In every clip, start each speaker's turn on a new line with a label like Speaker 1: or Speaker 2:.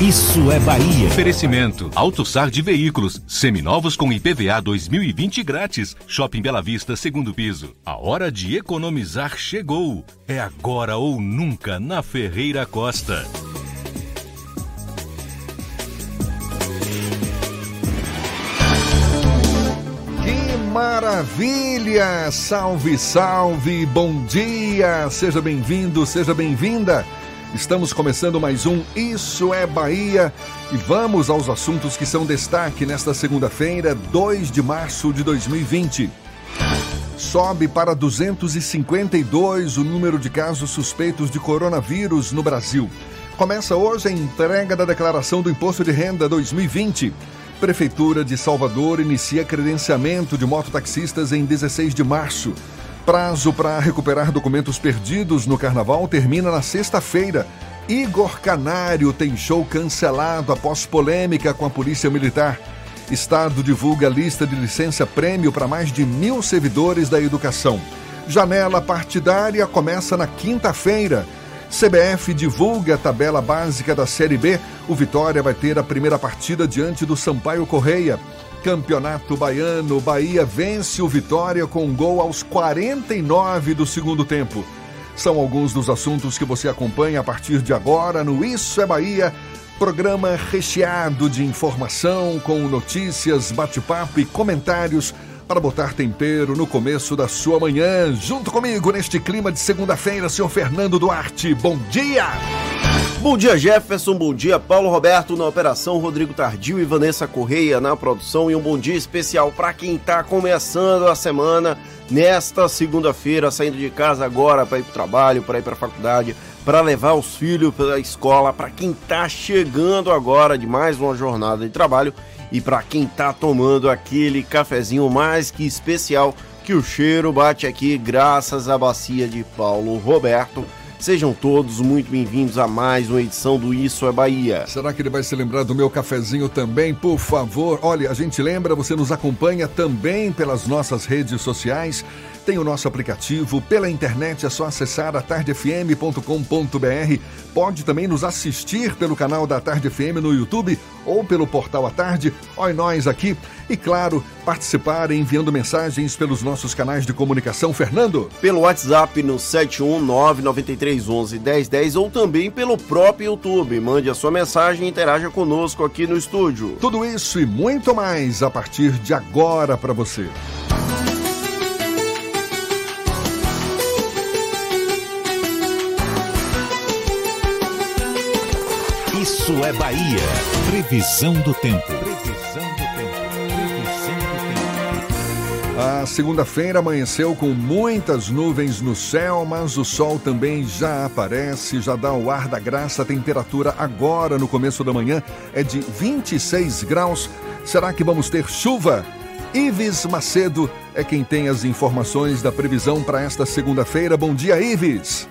Speaker 1: Isso é Bahia.
Speaker 2: Oferecimento: AutoSar de veículos, seminovos com IPVA 2020 grátis. Shopping Bela Vista, segundo piso. A hora de economizar chegou. É agora ou nunca na Ferreira Costa.
Speaker 3: Que maravilha! Salve, salve! Bom dia! Seja bem-vindo, seja bem-vinda. Estamos começando mais um Isso é Bahia e vamos aos assuntos que são destaque nesta segunda-feira, 2 de março de 2020. Sobe para 252 o número de casos suspeitos de coronavírus no Brasil. Começa hoje a entrega da declaração do Imposto de Renda 2020. Prefeitura de Salvador inicia credenciamento de mototaxistas em 16 de março. Prazo para recuperar documentos perdidos no carnaval termina na sexta-feira. Igor Canário tem show cancelado após polêmica com a Polícia Militar. Estado divulga lista de licença prêmio para mais de mil servidores da educação. Janela partidária começa na quinta-feira. CBF divulga a tabela básica da Série B. O Vitória vai ter a primeira partida diante do Sampaio Correia. Campeonato Baiano, Bahia vence o Vitória com um gol aos 49 do segundo tempo. São alguns dos assuntos que você acompanha a partir de agora no Isso é Bahia, programa recheado de informação com notícias, bate-papo e comentários para botar tempero no começo da sua manhã. Junto comigo neste clima de segunda-feira, senhor Fernando Duarte. Bom dia!
Speaker 4: Bom dia, Jefferson. Bom dia, Paulo Roberto na operação, Rodrigo Tardio e Vanessa Correia na produção. E um bom dia especial para quem está começando a semana nesta segunda-feira, saindo de casa agora para ir para o trabalho, para ir para a faculdade, para levar os filhos para a escola, para quem está chegando agora de mais uma jornada de trabalho e para quem está tomando aquele cafezinho mais que especial que o cheiro bate aqui graças à bacia de Paulo Roberto Sejam todos muito bem-vindos a mais uma edição do Isso é Bahia.
Speaker 3: Será que ele vai se lembrar do meu cafezinho também? Por favor, olha, a gente lembra, você nos acompanha também pelas nossas redes sociais tem o nosso aplicativo. Pela internet é só acessar atardefm.com.br. Pode também nos assistir pelo canal da Tarde FM no YouTube ou pelo portal A Tarde. Oi, nós aqui. E claro, participar enviando mensagens pelos nossos canais de comunicação. Fernando?
Speaker 4: Pelo WhatsApp no 71993111010 ou também pelo próprio YouTube. Mande a sua mensagem e interaja conosco aqui no estúdio.
Speaker 3: Tudo isso e muito mais a partir de agora para você.
Speaker 1: Isso é Bahia. Previsão do tempo.
Speaker 3: A segunda-feira amanheceu com muitas nuvens no céu, mas o sol também já aparece, já dá o ar da graça. A temperatura agora, no começo da manhã, é de 26 graus. Será que vamos ter chuva? Ives Macedo é quem tem as informações da previsão para esta segunda-feira. Bom dia, Ives.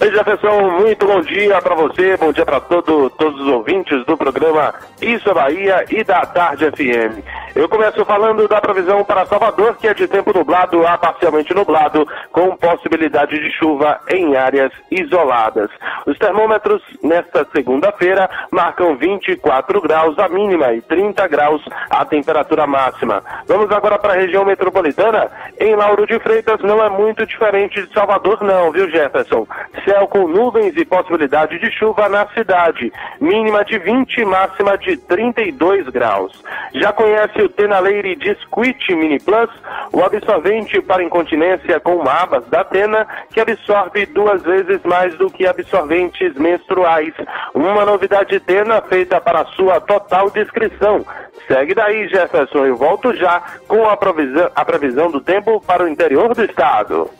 Speaker 5: Oi, Jefferson, muito bom dia para você, bom dia para todo, todos os ouvintes do programa Isso é Bahia e da Tarde FM. Eu começo falando da previsão para Salvador, que é de tempo nublado a parcialmente nublado, com possibilidade de chuva em áreas isoladas. Os termômetros nesta segunda-feira marcam 24 graus a mínima e 30 graus a temperatura máxima. Vamos agora para a região metropolitana. Em Lauro de Freitas não é muito diferente de Salvador, não, viu, Jefferson? Céu com nuvens e possibilidade de chuva na cidade. Mínima de 20, máxima de 32 graus. Já conhece o Tenaleire Disquit Mini Plus, o absorvente para incontinência com abas da Tena, que absorve duas vezes mais do que absorventes menstruais. Uma novidade Tena feita para sua total descrição. Segue daí, Jefferson. Eu volto já com a previsão, a previsão do tempo para o interior do estado.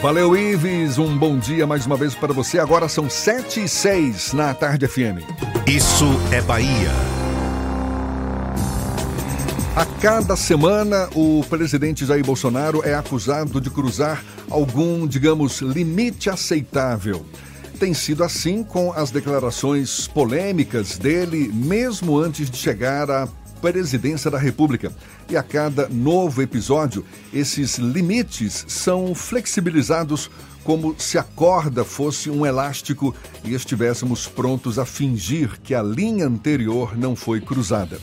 Speaker 3: Valeu, Ives. Um bom dia mais uma vez para você. Agora são 7 e 6 na Tarde FM.
Speaker 1: Isso é Bahia.
Speaker 3: A cada semana, o presidente Jair Bolsonaro é acusado de cruzar algum, digamos, limite aceitável. Tem sido assim com as declarações polêmicas dele, mesmo antes de chegar à presidência da República. E a cada novo episódio, esses limites são flexibilizados como se a corda fosse um elástico e estivéssemos prontos a fingir que a linha anterior não foi cruzada.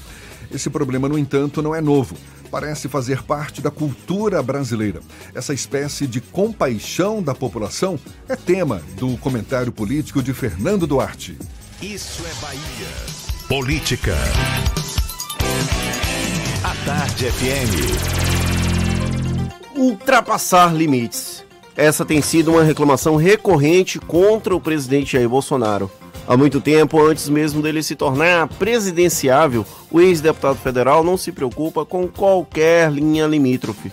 Speaker 3: Esse problema, no entanto, não é novo. Parece fazer parte da cultura brasileira. Essa espécie de compaixão da população é tema do comentário político de Fernando Duarte.
Speaker 1: Isso é Bahia. Política. Tarde FM.
Speaker 4: Ultrapassar limites. Essa tem sido uma reclamação recorrente contra o presidente Jair Bolsonaro. Há muito tempo, antes mesmo dele se tornar presidenciável, o ex-deputado federal não se preocupa com qualquer linha limítrofe.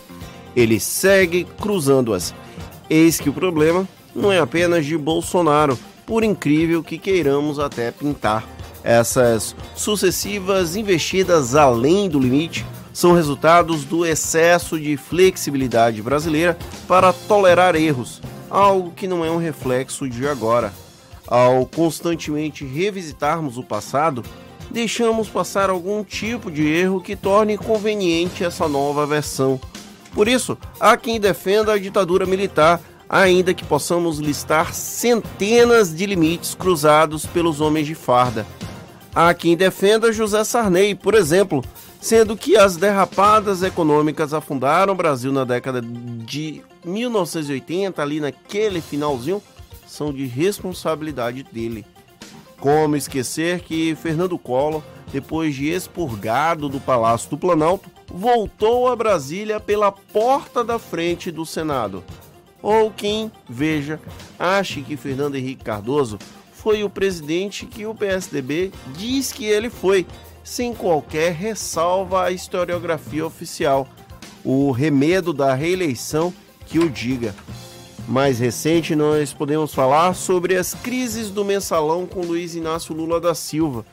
Speaker 4: Ele segue cruzando-as. Eis que o problema não é apenas de Bolsonaro, por incrível que queiramos até pintar. Essas sucessivas investidas além do limite são resultados do excesso de flexibilidade brasileira para tolerar erros, algo que não é um reflexo de agora. Ao constantemente revisitarmos o passado, deixamos passar algum tipo de erro que torne conveniente essa nova versão. Por isso, há quem defenda a ditadura militar, ainda que possamos listar centenas de limites cruzados pelos homens de farda. Há quem defenda José Sarney, por exemplo, sendo que as derrapadas econômicas afundaram o Brasil na década de 1980, ali naquele finalzinho, são de responsabilidade dele. Como esquecer que Fernando Collor, depois de expurgado do Palácio do Planalto, voltou a Brasília pela porta da frente do Senado. Ou quem, veja, ache que Fernando Henrique Cardoso foi o presidente que o PSDB diz que ele foi, sem qualquer ressalva à historiografia oficial. O remedo da reeleição que o diga. Mais recente, nós podemos falar sobre as crises do mensalão com Luiz Inácio Lula da Silva.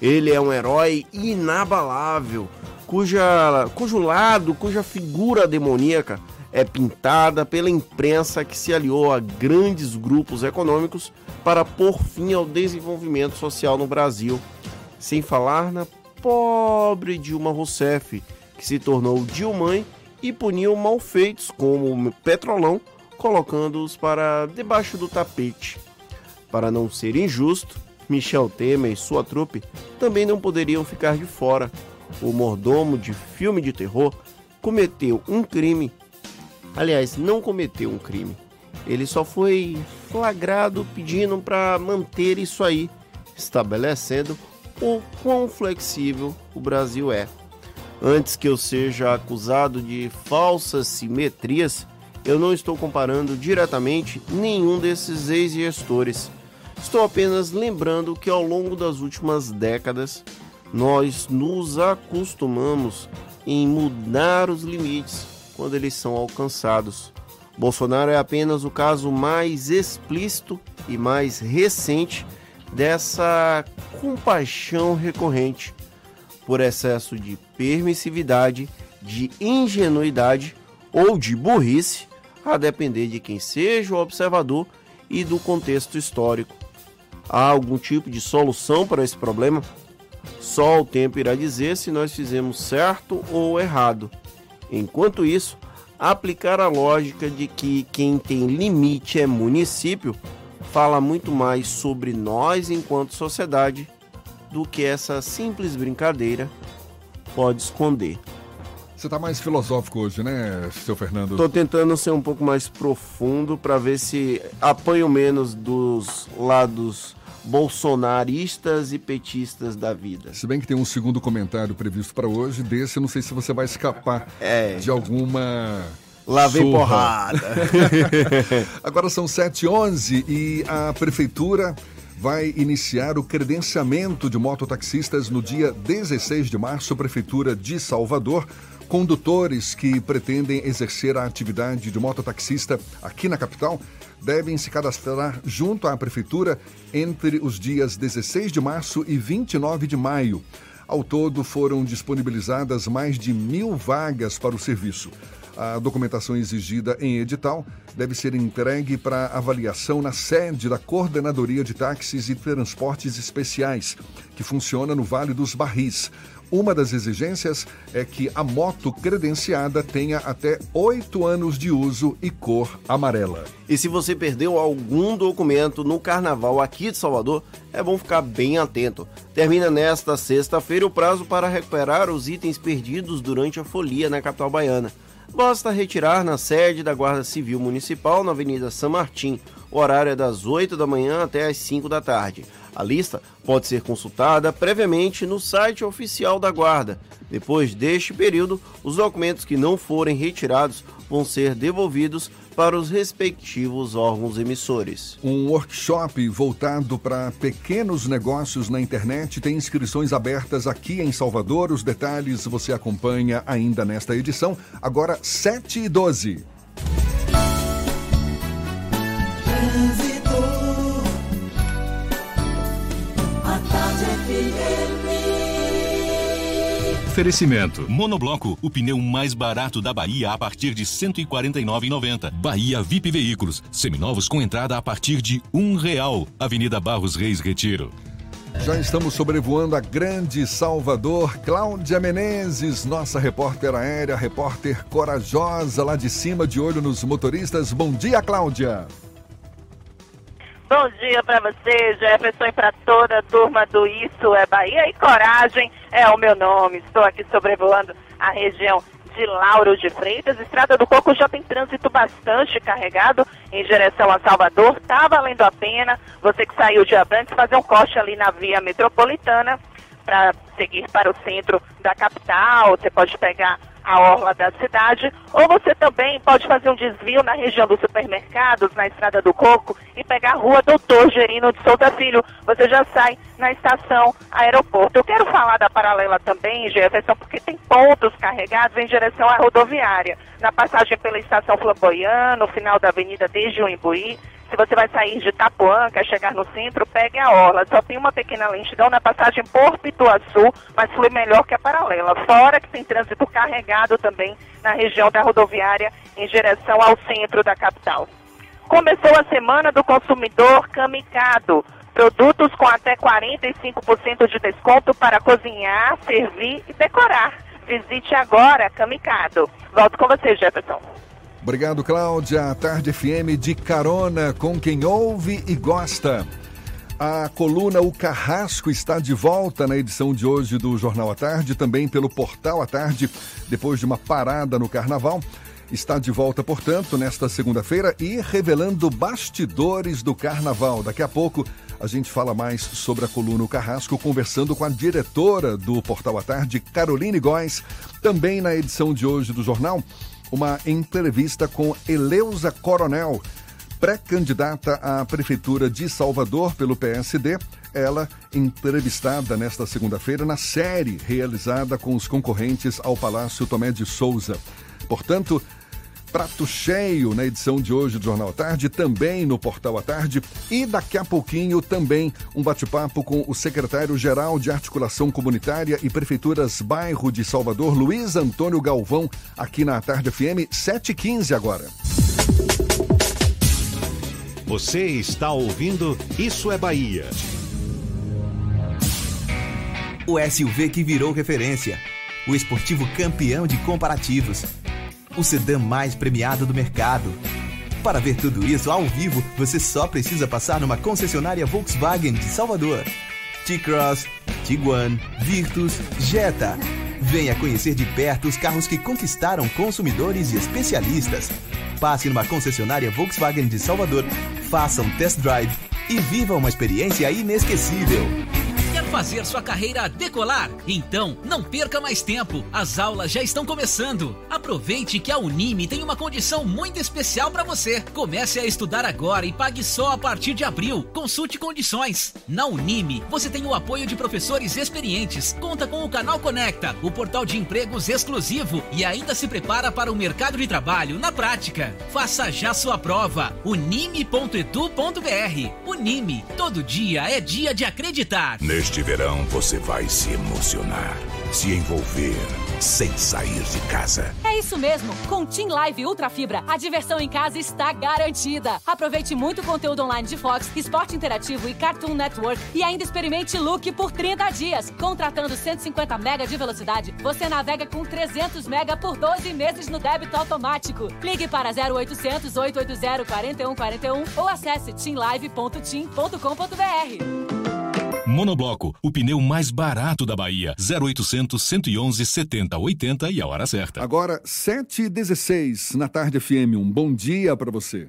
Speaker 4: Ele é um herói inabalável, cuja, cujo lado, cuja figura demoníaca é pintada pela imprensa que se aliou a grandes grupos econômicos para pôr fim ao desenvolvimento social no Brasil. Sem falar na pobre Dilma Rousseff, que se tornou Dilmãe e puniu malfeitos como o Petrolão colocando-os para debaixo do tapete. Para não ser injusto, Michel Temer e sua trupe também não poderiam ficar de fora. O mordomo de filme de terror cometeu um crime. Aliás, não cometeu um crime. Ele só foi flagrado pedindo para manter isso aí, estabelecendo o quão flexível o Brasil é. Antes que eu seja acusado de falsas simetrias, eu não estou comparando diretamente nenhum desses ex-gestores. Estou apenas lembrando que ao longo das últimas décadas nós nos acostumamos em mudar os limites quando eles são alcançados. Bolsonaro é apenas o caso mais explícito e mais recente dessa compaixão recorrente por excesso de permissividade, de ingenuidade ou de burrice a depender de quem seja o observador e do contexto histórico. Há algum tipo de solução para esse problema? Só o tempo irá dizer se nós fizemos certo ou errado. Enquanto isso, aplicar a lógica de que quem tem limite é município fala muito mais sobre nós enquanto sociedade do que essa simples brincadeira pode esconder.
Speaker 3: Você está mais filosófico hoje, né, seu Fernando?
Speaker 4: Estou tentando ser um pouco mais profundo para ver se apanho menos dos lados bolsonaristas e petistas da vida.
Speaker 3: Se bem que tem um segundo comentário previsto para hoje, desse eu não sei se você vai escapar é. de alguma
Speaker 4: Lá vem Surra. porrada.
Speaker 3: Agora são 7h11 e a prefeitura vai iniciar o credenciamento de mototaxistas no dia 16 de março, Prefeitura de Salvador. Condutores que pretendem exercer a atividade de mototaxista aqui na capital devem se cadastrar junto à Prefeitura entre os dias 16 de março e 29 de maio. Ao todo, foram disponibilizadas mais de mil vagas para o serviço. A documentação exigida em edital deve ser entregue para avaliação na sede da Coordenadoria de Táxis e Transportes Especiais, que funciona no Vale dos Barris. Uma das exigências é que a moto credenciada tenha até oito anos de uso e cor amarela.
Speaker 4: E se você perdeu algum documento no carnaval aqui de Salvador, é bom ficar bem atento. Termina nesta sexta-feira o prazo para recuperar os itens perdidos durante a folia na capital baiana basta retirar na sede da Guarda Civil Municipal na Avenida São Martim. O horário é das 8 da manhã até as 5 da tarde. A lista pode ser consultada previamente no site oficial da Guarda. Depois deste período, os documentos que não forem retirados vão ser devolvidos para os respectivos órgãos emissores.
Speaker 3: Um workshop voltado para pequenos negócios na internet tem inscrições abertas aqui em Salvador. Os detalhes você acompanha ainda nesta edição, agora 7 e 12.
Speaker 2: Oferecimento. Monobloco, o pneu mais barato da Bahia a partir de R$ 149,90. Bahia VIP Veículos, seminovos com entrada a partir de um real. Avenida Barros Reis Retiro.
Speaker 3: Já estamos sobrevoando a grande Salvador. Cláudia Menezes, nossa repórter aérea, repórter corajosa lá de cima, de olho nos motoristas. Bom dia, Cláudia.
Speaker 6: Bom dia para você, Jefferson, e para toda a turma do Isso é Bahia. E Coragem é o meu nome. Estou aqui sobrevoando a região de Lauro de Freitas. Estrada do Coco já tem trânsito bastante carregado em direção a Salvador. Tá valendo a pena você que saiu de Abrantes fazer um corte ali na via metropolitana para seguir para o centro da capital. Você pode pegar a orla da cidade, ou você também pode fazer um desvio na região dos supermercados, na Estrada do Coco, e pegar a rua Doutor Gerino de Souza Filho. Você já sai na estação aeroporto. Eu quero falar da paralela também, Jefferson, porque tem pontos carregados em direção à rodoviária. Na passagem pela estação Flamboyant, no final da avenida desde o Imbuí, se você vai sair de Itapuã, quer chegar no centro, pegue a orla. Só tem uma pequena lentidão na passagem por Pituaçu, mas flui melhor que a paralela. Fora que tem trânsito carregado também na região da rodoviária em direção ao centro da capital. Começou a semana do consumidor Camicado. Produtos com até 45% de desconto para cozinhar, servir e decorar. Visite agora Camicado. Volto com você, Jefferson.
Speaker 3: Obrigado, Cláudia. Tarde FM de carona com quem ouve e gosta. A coluna O Carrasco está de volta na edição de hoje do Jornal à Tarde, também pelo Portal à Tarde, depois de uma parada no Carnaval. Está de volta, portanto, nesta segunda-feira e revelando bastidores do Carnaval. Daqui a pouco a gente fala mais sobre a coluna O Carrasco, conversando com a diretora do Portal à Tarde, Caroline Góes. Também na edição de hoje do jornal, uma entrevista com Eleusa Coronel, pré-candidata à Prefeitura de Salvador pelo PSD. Ela entrevistada nesta segunda-feira na série realizada com os concorrentes ao Palácio Tomé de Souza. Portanto, prato cheio na edição de hoje do Jornal à Tarde, também no Portal à Tarde e daqui a pouquinho também um bate-papo com o secretário-geral de Articulação Comunitária e Prefeituras Bairro de Salvador, Luiz Antônio Galvão, aqui na Tarde FM 715 agora.
Speaker 1: Você está ouvindo Isso é Bahia.
Speaker 7: O SUV que virou referência. O esportivo campeão de comparativos o sedã mais premiado do mercado. Para ver tudo isso ao vivo, você só precisa passar numa concessionária Volkswagen de Salvador. T-Cross, Tiguan, Virtus, Jetta. Venha conhecer de perto os carros que conquistaram consumidores e especialistas. Passe numa concessionária Volkswagen de Salvador, faça um test drive e viva uma experiência inesquecível.
Speaker 8: Fazer sua carreira decolar? Então, não perca mais tempo. As aulas já estão começando. Aproveite que a Unime tem uma condição muito especial para você. Comece a estudar agora e pague só a partir de abril. Consulte condições. Na Unime, você tem o apoio de professores experientes, conta com o Canal Conecta, o portal de empregos exclusivo e ainda se prepara para o mercado de trabalho na prática. Faça já sua prova. unime.edu.br. Unime, todo dia é dia de acreditar.
Speaker 9: Neste verão você vai se emocionar, se envolver, sem sair de casa.
Speaker 10: É isso mesmo. Com Team Live Ultra Fibra, a diversão em casa está garantida. Aproveite muito conteúdo online de Fox, Esporte Interativo e Cartoon Network e ainda experimente Look por 30 dias. Contratando 150 mega de velocidade, você navega com 300 mega por 12 meses no débito automático. Ligue para 0800 880 4141 ou acesse teamlive.team.com.br.
Speaker 2: Monobloco, o pneu mais barato da Bahia. 0800 111 70 80 e a hora certa.
Speaker 3: Agora, 7h16 na tarde FM. Um bom dia para você.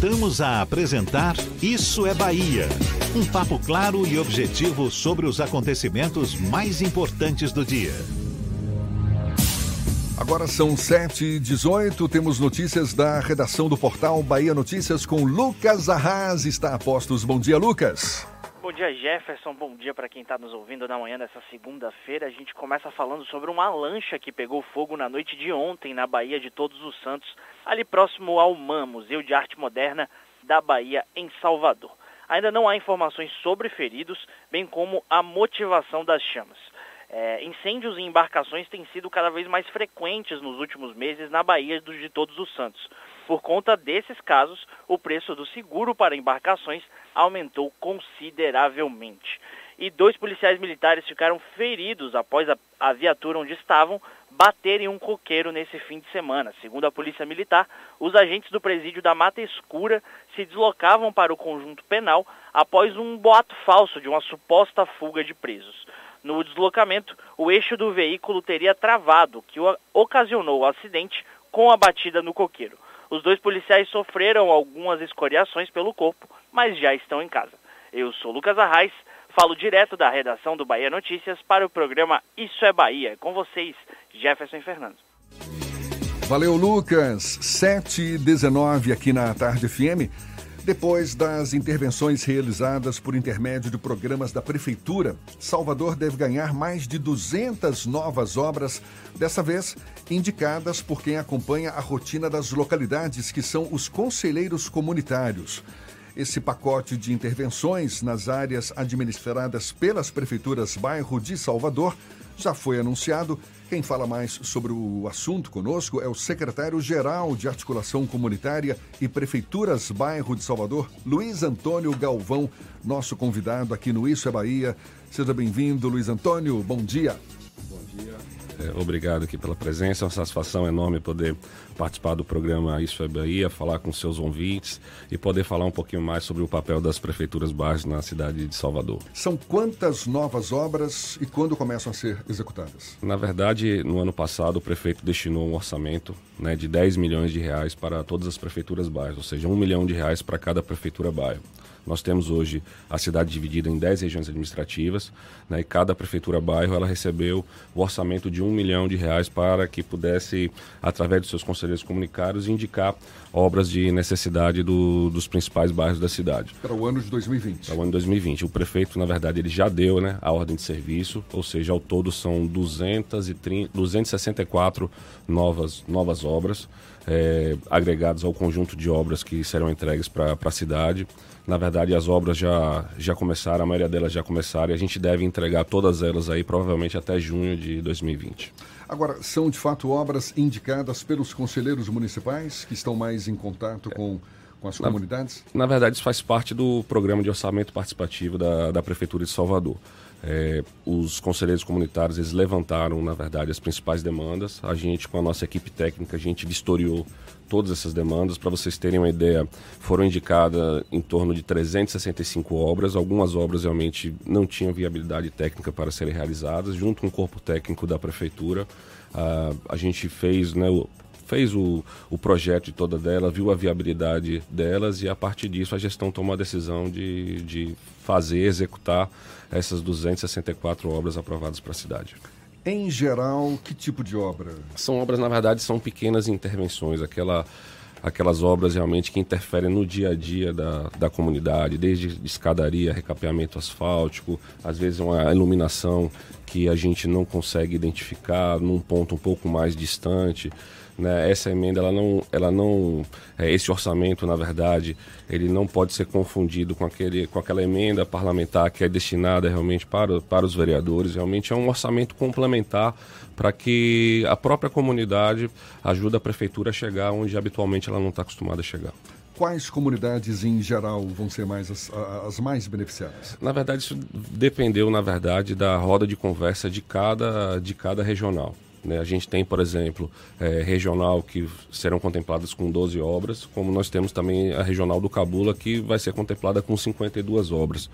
Speaker 1: Voltamos a apresentar Isso é Bahia. Um papo claro e objetivo sobre os acontecimentos mais importantes do dia.
Speaker 3: Agora são 7h18, temos notícias da redação do portal Bahia Notícias com Lucas Arras. Está a postos. Bom dia, Lucas.
Speaker 11: Bom dia, Jefferson. Bom dia para quem está nos ouvindo na manhã dessa segunda-feira. A gente começa falando sobre uma lancha que pegou fogo na noite de ontem na Bahia de Todos os Santos, ali próximo ao MAM, Museu de Arte Moderna da Bahia, em Salvador. Ainda não há informações sobre feridos, bem como a motivação das chamas. É, incêndios em embarcações têm sido cada vez mais frequentes nos últimos meses na Bahia de Todos os Santos. Por conta desses casos, o preço do seguro para embarcações aumentou consideravelmente. E dois policiais militares ficaram feridos após a, a viatura onde estavam bater em um coqueiro nesse fim de semana. Segundo a Polícia Militar, os agentes do presídio da Mata Escura se deslocavam para o conjunto penal após um boato falso de uma suposta fuga de presos. No deslocamento, o eixo do veículo teria travado, que ocasionou o acidente com a batida no coqueiro. Os dois policiais sofreram algumas escoriações pelo corpo, mas já estão em casa. Eu sou Lucas Arraes, falo direto da redação do Bahia Notícias para o programa Isso é Bahia. Com vocês, Jefferson Fernando.
Speaker 3: Valeu, Lucas. 7h19 aqui na Tarde FM. Depois das intervenções realizadas por intermédio de programas da Prefeitura, Salvador deve ganhar mais de 200 novas obras, dessa vez indicadas por quem acompanha a rotina das localidades, que são os conselheiros comunitários. Esse pacote de intervenções nas áreas administradas pelas prefeituras bairro de Salvador já foi anunciado quem fala mais sobre o assunto conosco é o secretário-geral de Articulação Comunitária e Prefeituras Bairro de Salvador, Luiz Antônio Galvão, nosso convidado aqui no Isso é Bahia. Seja bem-vindo, Luiz Antônio. Bom dia.
Speaker 12: Bom dia. É, obrigado aqui pela presença, é uma satisfação enorme poder participar do programa Isso é Bahia, falar com seus ouvintes e poder falar um pouquinho mais sobre o papel das prefeituras bairros na cidade de Salvador.
Speaker 3: São quantas novas obras e quando começam a ser executadas?
Speaker 12: Na verdade, no ano passado, o prefeito destinou um orçamento né, de 10 milhões de reais para todas as prefeituras bairros, ou seja, um milhão de reais para cada prefeitura bairro. Nós temos hoje a cidade dividida em 10 regiões administrativas, né, e cada prefeitura bairro ela recebeu o orçamento de um milhão de reais para que pudesse, através dos seus conselheiros comunitários, indicar obras de necessidade do, dos principais bairros da cidade.
Speaker 3: Para o ano de 2020.
Speaker 12: Para o ano de 2020. O prefeito, na verdade, ele já deu né, a ordem de serviço, ou seja, ao todo são 230, 264 novas, novas obras é, agregados ao conjunto de obras que serão entregues para a cidade. Na verdade, as obras já, já começaram, a maioria delas já começaram, e a gente deve entregar todas elas aí provavelmente até junho de 2020.
Speaker 3: Agora, são de fato obras indicadas pelos conselheiros municipais que estão mais em contato com, com as comunidades?
Speaker 12: Na, na verdade, isso faz parte do programa de orçamento participativo da, da Prefeitura de Salvador. É, os conselheiros comunitários eles levantaram, na verdade, as principais demandas. A gente, com a nossa equipe técnica, a gente vistoriou todas essas demandas. Para vocês terem uma ideia, foram indicadas em torno de 365 obras. Algumas obras realmente não tinham viabilidade técnica para serem realizadas. Junto com o corpo técnico da prefeitura, a, a gente fez né, fez o, o projeto de toda dela, viu a viabilidade delas e a partir disso a gestão tomou a decisão de, de fazer, executar essas 264 obras aprovadas para a cidade.
Speaker 3: Em geral, que tipo de obra?
Speaker 12: São obras, na verdade, são pequenas intervenções, aquela, aquelas obras realmente que interferem no dia a dia da, da comunidade, desde escadaria, recapeamento asfáltico, às vezes uma iluminação que a gente não consegue identificar num ponto um pouco mais distante. Né? Essa emenda, ela não, ela não, é, esse orçamento, na verdade, ele não pode ser confundido com, aquele, com aquela emenda parlamentar que é destinada realmente para, para os vereadores. Realmente é um orçamento complementar para que a própria comunidade ajude a prefeitura a chegar onde habitualmente ela não está acostumada a chegar
Speaker 3: quais comunidades em geral vão ser mais as, as, mais beneficiadas?
Speaker 12: Na verdade, isso dependeu, na verdade, da roda de conversa de cada, de cada regional. Né? A gente tem, por exemplo, é, regional que serão contempladas com 12 obras, como nós temos também a regional do Cabula que vai ser contemplada com 52 obras.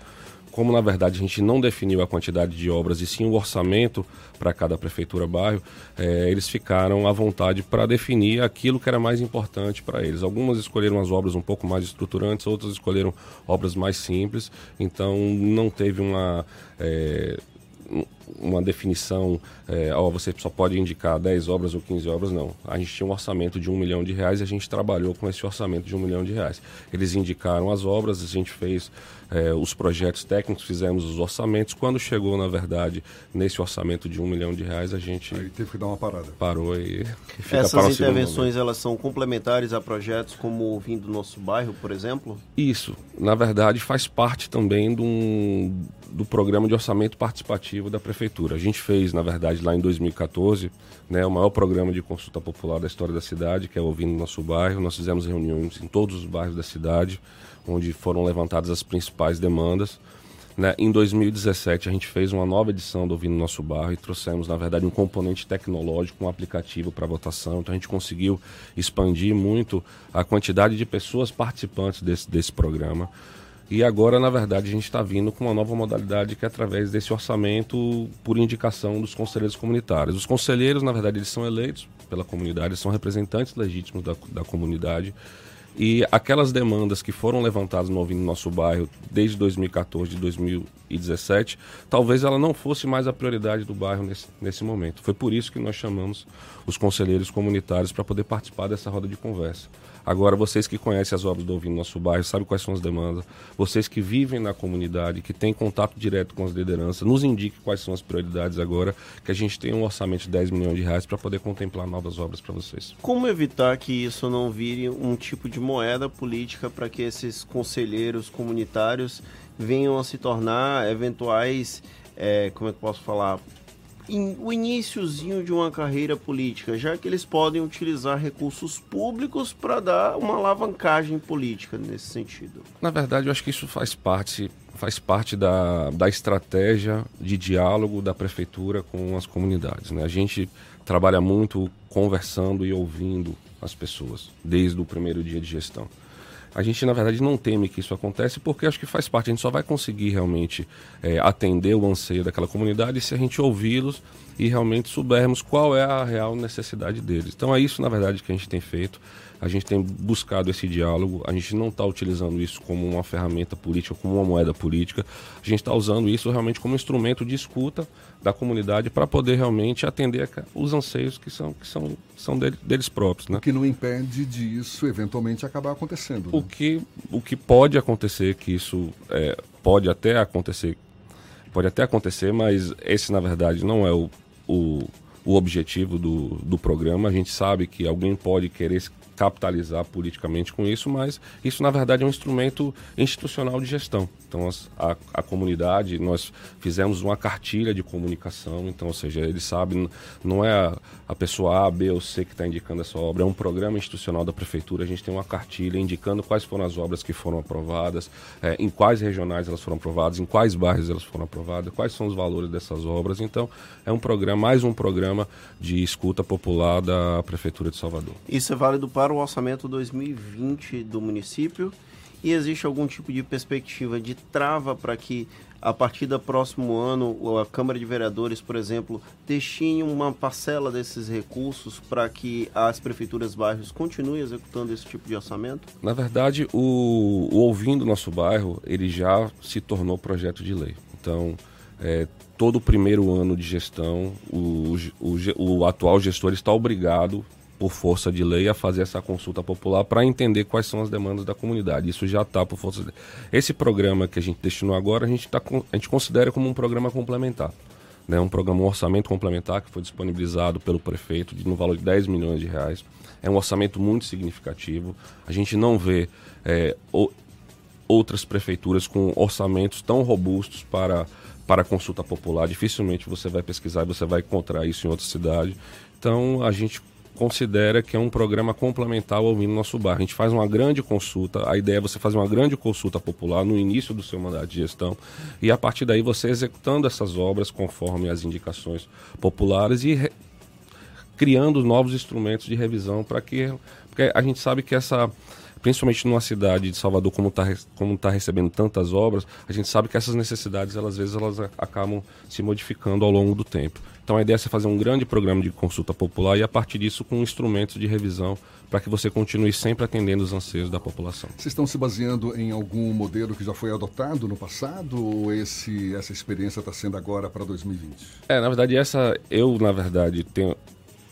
Speaker 12: Como na verdade a gente não definiu a quantidade de obras e sim o orçamento para cada prefeitura bairro, é, eles ficaram à vontade para definir aquilo que era mais importante para eles. Algumas escolheram as obras um pouco mais estruturantes, outras escolheram obras mais simples. Então não teve uma é, uma definição, é, ó, você só pode indicar 10 obras ou 15 obras, não. A gente tinha um orçamento de um milhão de reais e a gente trabalhou com esse orçamento de um milhão de reais. Eles indicaram as obras, a gente fez é, os projetos técnicos, fizemos os orçamentos. Quando chegou, na verdade, nesse orçamento de um milhão de reais, a gente.
Speaker 3: Aí teve que dar uma parada.
Speaker 12: Parou e.
Speaker 4: Fica Essas intervenções elas são complementares a projetos como o Vim do Nosso Bairro, por exemplo?
Speaker 12: Isso. Na verdade, faz parte também do, do programa de orçamento participativo da Prefeitura. A gente fez, na verdade, lá em 2014, né, o maior programa de consulta popular da história da cidade, que é Ouvindo Nosso Bairro. Nós fizemos reuniões em todos os bairros da cidade onde foram levantadas as principais demandas. Né? Em 2017, a gente fez uma nova edição do Ouvindo Nosso Barro e trouxemos, na verdade, um componente tecnológico, um aplicativo para votação. Então, a gente conseguiu expandir muito a quantidade de pessoas participantes desse, desse programa. E agora, na verdade, a gente está vindo com uma nova modalidade que é através desse orçamento por indicação dos conselheiros comunitários. Os conselheiros, na verdade, eles são eleitos pela comunidade, são representantes legítimos da, da comunidade e aquelas demandas que foram levantadas no Ouvindo Nosso Bairro desde 2014, de 2017, talvez ela não fosse mais a prioridade do bairro nesse, nesse momento. Foi por isso que nós chamamos os conselheiros comunitários para poder participar dessa roda de conversa. Agora, vocês que conhecem as obras do Ouvindo Nosso Bairro, sabem quais são as demandas, vocês que vivem na comunidade, que têm contato direto com as lideranças, nos indiquem quais são as prioridades agora, que a gente tem um orçamento de 10 milhões de reais para poder contemplar novas obras para vocês.
Speaker 4: Como evitar que isso não vire um tipo de moeda política para que esses conselheiros comunitários venham a se tornar eventuais, é, como é que posso falar, o iníciozinho de uma carreira política, já que eles podem utilizar recursos públicos para dar uma alavancagem política nesse sentido.
Speaker 12: Na verdade, eu acho que isso faz parte faz parte da, da estratégia de diálogo da prefeitura com as comunidades. Né? A gente trabalha muito conversando e ouvindo as pessoas desde o primeiro dia de gestão. A gente, na verdade, não teme que isso aconteça porque acho que faz parte. A gente só vai conseguir realmente é, atender o anseio daquela comunidade se a gente ouvi-los e realmente soubermos qual é a real necessidade deles. Então é isso, na verdade, que a gente tem feito. A gente tem buscado esse diálogo, a gente não está utilizando isso como uma ferramenta política, como uma moeda política, a gente está usando isso realmente como instrumento de escuta da comunidade para poder realmente atender os anseios que são, que são, são deles, deles próprios. Né?
Speaker 3: O que não impede disso eventualmente acabar acontecendo. Né?
Speaker 12: O, que, o que pode acontecer, que isso é, pode até acontecer, pode até acontecer, mas esse na verdade não é o, o o objetivo do, do programa. A gente sabe que alguém pode querer capitalizar politicamente com isso, mas isso na verdade é um instrumento institucional de gestão. Então a, a comunidade, nós fizemos uma cartilha de comunicação, então, ou seja, eles sabem, não é a, a pessoa A, B ou C que está indicando essa obra, é um programa institucional da prefeitura, a gente tem uma cartilha indicando quais foram as obras que foram aprovadas, é, em quais regionais elas foram aprovadas, em quais bairros elas foram aprovadas, quais são os valores dessas obras. Então, é um programa, mais um programa de escuta popular da Prefeitura de Salvador.
Speaker 4: Isso é válido para o orçamento 2020 do município e existe algum tipo de perspectiva de trava para que a partir do próximo ano a Câmara de Vereadores, por exemplo, destine uma parcela desses recursos para que as prefeituras bairros continuem executando esse tipo de orçamento?
Speaker 12: Na verdade, o, o Ouvindo Nosso Bairro, ele já se tornou projeto de lei. Então, é, todo o primeiro ano de gestão, o, o, o atual gestor está obrigado por força de lei, a fazer essa consulta popular para entender quais são as demandas da comunidade. Isso já está por força de lei. Esse programa que a gente destinou agora, a gente, tá, a gente considera como um programa complementar. Né? Um programa, um orçamento complementar que foi disponibilizado pelo prefeito de, no valor de 10 milhões de reais. É um orçamento muito significativo. A gente não vê é, o, outras prefeituras com orçamentos tão robustos para para consulta popular. Dificilmente você vai pesquisar e você vai encontrar isso em outra cidade. Então a gente considera que é um programa complementar ao Ouvindo Nosso Bar. A gente faz uma grande consulta, a ideia é você fazer uma grande consulta popular no início do seu mandato de gestão e a partir daí você executando essas obras conforme as indicações populares e re... criando novos instrumentos de revisão para que porque a gente sabe que essa principalmente numa cidade de Salvador como está como tá recebendo tantas obras, a gente sabe que essas necessidades, elas, às vezes, elas acabam se modificando ao longo do tempo. Então a ideia é você fazer um grande programa de consulta popular e a partir disso com instrumentos de revisão para que você continue sempre atendendo os anseios da população.
Speaker 3: Vocês estão se baseando em algum modelo que já foi adotado no passado ou esse, essa experiência está sendo agora para 2020?
Speaker 12: É, na verdade, essa eu, na verdade, tenho,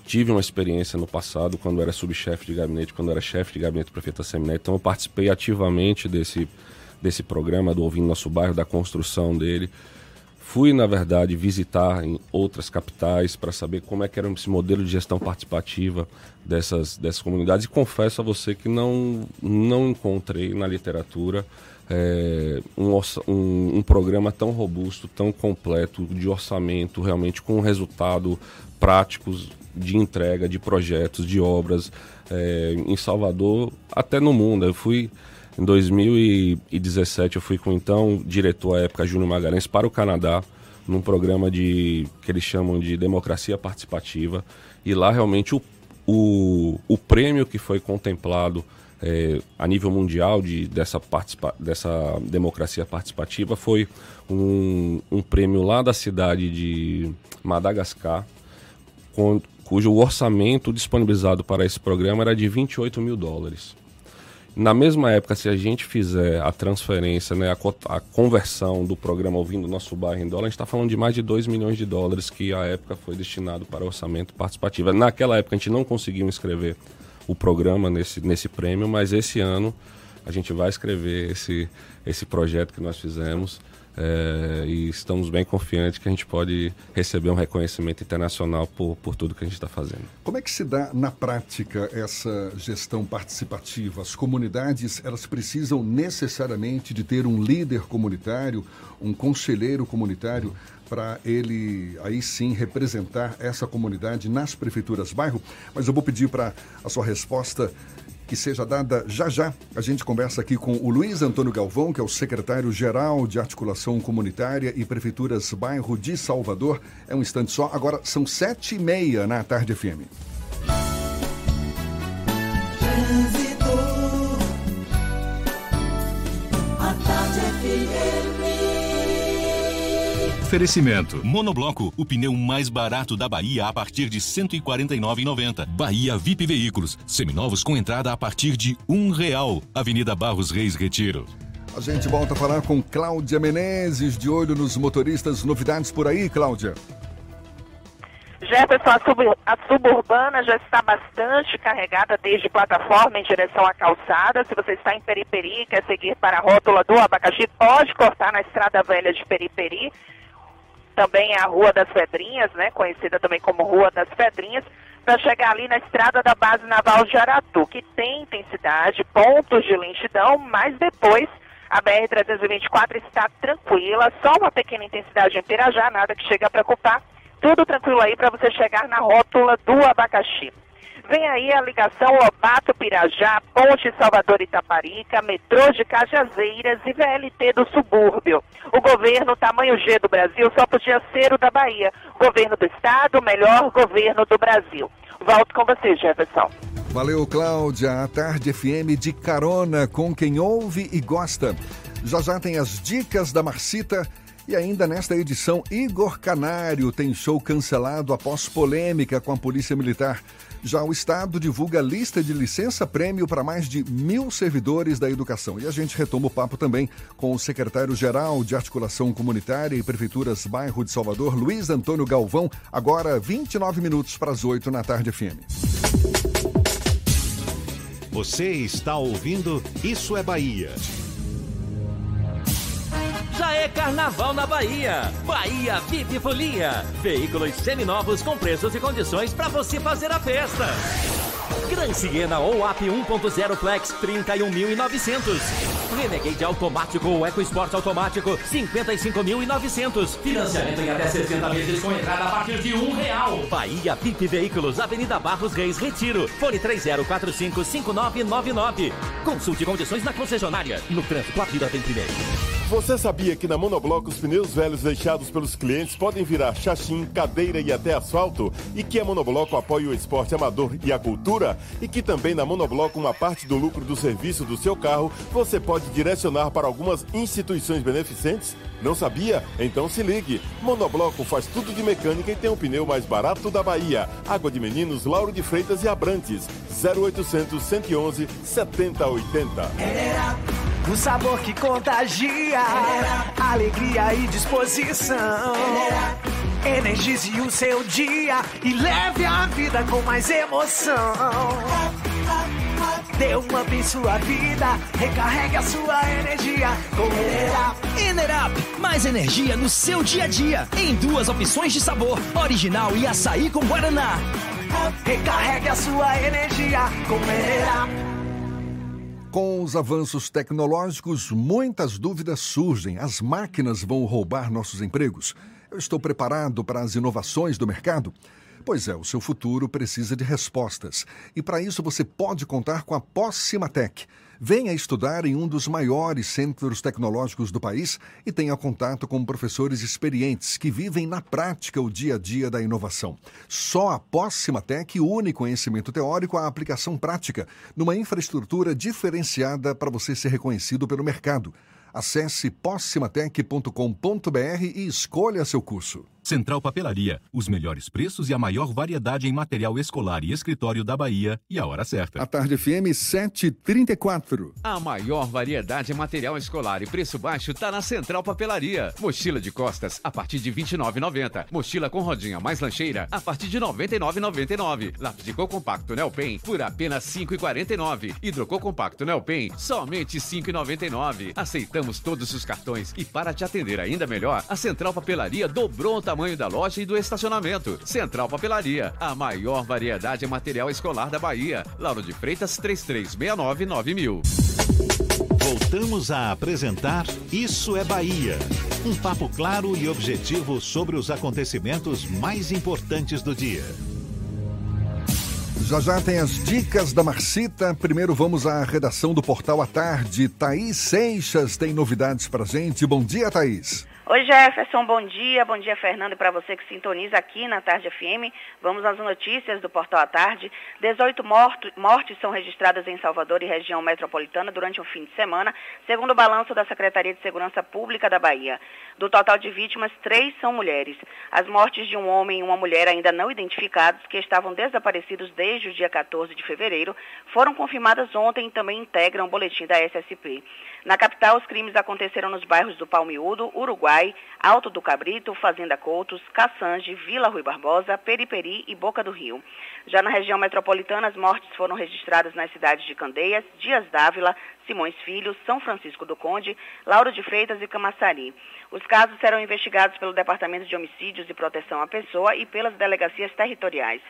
Speaker 12: tive uma experiência no passado, quando era subchefe de gabinete, quando era chefe de gabinete do prefeito então eu participei ativamente desse, desse programa do Ouvindo Nosso Bairro, da construção dele. Fui, na verdade, visitar em outras capitais para saber como é que era esse modelo de gestão participativa dessas, dessas comunidades e confesso a você que não, não encontrei na literatura é, um, um, um, programa tão robusto, tão completo de orçamento, realmente com resultado práticos de entrega de projetos, de obras é, em Salvador, até no mundo. Eu fui em 2017 eu fui com então diretor à época Júnior Magalhães para o Canadá num programa de que eles chamam de democracia participativa e lá realmente o, o, o prêmio que foi contemplado é, a nível mundial de, dessa, participa, dessa democracia participativa foi um, um prêmio lá da cidade de Madagascar, com, cujo orçamento disponibilizado para esse programa era de 28 mil dólares. Na mesma época, se a gente fizer a transferência, né, a, a conversão do programa Ouvindo Nosso Bairro em dólar, a gente está falando de mais de 2 milhões de dólares que a época foi destinado para orçamento participativo. Naquela época a gente não conseguiu inscrever o programa nesse, nesse prêmio, mas esse ano a gente vai escrever esse, esse projeto que nós fizemos é, e estamos bem confiantes que a gente pode receber um reconhecimento internacional por, por tudo que a gente está fazendo.
Speaker 3: Como é que se dá na prática essa gestão participativa? As comunidades elas precisam necessariamente de ter um líder comunitário, um conselheiro comunitário para ele aí sim representar essa comunidade nas prefeituras bairro. Mas eu vou pedir para a sua resposta que seja dada já já. A gente conversa aqui com o Luiz Antônio Galvão, que é o secretário-geral de Articulação Comunitária e Prefeituras Bairro de Salvador. É um instante só. Agora são sete e meia na Tarde FM.
Speaker 2: Oferecimento. Monobloco, o pneu mais barato da Bahia a partir de R$ 149,90. Bahia VIP Veículos, seminovos com entrada a partir de um real. Avenida Barros Reis Retiro.
Speaker 3: A gente volta a falar com Cláudia Menezes, de olho nos motoristas. Novidades por aí, Cláudia?
Speaker 6: Jefferson, a, sub, a suburbana já está bastante carregada desde plataforma em direção à calçada. Se você está em Periperi e quer seguir para a rótula do abacaxi, pode cortar na estrada velha de Periperi também é a Rua das Pedrinhas, né, conhecida também como Rua das Pedrinhas, para chegar ali na estrada da base naval de Aratu, que tem intensidade, pontos de lentidão, mas depois a BR-324 está tranquila, só uma pequena intensidade em Pirajá, nada que chega a preocupar. Tudo tranquilo aí para você chegar na rótula do abacaxi. Vem aí a ligação Lobato-Pirajá, Ponte Salvador-Itaparica, metrô de Cajazeiras e VLT do subúrbio. O governo tamanho G do Brasil só podia ser o da Bahia. Governo do Estado, melhor governo do Brasil. Volto com você, Jefferson.
Speaker 3: Valeu, Cláudia. A Tarde FM de carona com quem ouve e gosta. Já já tem as dicas da Marcita. E ainda nesta edição, Igor Canário tem show cancelado após polêmica com a Polícia Militar. Já o Estado divulga lista de licença-prêmio para mais de mil servidores da educação. E a gente retoma o papo também com o secretário-geral de Articulação Comunitária e Prefeituras Bairro de Salvador, Luiz Antônio Galvão, agora 29 minutos para as 8 na tarde FM.
Speaker 1: Você está ouvindo Isso é Bahia.
Speaker 13: Já é carnaval na Bahia. Bahia VIP Folia. Veículos seminovos com preços e condições para você fazer a festa. Gran Siena ou AP 1.0 Flex 31.900. Renegade automático ou EcoSport automático 55.900. Financiamento em até 60 meses com entrada a partir de um real. Bahia VIP Veículos, Avenida Barros Reis, Retiro. Fone 30455999. Consulte condições na concessionária. No trânsito, a vida vem primeiro.
Speaker 14: Você sabia que na Monobloco os pneus velhos deixados pelos clientes podem virar chachim, cadeira e até asfalto? E que a Monobloco apoia o esporte amador e a cultura? E que também na Monobloco uma parte do lucro do serviço do seu carro você pode direcionar para algumas instituições beneficentes? Não sabia? Então se ligue. Monobloco faz tudo de mecânica e tem o pneu mais barato da Bahia. Água de Meninos, Lauro de Freitas e Abrantes. 0800 111 7080.
Speaker 15: O sabor que contagia, alegria e disposição. Energize o seu dia e leve a vida com mais emoção. Dê um up em sua vida, recarregue a sua energia com Enerap.
Speaker 16: Enerap, mais energia no seu dia a dia. Em duas opções de sabor, original e açaí com guaraná.
Speaker 15: Recarregue a sua energia com Enerap.
Speaker 3: Com os avanços tecnológicos, muitas dúvidas surgem. As máquinas vão roubar nossos empregos? Eu estou preparado para as inovações do mercado? Pois é, o seu futuro precisa de respostas. E para isso você pode contar com a Pós-Cimatec. Venha estudar em um dos maiores centros tecnológicos do país e tenha contato com professores experientes que vivem na prática o dia a dia da inovação. Só a Pós-Cimatec une conhecimento teórico à aplicação prática, numa infraestrutura diferenciada para você ser reconhecido pelo mercado. Acesse possimatec.com.br e escolha seu curso.
Speaker 2: Central Papelaria, os melhores preços e a maior variedade em material escolar e escritório da Bahia e a hora certa.
Speaker 3: A tarde FM 734.
Speaker 17: A maior variedade em material escolar e preço baixo está na Central Papelaria. Mochila de costas a partir de R$ 29,90. Mochila com rodinha mais lancheira a partir de R$ 99,99. Lápis de cor compacto Nelpen por apenas R$ 5,49. Hidrocor compacto Nelpen somente R$ 5,99. Aceitamos todos os cartões e para te atender ainda melhor, a Central Papelaria dobrou o tamanho da loja e do estacionamento. Central Papelaria, a maior variedade em material escolar da Bahia. Lauro de Freitas 3369 9000.
Speaker 1: Voltamos a apresentar Isso é Bahia. Um papo claro e objetivo sobre os acontecimentos mais importantes do dia.
Speaker 3: Já já tem as dicas da Marcita. Primeiro vamos à redação do Portal à Tarde. Thaís Seixas tem novidades pra gente. Bom dia, Thaís.
Speaker 18: Oi Jefferson, bom dia, bom dia Fernando e para você que sintoniza aqui na Tarde FM. Vamos às notícias do Portal à Tarde. 18 mortos, mortes são registradas em Salvador e região metropolitana durante um fim de semana, segundo o balanço da Secretaria de Segurança Pública da Bahia. Do total de vítimas, três são mulheres. As mortes de um homem e uma mulher ainda não identificados, que estavam desaparecidos desde o dia 14 de fevereiro, foram confirmadas ontem e também integram o boletim da SSP. Na capital, os crimes aconteceram nos bairros do Palmiúdo, Uruguai, Alto do Cabrito, Fazenda Coutos, Caçange, Vila Rui Barbosa, Periperi e Boca do Rio. Já na região metropolitana, as mortes foram registradas nas cidades de Candeias, Dias Dávila, Simões Filho, São Francisco do Conde, Lauro de Freitas e Camaçari. Os casos serão investigados pelo Departamento de Homicídios e Proteção à Pessoa e pelas delegacias territoriais.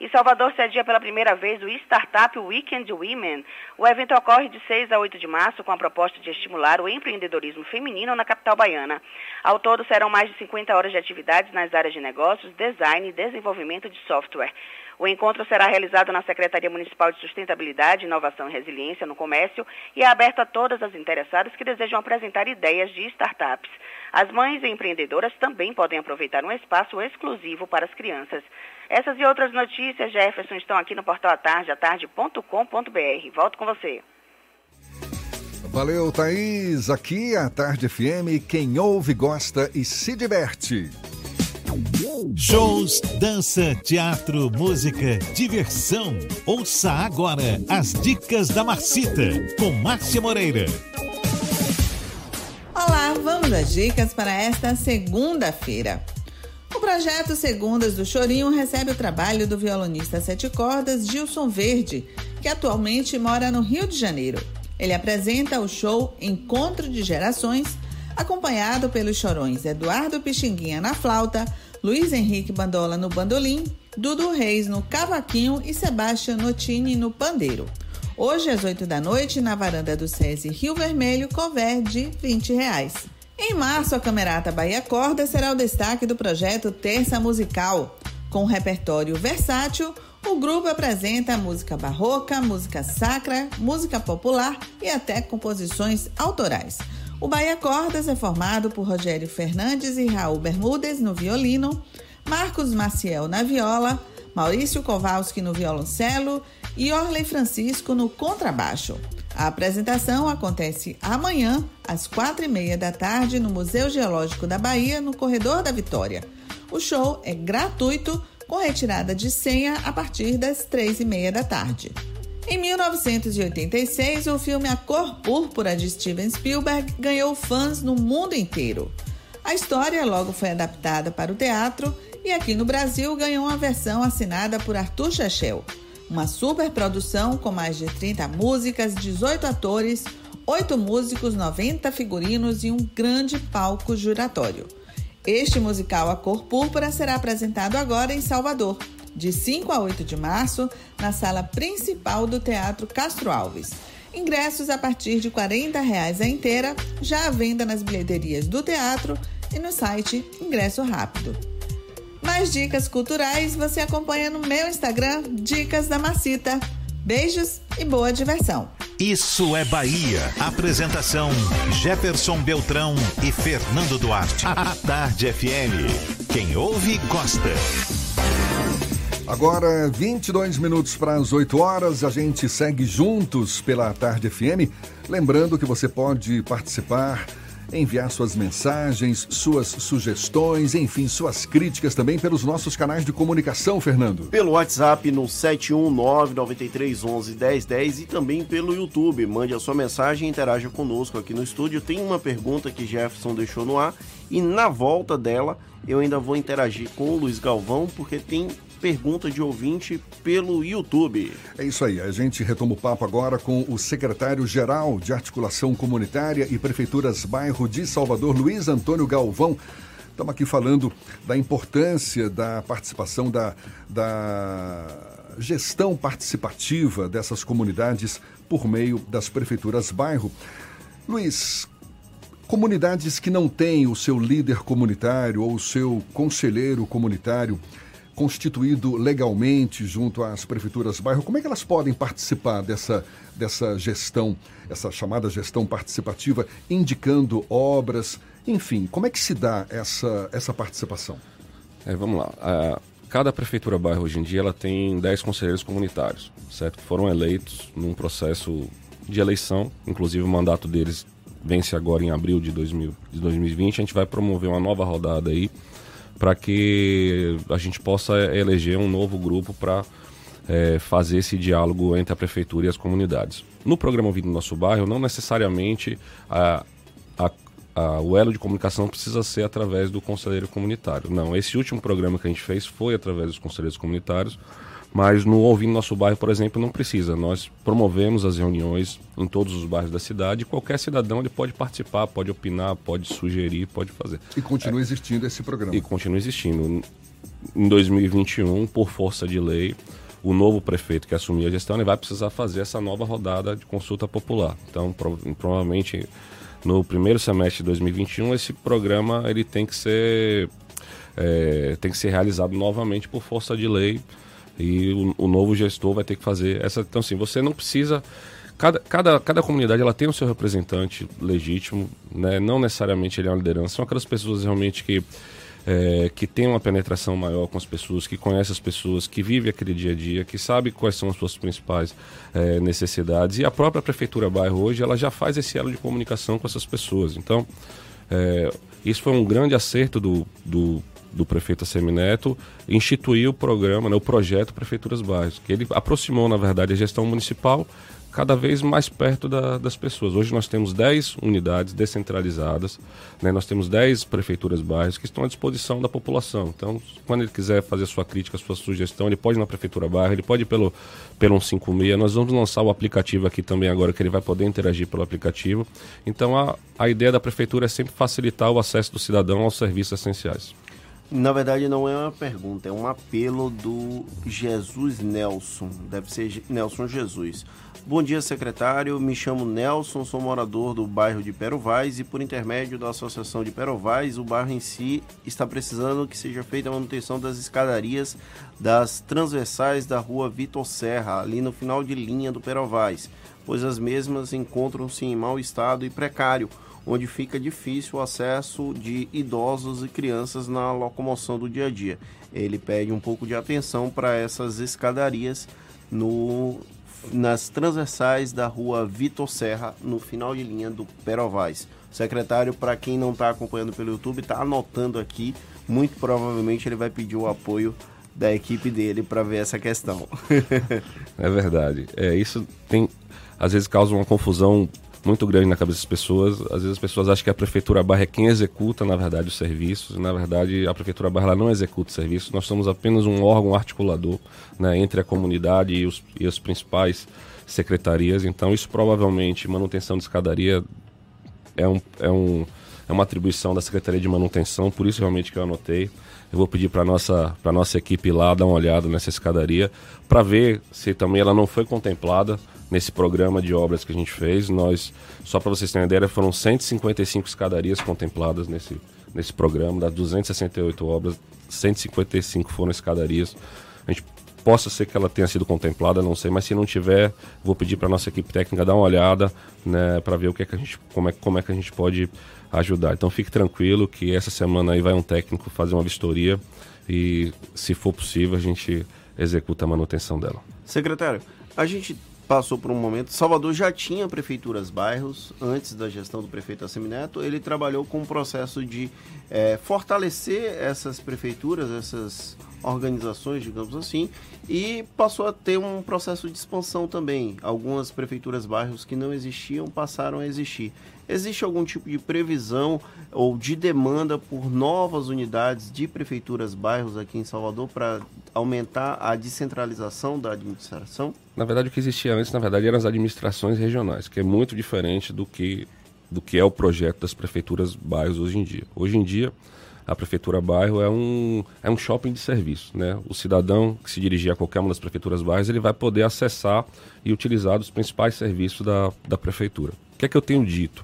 Speaker 18: Em Salvador cedia pela primeira vez o Startup Weekend Women. O evento ocorre de 6 a 8 de março com a proposta de estimular o empreendedorismo feminino na capital baiana. Ao todo serão mais de 50 horas de atividades nas áreas de negócios, design e desenvolvimento de software. O encontro será realizado na Secretaria Municipal de Sustentabilidade, Inovação e Resiliência no Comércio e é aberto a todas as interessadas que desejam apresentar ideias de startups. As mães e empreendedoras também podem aproveitar um espaço exclusivo para as crianças. Essas e outras notícias, Jefferson, estão aqui no portal atarde, atarde.com.br. Volto com você.
Speaker 3: Valeu, Thaís. Aqui é a Tarde FM. Quem ouve, gosta e se diverte.
Speaker 1: Shows, dança, teatro, música, diversão. Ouça agora as dicas da Marcita com Márcia Moreira.
Speaker 19: Olá, vamos às dicas para esta segunda-feira. O projeto Segundas do Chorinho recebe o trabalho do violonista sete cordas Gilson Verde, que atualmente mora no Rio de Janeiro. Ele apresenta o show Encontro de Gerações, acompanhado pelos chorões Eduardo Pixinguinha na flauta, Luiz Henrique Bandola no bandolim, Dudu Reis no cavaquinho e Sebastião Notini no pandeiro. Hoje às 8 da noite, na varanda do SESI Rio Vermelho, cover de 20 reais. Em março, a Camerata Bahia Corda será o destaque do projeto Terça Musical. Com um repertório versátil, o grupo apresenta música barroca, música sacra, música popular e até composições autorais. O Bahia Cordas é formado por Rogério Fernandes e Raul Bermudes no violino, Marcos Maciel na viola, Maurício Kowalski no violoncelo e Orley Francisco no contrabaixo. A apresentação acontece amanhã, às quatro e meia da tarde, no Museu Geológico da Bahia, no Corredor da Vitória. O show é gratuito, com retirada de senha a partir das três e meia da tarde. Em 1986, o filme A Cor Púrpura de Steven Spielberg ganhou fãs no mundo inteiro. A história logo foi adaptada para o teatro e aqui no Brasil ganhou uma versão assinada por Arthur Chachel. Uma super produção com mais de 30 músicas, 18 atores, 8 músicos, 90 figurinos e um grande palco juratório. Este musical A Cor Púrpura será apresentado agora em Salvador, de 5 a 8 de março, na sala principal do Teatro Castro Alves. Ingressos a partir de 40 reais a inteira, já à venda nas bilheterias do teatro e no site Ingresso Rápido. Mais dicas culturais você acompanha no meu Instagram, Dicas da Macita. Beijos e boa diversão.
Speaker 1: Isso é Bahia. Apresentação: Jefferson Beltrão e Fernando Duarte. A Tarde FM. Quem ouve, gosta.
Speaker 3: Agora, 22 minutos para as 8 horas, a gente segue juntos pela Tarde FM. Lembrando que você pode participar enviar suas mensagens, suas sugestões, enfim, suas críticas também pelos nossos canais de comunicação, Fernando.
Speaker 4: Pelo WhatsApp no 71993111010 e também pelo YouTube. Mande a sua mensagem e interaja conosco aqui no estúdio. Tem uma pergunta que Jefferson deixou no ar e na volta dela eu ainda vou interagir com o Luiz Galvão porque tem pergunta de ouvinte pelo YouTube.
Speaker 3: É isso aí, a gente retoma o papo agora com o secretário-geral de Articulação Comunitária e Prefeituras Bairro de Salvador, Luiz Antônio Galvão. Estamos aqui falando da importância da participação da, da gestão participativa dessas comunidades por meio das prefeituras bairro. Luiz, comunidades que não têm o seu líder comunitário ou o seu conselheiro comunitário constituído legalmente junto às prefeituras bairro, como é que elas podem participar dessa, dessa gestão, essa chamada gestão participativa, indicando obras, enfim, como é que se dá essa, essa participação?
Speaker 12: É, vamos lá. Cada prefeitura bairro hoje em dia ela tem 10 conselheiros comunitários, certo? Foram eleitos num processo de eleição, inclusive o mandato deles vence agora em abril de, 2000, de 2020. A gente vai promover uma nova rodada aí para que a gente possa eleger um novo grupo para é, fazer esse diálogo entre a prefeitura e as comunidades. No programa Vida no Nosso Bairro, não necessariamente a, a, a, o elo de comunicação precisa ser através do conselheiro comunitário. Não, esse último programa que a gente fez foi através dos conselheiros comunitários, mas no Ouvindo Nosso Bairro, por exemplo, não precisa. Nós promovemos as reuniões em todos os bairros da cidade. Qualquer cidadão ele pode participar, pode opinar, pode sugerir, pode fazer.
Speaker 3: E continua é, existindo esse programa.
Speaker 12: E continua existindo. Em 2021, por força de lei, o novo prefeito que assumir a gestão ele vai precisar fazer essa nova rodada de consulta popular. Então, pro, provavelmente no primeiro semestre de 2021 esse programa ele tem que ser é, tem que ser realizado novamente por força de lei e o, o, novo gestor vai ter que fazer essa. Então, assim, você não precisa. Cada, cada, cada comunidade ela tem o seu representante legítimo, né? não necessariamente ele é uma liderança, são aquelas pessoas realmente que é, que tem uma penetração maior com as pessoas, que conhece as pessoas, que vive aquele dia a dia, que sabe quais são as suas principais é, necessidades. E a própria Prefeitura Bairro hoje, ela já faz esse elo de comunicação com essas pessoas. Então, é, isso foi um grande acerto do, do, do prefeito Semineto, instituir o programa, né, o projeto Prefeituras Bairros, que ele aproximou, na verdade, a gestão municipal cada vez mais perto da, das pessoas. Hoje nós temos 10 unidades descentralizadas, né? nós temos 10 prefeituras bairros que estão à disposição da população. Então, quando ele quiser fazer sua crítica, sua sugestão, ele pode ir na prefeitura bairro, ele pode ir pelo, pelo 156. Nós vamos lançar o aplicativo aqui também agora, que ele vai poder interagir pelo aplicativo. Então, a, a ideia da prefeitura é sempre facilitar o acesso do cidadão aos serviços essenciais.
Speaker 4: Na verdade, não é uma pergunta, é um apelo do Jesus Nelson. Deve ser Nelson Jesus. Bom dia, secretário. Me chamo Nelson, sou morador do bairro de Perovais e, por intermédio da Associação de Perovais, o bairro em si está precisando que seja feita a manutenção das escadarias das transversais da rua Vitor Serra, ali no final de linha do Perovais, pois as mesmas encontram-se em mau estado e precário, onde fica difícil o acesso de idosos e crianças na locomoção do dia a dia. Ele pede um pouco de atenção para essas escadarias no nas transversais da rua Vitor Serra, no final de linha do Perovais. Secretário, para quem não está acompanhando pelo YouTube, está anotando aqui. Muito provavelmente ele vai pedir o apoio da equipe dele para ver essa questão.
Speaker 12: é verdade. É, isso tem às vezes causa uma confusão muito grande na cabeça das pessoas. Às vezes as pessoas acham que a Prefeitura Barra é quem executa, na verdade, os serviços. Na verdade, a Prefeitura Barra não executa os serviços. Nós somos apenas um órgão articulador né, entre a comunidade e os, e as principais secretarias. Então, isso provavelmente, manutenção de escadaria é, um, é, um, é uma atribuição da Secretaria de Manutenção, por isso realmente que eu anotei. Eu vou pedir para a nossa, nossa equipe lá dar uma olhada nessa escadaria para ver se também ela não foi contemplada nesse programa de obras que a gente fez. Nós, só para vocês terem uma ideia, foram 155 escadarias contempladas nesse, nesse programa, das 268 obras, 155 foram escadarias. A gente possa ser que ela tenha sido contemplada, não sei, mas se não tiver, vou pedir para nossa equipe técnica dar uma olhada, né, para ver o que é que a gente, como é, como é que a gente pode ajudar. Então fique tranquilo que essa semana aí vai um técnico fazer uma vistoria e, se for possível, a gente executa a manutenção dela.
Speaker 4: Secretário, a gente passou por um momento. Salvador já tinha prefeituras bairros antes da gestão do prefeito Assemineto. Ele trabalhou com o processo de é, fortalecer essas prefeituras, essas organizações, digamos assim, e passou a ter um processo de expansão também. Algumas prefeituras bairros que não existiam passaram a existir. Existe algum tipo de previsão ou de demanda por novas unidades de prefeituras bairros aqui em Salvador para aumentar a descentralização da administração?
Speaker 12: Na verdade, o que existia antes, na verdade, eram as administrações regionais, que é muito diferente do que, do que é o projeto das prefeituras bairros hoje em dia. Hoje em dia, a prefeitura bairro é um, é um shopping de serviço, né? O cidadão que se dirigir a qualquer uma das prefeituras bairros, ele vai poder acessar e utilizar os principais serviços da, da prefeitura. O que é que eu tenho dito?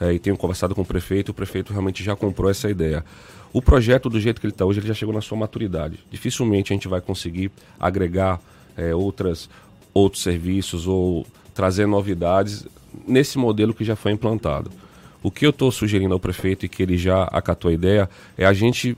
Speaker 12: É, e tenho conversado com o prefeito, o prefeito realmente já comprou essa ideia. O projeto, do jeito que ele está hoje, ele já chegou na sua maturidade. Dificilmente a gente vai conseguir agregar é, outras, outros serviços ou trazer novidades nesse modelo que já foi implantado. O que eu estou sugerindo ao prefeito e que ele já acatou a ideia é a gente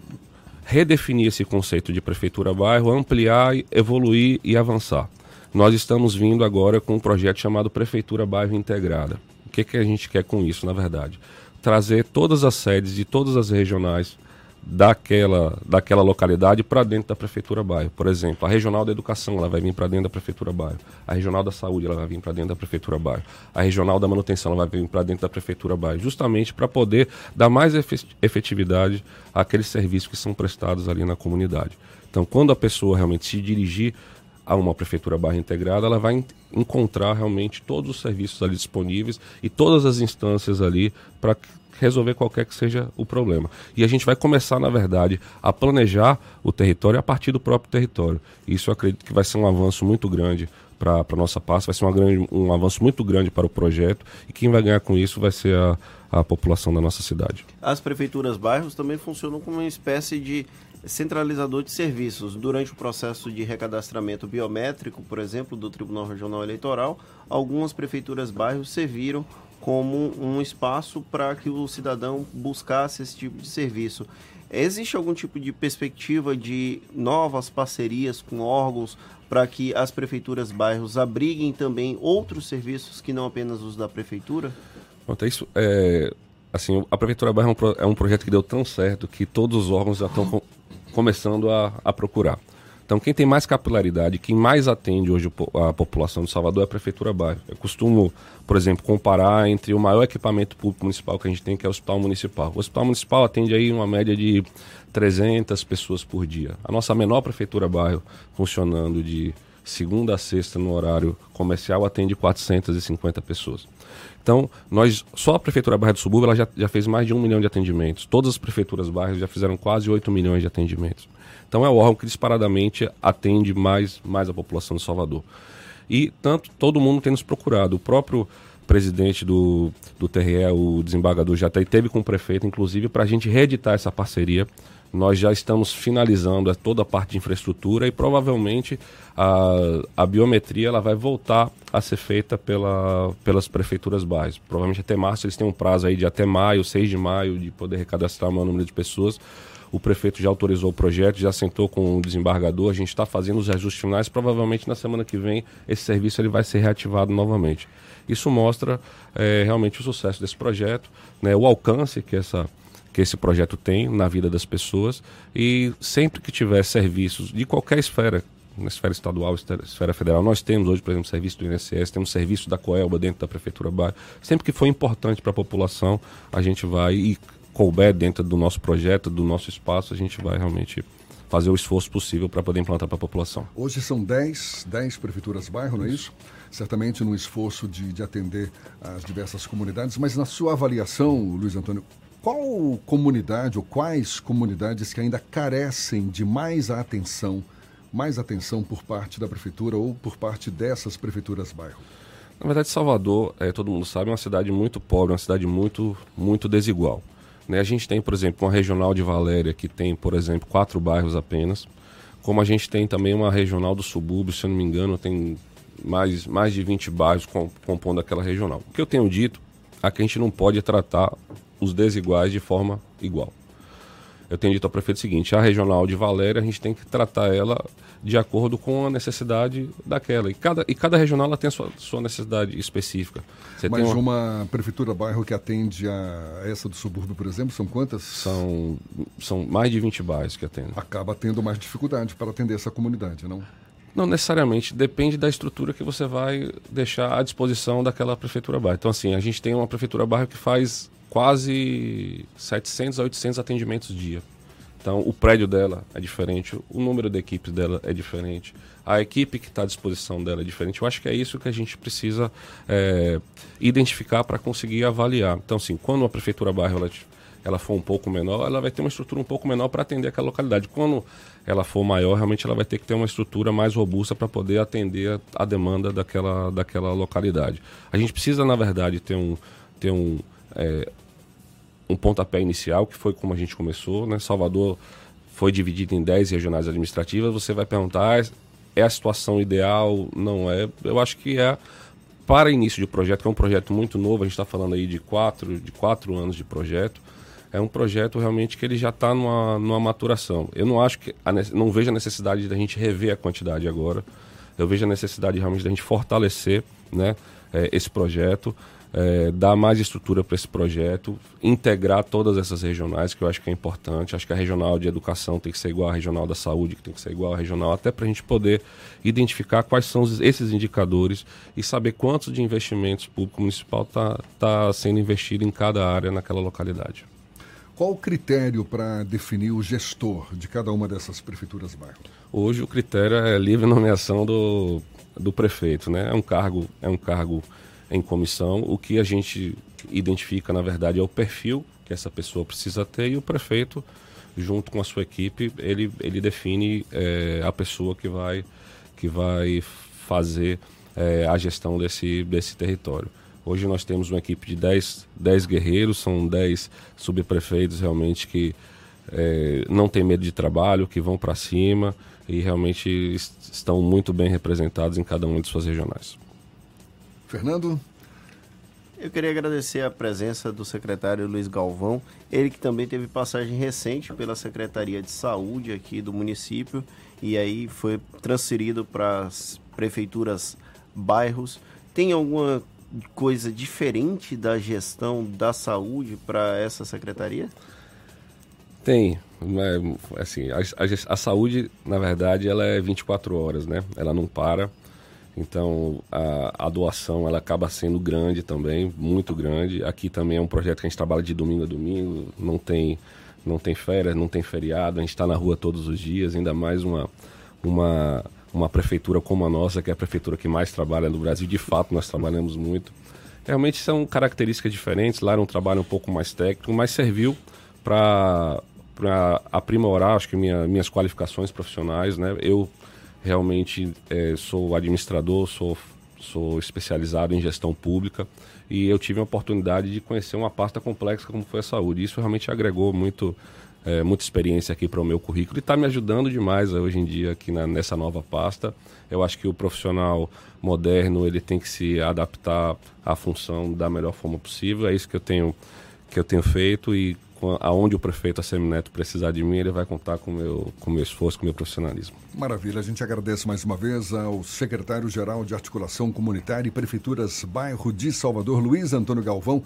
Speaker 12: redefinir esse conceito de prefeitura-bairro, ampliar, evoluir e avançar. Nós estamos vindo agora com um projeto chamado Prefeitura-Bairro Integrada. Que, que a gente quer com isso, na verdade? Trazer todas as sedes de todas as regionais daquela, daquela localidade para dentro da prefeitura bairro. Por exemplo, a regional da educação ela vai vir para dentro da prefeitura bairro. A regional da saúde ela vai vir para dentro da prefeitura bairro. A regional da manutenção ela vai vir para dentro da prefeitura bairro, justamente para poder dar mais efetividade àqueles serviços que são prestados ali na comunidade. Então, quando a pessoa realmente se dirigir a uma prefeitura bairro integrada, ela vai encontrar realmente todos os serviços ali disponíveis e todas as instâncias ali para resolver qualquer que seja o problema. E a gente vai começar, na verdade, a planejar o território a partir do próprio território. Isso eu acredito que vai ser um avanço muito grande para a nossa pasta, vai ser uma grande, um avanço muito grande para o projeto e quem vai ganhar com isso vai ser a, a população da nossa cidade.
Speaker 4: As prefeituras bairros também funcionam como uma espécie de centralizador de serviços. Durante o processo de recadastramento biométrico, por exemplo, do Tribunal Regional Eleitoral, algumas prefeituras bairros serviram como um espaço para que o cidadão buscasse esse tipo de serviço. Existe algum tipo de perspectiva de novas parcerias com órgãos para que as prefeituras bairros abriguem também outros serviços que não apenas os da prefeitura?
Speaker 12: Quanto a isso, é, assim, a prefeitura bairro é um, é um projeto que deu tão certo que todos os órgãos já estão começando a, a procurar. Então, quem tem mais capilaridade, quem mais atende hoje a população de Salvador é a Prefeitura Bairro. Eu costumo, por exemplo, comparar entre o maior equipamento público municipal que a gente tem, que é o Hospital Municipal. O Hospital Municipal atende aí uma média de 300 pessoas por dia. A nossa menor Prefeitura Bairro, funcionando de segunda a sexta no horário comercial, atende 450 pessoas. Então, nós, só a Prefeitura Bairro do Subúrbio ela já, já fez mais de um milhão de atendimentos. Todas as prefeituras bairros já fizeram quase 8 milhões de atendimentos. Então é o órgão que disparadamente atende mais, mais a população de Salvador. E tanto todo mundo tem nos procurado. O próprio presidente do, do TRE, o desembargador já teve com o prefeito, inclusive, para a gente reeditar essa parceria. Nós já estamos finalizando toda a parte de infraestrutura e provavelmente a, a biometria ela vai voltar a ser feita pela, pelas prefeituras bairros. Provavelmente até março eles têm um prazo aí de até maio, 6 de maio, de poder recadastrar o maior número de pessoas o prefeito já autorizou o projeto, já sentou com o desembargador, a gente está fazendo os ajustes finais. Provavelmente na semana que vem esse serviço ele vai ser reativado novamente. Isso mostra é, realmente o sucesso desse projeto, né, o alcance que, essa, que esse projeto tem na vida das pessoas e sempre que tiver serviços de qualquer esfera, na esfera estadual, esfera federal. Nós temos hoje, por exemplo, serviço do INSS, temos serviço da Coelba dentro da Prefeitura Bairro. Sempre que for importante para a população, a gente vai e couber dentro do nosso projeto, do nosso espaço, a gente vai realmente fazer o esforço possível para poder implantar para a população.
Speaker 3: Hoje são 10, 10 prefeituras bairro, não é isso? Certamente no esforço de, de atender as diversas comunidades, mas na sua avaliação, Luiz Antônio, qual comunidade ou quais comunidades que ainda carecem de mais atenção, mais atenção por parte da prefeitura ou por parte dessas prefeituras bairro?
Speaker 12: Na verdade, Salvador, é, todo mundo sabe, é uma cidade muito pobre, uma cidade muito, muito desigual. Né? A gente tem, por exemplo, uma regional de Valéria que tem, por exemplo, quatro bairros apenas. Como a gente tem também uma regional do subúrbio, se eu não me engano, tem mais, mais de 20 bairros compondo aquela regional. O que eu tenho dito é que a gente não pode tratar os desiguais de forma igual eu tenho dito ao prefeito o seguinte: a regional de Valéria, a gente tem que tratar ela de acordo com a necessidade daquela. E cada, e cada regional ela tem a sua, sua necessidade específica.
Speaker 3: Você Mas uma... uma... prefeitura bairro que atende a essa do subúrbio, por exemplo, são quantas?
Speaker 12: São, são mais de 20 bairros que atendem.
Speaker 3: Acaba tendo mais dificuldade para atender essa comunidade, não?
Speaker 12: Não necessariamente, depende da estrutura que você vai deixar à disposição daquela prefeitura bairro. Então, assim, a gente tem uma prefeitura bairro que faz quase 700 a 800 atendimentos dia. Então, o prédio dela é diferente, o número de equipes dela é diferente, a equipe que está à disposição dela é diferente. Eu acho que é isso que a gente precisa é, identificar para conseguir avaliar. Então, assim, quando a prefeitura bairro ela, for um pouco menor, ela vai ter uma estrutura um pouco menor para atender aquela localidade. Quando ela for maior, realmente ela vai ter que ter uma estrutura mais robusta para poder atender a, a demanda daquela, daquela localidade. A gente precisa, na verdade, ter um, ter um é, um pontapé inicial, que foi como a gente começou. Né? Salvador foi dividido em 10 regionais administrativas. Você vai perguntar, é a situação ideal? Não é. Eu acho que é para início de projeto, que é um projeto muito novo, a gente está falando aí de quatro, de quatro anos de projeto. É um projeto realmente que ele já está numa, numa maturação. Eu não acho que a, não vejo a necessidade da gente rever a quantidade agora. Eu vejo a necessidade realmente da gente fortalecer né, é, esse projeto é, dar mais estrutura para esse projeto, integrar todas essas regionais, que eu acho que é importante. Acho que a regional de educação tem que ser igual à regional da saúde, que tem que ser igual à regional, até para a gente poder identificar quais são esses indicadores e saber quantos de investimentos público municipal está tá sendo investido em cada área naquela localidade.
Speaker 3: Qual o critério para definir o gestor de cada uma dessas prefeituras bairro?
Speaker 12: Hoje o critério é livre nomeação do, do prefeito, né? É um cargo, é um cargo em comissão. O que a gente identifica, na verdade, é o perfil que essa pessoa precisa ter e o prefeito, junto com a sua equipe, ele, ele define é, a pessoa que vai, que vai fazer é, a gestão desse, desse território. Hoje nós temos uma equipe de 10, 10 guerreiros, são 10 subprefeitos realmente que é, não têm medo de trabalho, que vão para cima e realmente estão muito bem representados em cada uma de suas regionais.
Speaker 3: Fernando?
Speaker 4: Eu queria agradecer a presença do secretário Luiz Galvão, ele que também teve passagem recente pela Secretaria de Saúde aqui do município e aí foi transferido para as prefeituras bairros. Tem alguma coisa diferente da gestão da saúde para essa secretaria?
Speaker 12: Tem. Assim, a, a, a, saúde, na verdade, ela é 24 horas, né? Ela não para. Então a, a, doação ela acaba sendo grande também, muito grande. Aqui também é um projeto que a gente trabalha de domingo a domingo, não tem, não tem férias, não tem feriado, a gente está na rua todos os dias, ainda mais uma, uma, uma prefeitura como a nossa, que é a prefeitura que mais trabalha no Brasil, de fato nós trabalhamos muito. Realmente são características diferentes, lá era um trabalho um pouco mais técnico, mas serviu para aprimorar, acho que minha, minhas qualificações profissionais, né? Eu realmente é, sou administrador, sou, sou especializado em gestão pública e eu tive a oportunidade de conhecer uma pasta complexa como foi a saúde. Isso realmente agregou muito, é, muita experiência aqui para o meu currículo e está me ajudando demais hoje em dia aqui na, nessa nova pasta. Eu acho que o profissional moderno ele tem que se adaptar à função da melhor forma possível. É isso que eu tenho que eu tenho feito e aonde o prefeito Assemineto precisar de mim, ele vai contar com meu, o meu esforço, com o meu profissionalismo.
Speaker 3: Maravilha, a gente agradece mais uma vez ao secretário-geral de Articulação Comunitária e Prefeituras Bairro de Salvador, Luiz Antônio Galvão,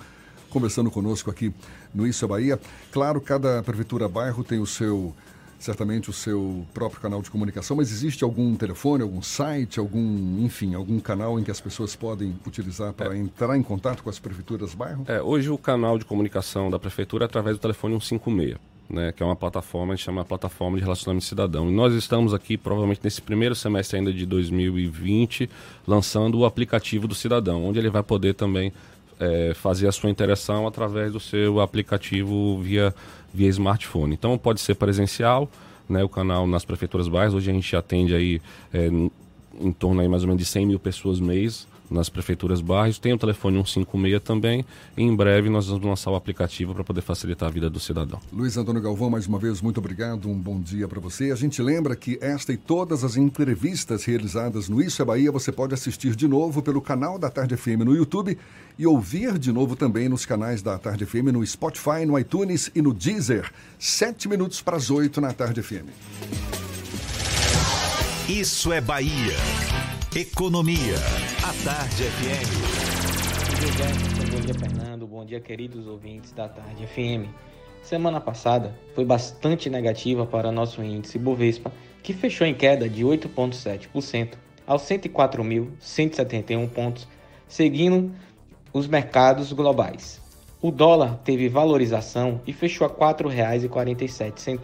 Speaker 3: conversando conosco aqui no Isso é Bahia. Claro, cada prefeitura bairro tem o seu certamente o seu próprio canal de comunicação, mas existe algum telefone, algum site, algum, enfim, algum canal em que as pessoas podem utilizar para é. entrar em contato com as prefeituras bairro?
Speaker 12: É, hoje o canal de comunicação da prefeitura é através do telefone 156. Né, que é uma plataforma, a gente chama a plataforma de relacionamento cidadão. E nós estamos aqui, provavelmente nesse primeiro semestre ainda de 2020, lançando o aplicativo do cidadão, onde ele vai poder também é, fazer a sua interação através do seu aplicativo via via smartphone. Então pode ser presencial, né, o canal nas prefeituras bairros. Hoje a gente atende aí é, em torno aí mais ou menos de 100 mil pessoas mês nas prefeituras bairros. Tem o telefone 156 também. E em breve nós vamos lançar o aplicativo para poder facilitar a vida do cidadão.
Speaker 3: Luiz Antônio Galvão, mais uma vez, muito obrigado. Um bom dia para você. A gente lembra que esta e todas as entrevistas realizadas no Isso é Bahia você pode assistir de novo pelo canal da Tarde FM no YouTube e ouvir de novo também nos canais da Tarde FM no Spotify, no iTunes e no Deezer. Sete minutos para as oito na Tarde FM.
Speaker 1: Isso é Bahia. Economia. A Tarde FM.
Speaker 20: Bom dia, bom dia, Fernando. Bom dia, queridos ouvintes da Tarde FM. Semana passada foi bastante negativa para nosso índice Bovespa, que fechou em queda de 8,7% aos 104.171 pontos, seguindo os mercados globais. O dólar teve valorização e fechou a R$ 4,47.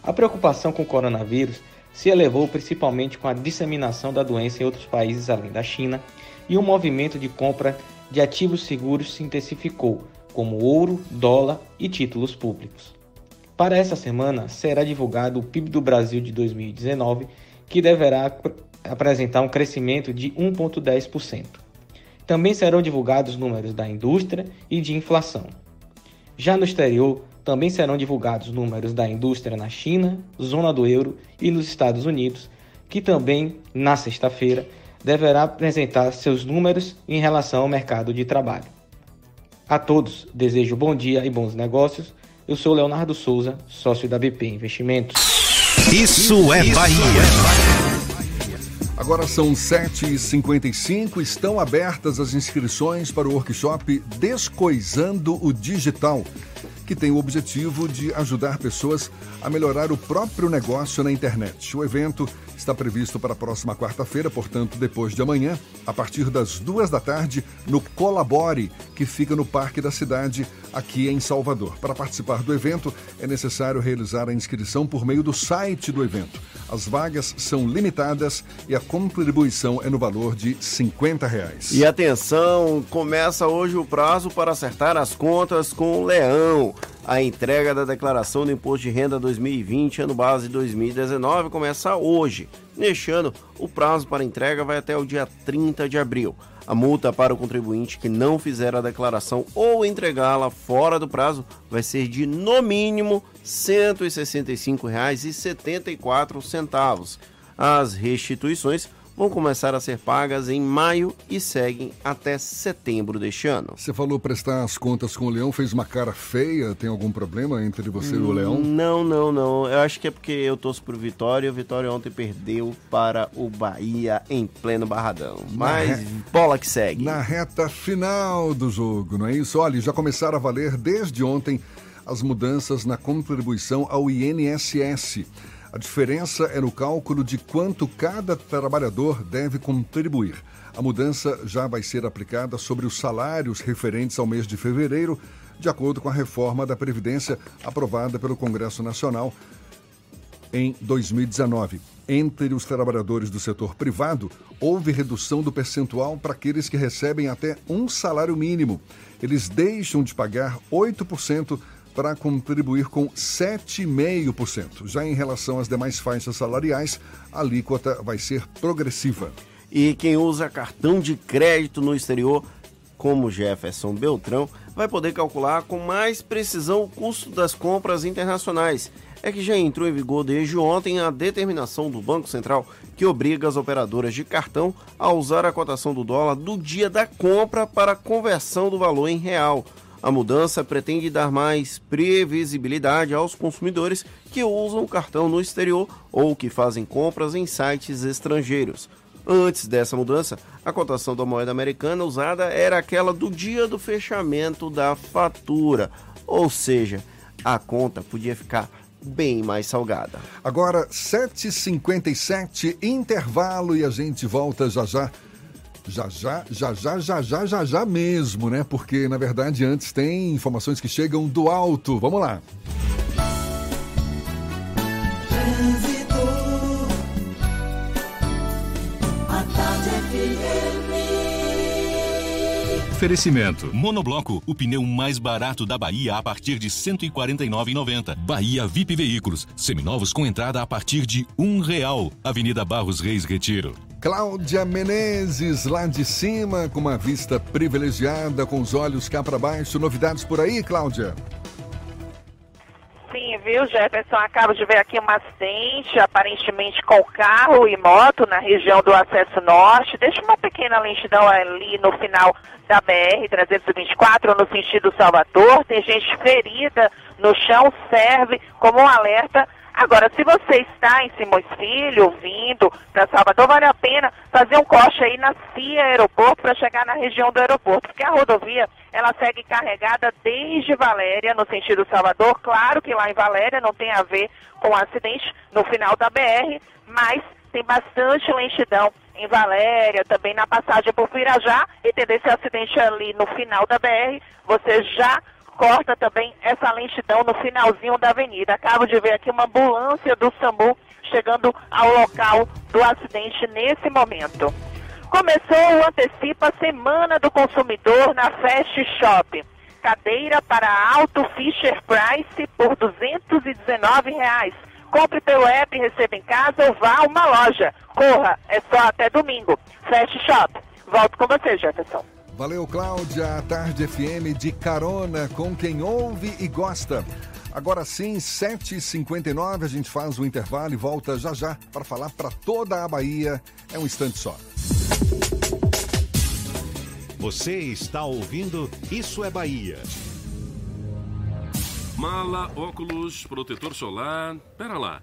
Speaker 20: A preocupação com o coronavírus se elevou principalmente com a disseminação da doença em outros países além da China e o movimento de compra de ativos seguros se intensificou, como ouro, dólar e títulos públicos. Para essa semana será divulgado o PIB do Brasil de 2019, que deverá apresentar um crescimento de 1,10%. Também serão divulgados números da indústria e de inflação. Já no exterior, também serão divulgados números da indústria na China, zona do euro e nos Estados Unidos, que também, na sexta-feira, deverá apresentar seus números em relação ao mercado de trabalho. A todos, desejo bom dia e bons negócios. Eu sou Leonardo Souza, sócio da BP Investimentos.
Speaker 1: Isso é Bahia.
Speaker 3: Agora são 7h55, estão abertas as inscrições para o workshop Descoisando o Digital, que tem o objetivo de ajudar pessoas a melhorar o próprio negócio na internet. O evento está previsto para a próxima quarta-feira, portanto, depois de amanhã, a partir das duas da tarde, no Colabore, que fica no Parque da Cidade, aqui em Salvador. Para participar do evento, é necessário realizar a inscrição por meio do site do evento. As vagas são limitadas e a contribuição é no valor de 50 reais.
Speaker 4: E atenção, começa hoje o prazo para acertar as contas com o Leão. A entrega da declaração do Imposto de Renda 2020, ano base 2019, começa hoje. Neste ano, o prazo para entrega vai até o dia 30 de abril. A multa para o contribuinte que não fizer a declaração ou entregá-la fora do prazo vai ser de, no mínimo, R$ 165,74. As restituições vão começar a ser pagas em maio e seguem até setembro deste ano.
Speaker 3: Você falou prestar as contas com o Leão, fez uma cara feia, tem algum problema entre você hum, e o Leão?
Speaker 4: Não, não, não. Eu acho que é porque eu torço pro Vitória. O Vitória ontem perdeu para o Bahia em pleno Barradão. Mas re... bola que segue.
Speaker 3: Na reta final do jogo, não é isso? Olha, já começaram a valer desde ontem as mudanças na contribuição ao INSS. A diferença é no cálculo de quanto cada trabalhador deve contribuir. A mudança já vai ser aplicada sobre os salários referentes ao mês de fevereiro, de acordo com a reforma da Previdência aprovada pelo Congresso Nacional em 2019. Entre os trabalhadores do setor privado, houve redução do percentual para aqueles que recebem até um salário mínimo. Eles deixam de pagar 8% para contribuir com 7,5%. Já em relação às demais faixas salariais, a alíquota vai ser progressiva.
Speaker 4: E quem usa cartão de crédito no exterior, como Jefferson Beltrão, vai poder calcular com mais precisão o custo das compras internacionais. É que já entrou em vigor desde ontem a determinação do Banco Central que obriga as operadoras de cartão a usar a cotação do dólar do dia da compra para conversão do valor em real. A mudança pretende dar mais previsibilidade aos consumidores que usam o cartão no exterior ou que fazem compras em sites estrangeiros. Antes dessa mudança, a cotação da moeda americana usada era aquela do dia do fechamento da fatura, ou seja, a conta podia ficar bem mais salgada.
Speaker 3: Agora, 7h57, intervalo e a gente volta já já já já, já já, já já, já já mesmo, né? Porque na verdade antes tem informações que chegam do alto. Vamos lá.
Speaker 2: Oferecimento. Monobloco, o pneu mais barato da Bahia a partir de R$ 149,90. Bahia VIP Veículos, seminovos com entrada a partir de um real. Avenida Barros Reis Retiro.
Speaker 3: Cláudia Menezes, lá de cima, com uma vista privilegiada, com os olhos cá para baixo. Novidades por aí, Cláudia?
Speaker 6: Sim, viu, Jefferson? Acabo de ver aqui um acidente, aparentemente com carro e moto na região do acesso norte. Deixa uma pequena lentidão ali no final da BR-324, no sentido Salvador. Tem gente ferida no chão, serve como um alerta Agora, se você está em Simões Filho, vindo para Salvador, vale a pena fazer um corte aí na CIA Aeroporto para chegar na região do aeroporto, porque a rodovia ela segue carregada desde Valéria, no sentido Salvador. Claro que lá em Valéria não tem a ver com o acidente no final da BR, mas tem bastante lentidão em Valéria, também na passagem por Pirajá, e esse acidente ali no final da BR, você já corta também essa lentidão no finalzinho da avenida. Acabo de ver aqui uma ambulância do SAMU chegando ao local do acidente nesse momento. Começou o Antecipa Semana do Consumidor na Fast Shop. Cadeira para Alto Fisher Price por 219 reais. Compre pelo app, receba em casa ou vá a uma loja. Corra, é só até domingo. Fast Shop. Volto com você, Jefferson.
Speaker 3: Valeu, Cláudia. A Tarde FM de carona com quem ouve e gosta. Agora sim, 7h59, a gente faz o intervalo e volta já já para falar para toda a Bahia. É um instante só.
Speaker 1: Você está ouvindo Isso é Bahia.
Speaker 21: Mala, óculos, protetor solar. Pera lá.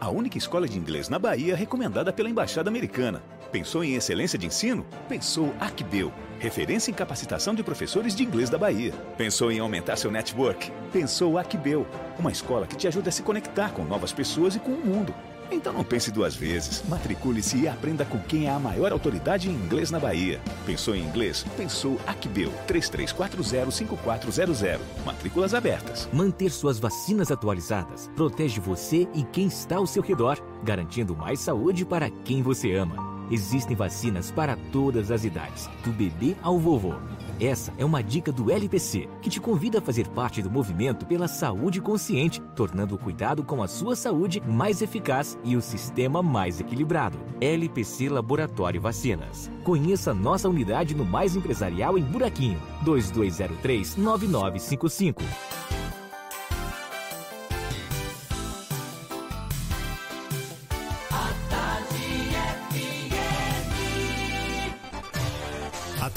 Speaker 22: a única escola de inglês na Bahia recomendada pela Embaixada Americana. Pensou em excelência de ensino? Pensou Acbeu, referência em capacitação de professores de inglês da Bahia. Pensou em aumentar seu network? Pensou Acbeu, uma escola que te ajuda a se conectar com novas pessoas e com o mundo. Então não pense duas vezes. Matricule-se e aprenda com quem é a maior autoridade em inglês na Bahia. Pensou em inglês? Pensou Acbeu 33405400. Matrículas abertas.
Speaker 23: Manter suas vacinas atualizadas protege você e quem está ao seu redor, garantindo mais saúde para quem você ama. Existem vacinas para todas as idades, do bebê ao vovô. Essa é uma dica do LPC, que te convida a fazer parte do movimento pela saúde consciente, tornando o cuidado com a sua saúde mais eficaz e o sistema mais equilibrado. LPC Laboratório Vacinas. Conheça nossa unidade no Mais Empresarial em Buraquinho, 2203 9955.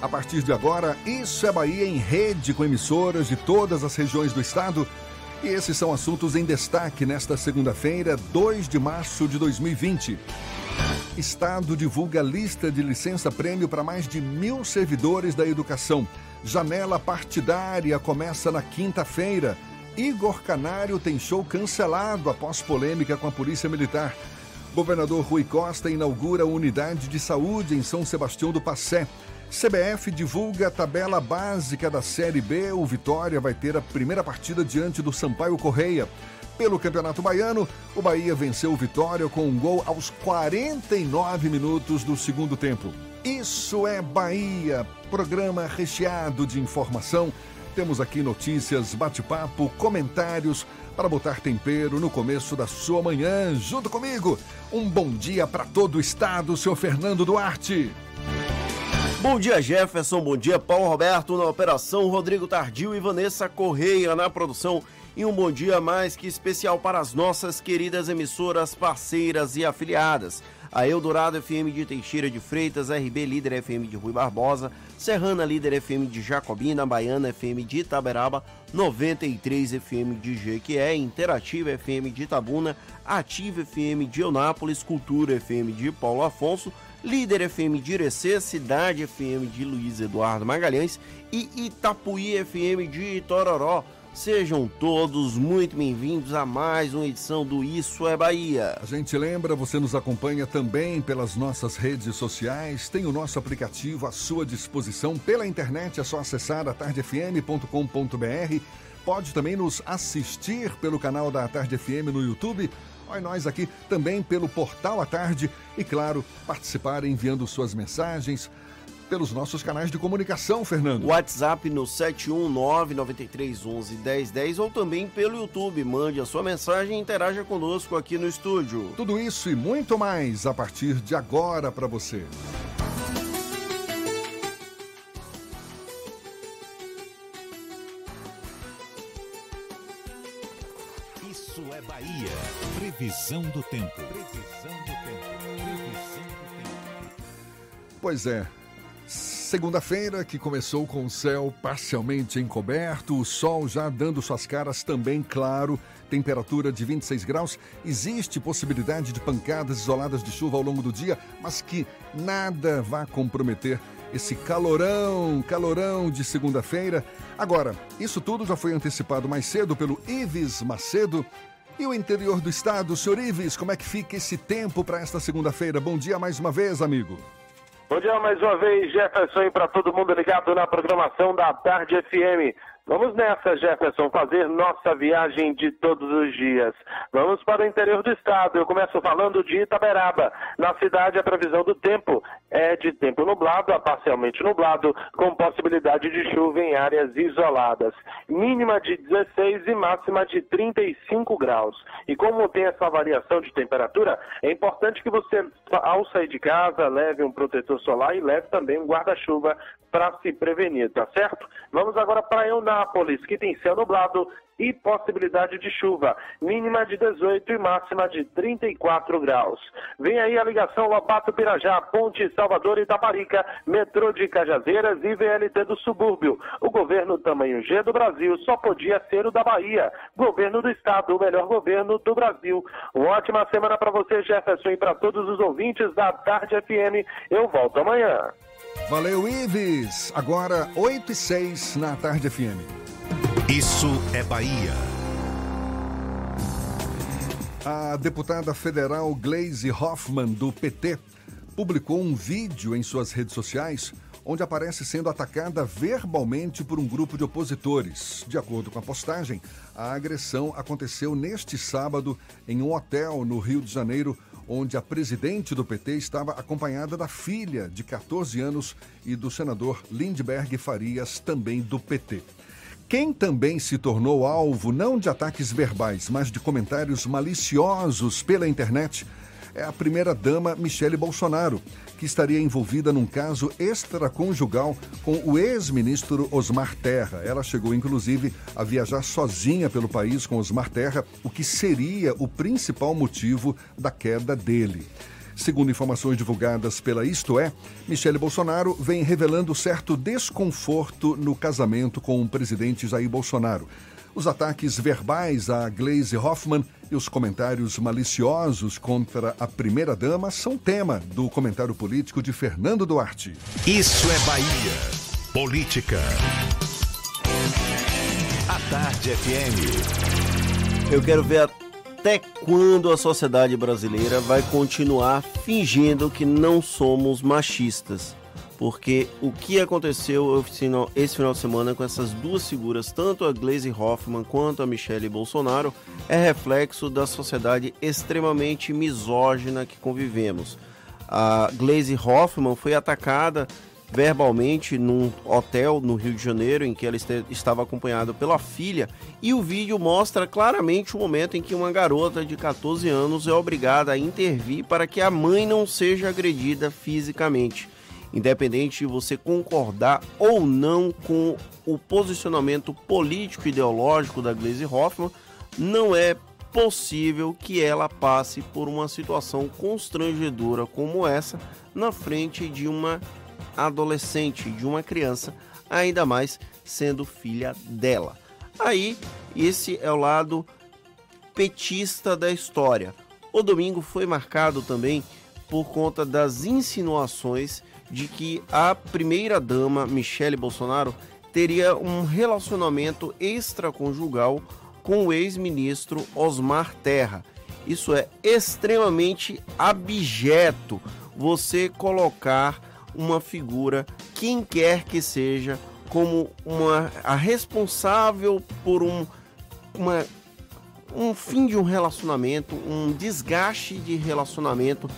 Speaker 3: A partir de agora, Isso é Bahia em rede com emissoras de todas as regiões do estado. E esses são assuntos em destaque nesta segunda-feira, 2 de março de 2020. Estado divulga lista de licença-prêmio para mais de mil servidores da educação. Janela partidária começa na quinta-feira. Igor Canário tem show cancelado após polêmica com a Polícia Militar. Governador Rui Costa inaugura unidade de saúde em São Sebastião do Passé. CBF divulga a tabela básica da Série B. O Vitória vai ter a primeira partida diante do Sampaio Correia. Pelo Campeonato Baiano, o Bahia venceu o Vitória com um gol aos 49 minutos do segundo tempo. Isso é Bahia, programa recheado de informação. Temos aqui notícias, bate-papo, comentários para botar tempero no começo da sua manhã. Junto comigo, um bom dia para todo o estado, seu Fernando Duarte.
Speaker 4: Bom dia, Jefferson. Bom dia, Paulo Roberto na operação, Rodrigo Tardio e Vanessa Correia na produção. E um bom dia mais que especial para as nossas queridas emissoras parceiras e afiliadas. A Eldorado FM de Teixeira de Freitas, RB Líder FM de Rui Barbosa, Serrana Líder FM de Jacobina, Baiana FM de Itaberaba, 93 FM de Jequié, Interativa FM de Itabuna, Ativa FM de Eunápolis, Cultura FM de Paulo Afonso, Líder FM de Irecê, Cidade FM de Luiz Eduardo Magalhães e Itapuí FM de Itororó. Sejam todos muito bem-vindos a mais uma edição do Isso é Bahia.
Speaker 3: A gente lembra, você nos acompanha também pelas nossas redes sociais, tem o nosso aplicativo à sua disposição pela internet, é só acessar atardefm.com.br. Pode também nos assistir pelo canal da Tarde FM no YouTube Olha nós aqui também pelo Portal à Tarde e, claro, participar enviando suas mensagens pelos nossos canais de comunicação, Fernando.
Speaker 4: WhatsApp no 71993111010 ou também pelo YouTube. Mande a sua mensagem e interaja conosco aqui no estúdio.
Speaker 3: Tudo isso e muito mais a partir de agora para você.
Speaker 1: Isso é Bahia. Previsão do tempo. Previsão do tempo. Previsão do tempo.
Speaker 3: Pois é. Segunda-feira que começou com o céu parcialmente encoberto, o sol já dando suas caras também claro, temperatura de 26 graus. Existe possibilidade de pancadas isoladas de chuva ao longo do dia, mas que nada vá comprometer esse calorão, calorão de segunda-feira. Agora, isso tudo já foi antecipado mais cedo pelo Ives Macedo. E o interior do estado, senhor Ives, como é que fica esse tempo para esta segunda-feira? Bom dia mais uma vez, amigo.
Speaker 24: Bom dia mais uma vez, Jefferson, e para todo mundo ligado na programação da Tarde FM. Vamos nessa, Jefferson, fazer nossa viagem de todos os dias. Vamos para o interior do estado. Eu começo falando de Itaberaba. Na cidade, a previsão do tempo é de tempo nublado a parcialmente nublado, com possibilidade de chuva em áreas isoladas. Mínima de 16 e máxima de 35 graus. E como tem essa variação de temperatura, é importante que você, ao sair de casa, leve um protetor solar e leve também um guarda-chuva para se prevenir, tá certo? Vamos agora para Eunápolis, que tem céu nublado e possibilidade de chuva, mínima de 18 e máxima de 34 graus. Vem aí a ligação Lobato Pirajá, Ponte Salvador e Itaparica, metrô de Cajazeiras e VLT do subúrbio. O governo tamanho G do Brasil só podia ser o da Bahia. Governo do Estado, o melhor governo do Brasil. Uma ótima semana para você, Jefferson, e para todos os ouvintes da Tarde FM. Eu volto amanhã.
Speaker 3: Valeu, Ives. Agora, 8 e 6 na Tarde FM.
Speaker 1: Isso é Bahia.
Speaker 3: A deputada federal Glaze Hoffman, do PT, publicou um vídeo em suas redes sociais onde aparece sendo atacada verbalmente por um grupo de opositores. De acordo com a postagem, a agressão aconteceu neste sábado em um hotel no Rio de Janeiro, onde a presidente do PT estava acompanhada da filha, de 14 anos, e do senador Lindbergh Farias, também do PT. Quem também se tornou alvo não de ataques verbais, mas de comentários maliciosos pela internet é a primeira-dama Michele Bolsonaro, que estaria envolvida num caso extraconjugal com o ex-ministro Osmar Terra. Ela chegou, inclusive, a viajar sozinha pelo país com Osmar Terra, o que seria o principal motivo da queda dele. Segundo informações divulgadas pela Isto É, Michele Bolsonaro vem revelando certo desconforto no casamento com o presidente Jair Bolsonaro. Os ataques verbais a Glaze Hoffman e os comentários maliciosos contra a primeira-dama são tema do comentário político de Fernando Duarte.
Speaker 1: Isso é Bahia. Política. A Tarde FM.
Speaker 4: Eu quero ver até quando a sociedade brasileira vai continuar fingindo que não somos machistas. Porque o que aconteceu esse final de semana com essas duas figuras, tanto a Glaze Hoffman quanto a Michelle Bolsonaro, é reflexo da sociedade extremamente misógina que convivemos. A Glaze Hoffman foi atacada verbalmente num hotel no Rio de Janeiro em que ela estava acompanhada pela filha e o vídeo mostra claramente o momento em que uma garota de 14 anos é obrigada a intervir para que a mãe não seja agredida fisicamente. Independente de você concordar ou não com o posicionamento político ideológico da Glaze Hoffman, não é possível que ela passe por uma situação constrangedora como essa na frente de uma adolescente, de uma criança, ainda mais sendo filha dela. Aí, esse é o lado petista da história. O domingo foi marcado também por conta das insinuações de que a primeira-dama, Michele Bolsonaro, teria um relacionamento extraconjugal com o ex-ministro Osmar Terra. Isso é extremamente abjeto você colocar uma figura, quem quer que seja, como uma a responsável por um, uma, um fim de um relacionamento, um desgaste de relacionamento,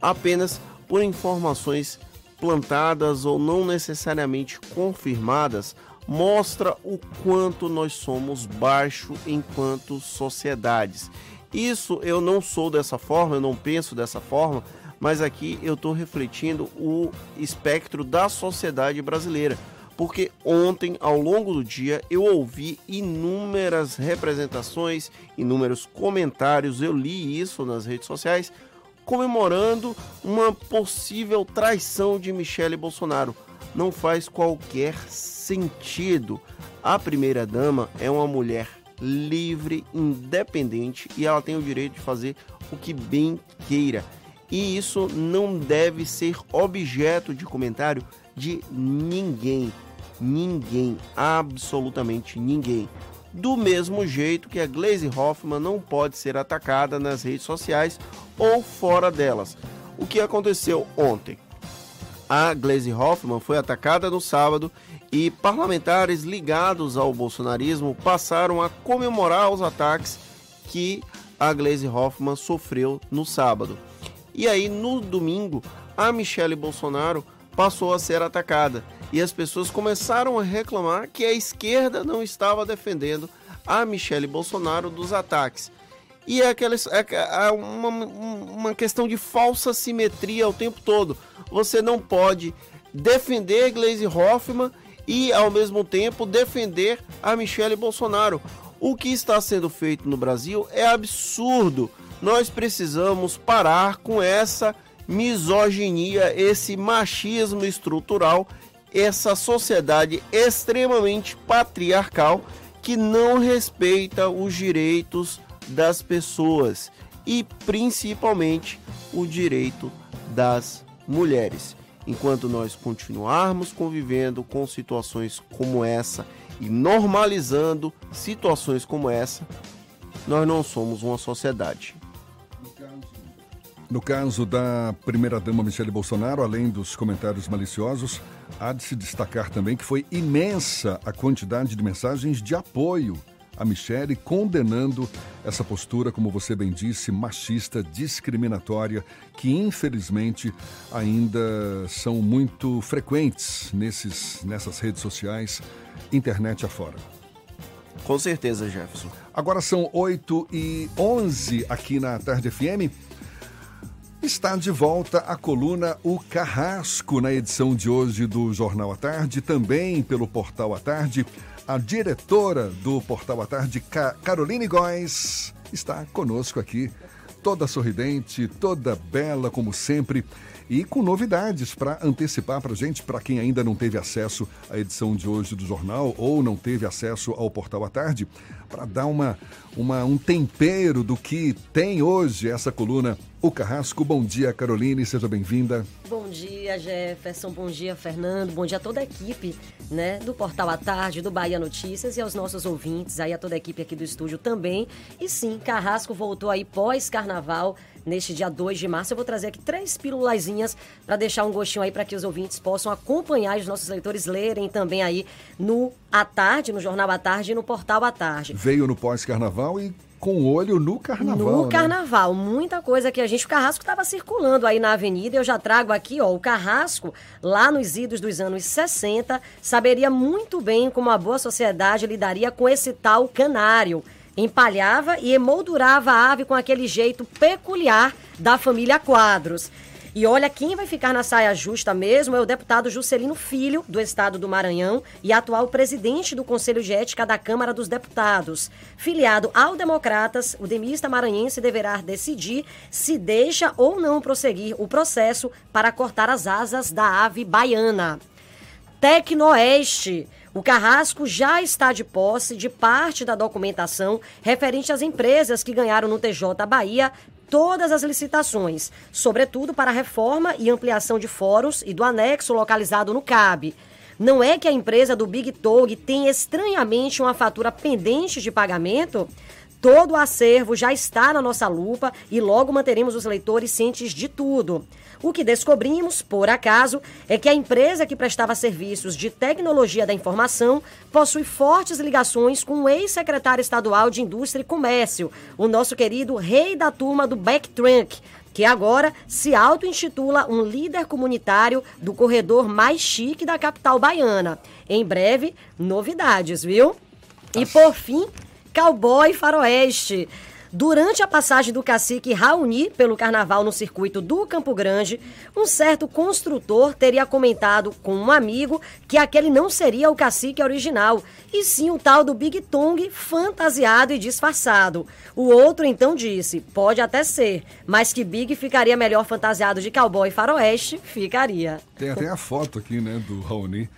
Speaker 4: apenas por informações plantadas ou não necessariamente confirmadas, mostra o quanto nós somos baixo enquanto sociedades. Isso eu não sou dessa forma, eu não penso dessa forma, mas aqui eu estou refletindo o espectro da sociedade brasileira. Porque ontem, ao longo do dia, eu ouvi inúmeras representações, inúmeros comentários, eu li isso nas redes sociais, comemorando uma possível traição de Michele Bolsonaro. não faz qualquer sentido. A primeira-dama é uma mulher livre, independente e ela tem o direito de fazer o que bem queira. E isso não deve ser objeto de comentário de ninguém. Ninguém, absolutamente ninguém. Do mesmo jeito que a Glaze Hoffman não pode ser atacada nas redes sociais ou fora delas. O que aconteceu ontem? A Glaze Hoffman foi atacada no sábado e parlamentares ligados ao bolsonarismo passaram a comemorar os ataques que a Glaze Hoffman sofreu no sábado. E aí, no domingo, a Michelle Bolsonaro passou a ser atacada e as pessoas começaram a reclamar que a esquerda não estava defendendo a Michelle Bolsonaro dos ataques. E é, aquela, é, é uma, uma questão de falsa simetria o tempo todo. Você não pode defender Gleisi Hoffmann e, ao mesmo tempo, defender a Michelle Bolsonaro. O que está sendo feito no Brasil é absurdo. Nós precisamos parar com essa misoginia, esse machismo estrutural, essa sociedade extremamente patriarcal que não respeita os direitos das pessoas e principalmente o direito das mulheres. Enquanto nós continuarmos convivendo com situações como essa e normalizando situações como essa, nós não somos uma sociedade.
Speaker 3: No caso da primeira-dama Michele Bolsonaro, além dos comentários maliciosos, há de se destacar também que foi imensa a quantidade de mensagens de apoio a Michele, condenando essa postura, como você bem disse, machista, discriminatória, que infelizmente ainda são muito frequentes nesses, nessas redes sociais, internet afora.
Speaker 4: Com certeza, Jefferson.
Speaker 3: Agora são 8 e 11 aqui na Tarde FM. Está de volta a coluna O Carrasco na edição de hoje do Jornal à Tarde, também pelo Portal à Tarde. A diretora do Portal à Tarde, Caroline Góes, está conosco aqui, toda sorridente, toda bela como sempre e com novidades para antecipar para gente, para quem ainda não teve acesso à edição de hoje do jornal ou não teve acesso ao Portal à Tarde, para dar uma, uma, um tempero do que tem hoje essa coluna o Carrasco. Bom dia, Caroline, seja bem-vinda.
Speaker 25: Bom dia, Jefferson. Bom dia, Fernando. Bom dia a toda a equipe, né, do Portal à Tarde, do Bahia Notícias e aos nossos ouvintes, aí a toda a equipe aqui do estúdio também. E sim, Carrasco voltou aí pós-carnaval neste dia 2 de março. Eu vou trazer aqui três pílulazinhas para deixar um gostinho aí para que os ouvintes possam acompanhar e os nossos leitores lerem também aí no à tarde, no Jornal à Tarde e no Portal à Tarde.
Speaker 3: Veio no pós-carnaval e com olho no carnaval.
Speaker 25: No
Speaker 3: né?
Speaker 25: carnaval, muita coisa que a gente. O carrasco estava circulando aí na avenida. Eu já trago aqui, ó, o carrasco, lá nos idos dos anos 60, saberia muito bem como a boa sociedade lidaria com esse tal canário. Empalhava e emoldurava a ave com aquele jeito peculiar da família Quadros. E olha, quem vai ficar na saia justa mesmo é o deputado Juscelino Filho, do estado do Maranhão, e atual presidente do Conselho de Ética da Câmara dos Deputados. Filiado ao Democratas, o demista maranhense deverá decidir se deixa ou não prosseguir o processo para cortar as asas da ave baiana. Tecnoeste. O Carrasco já está de posse de parte da documentação referente às empresas que ganharam no TJ Bahia todas as licitações, sobretudo para a reforma e ampliação de fóruns e do anexo localizado no CAB. Não é que a empresa do Big Tog tem estranhamente uma fatura pendente de pagamento? Todo o acervo já está na nossa lupa e logo manteremos os leitores cientes de tudo. O que descobrimos, por acaso, é que a empresa que prestava serviços de tecnologia da informação possui fortes ligações com o ex-secretário estadual de Indústria e Comércio, o nosso querido rei da turma do Backtrunk, que agora se auto-intitula um líder comunitário do corredor mais chique da capital baiana. Em breve, novidades, viu? E por fim, Cowboy Faroeste. Durante a passagem do cacique Raoni pelo carnaval no circuito do Campo Grande, um certo construtor teria comentado com um amigo que aquele não seria o cacique original, e sim o tal do Big Tongue fantasiado e disfarçado. O outro então disse: pode até ser, mas que Big ficaria melhor fantasiado de cowboy faroeste, ficaria.
Speaker 3: Tem até a foto aqui, né, do Raoni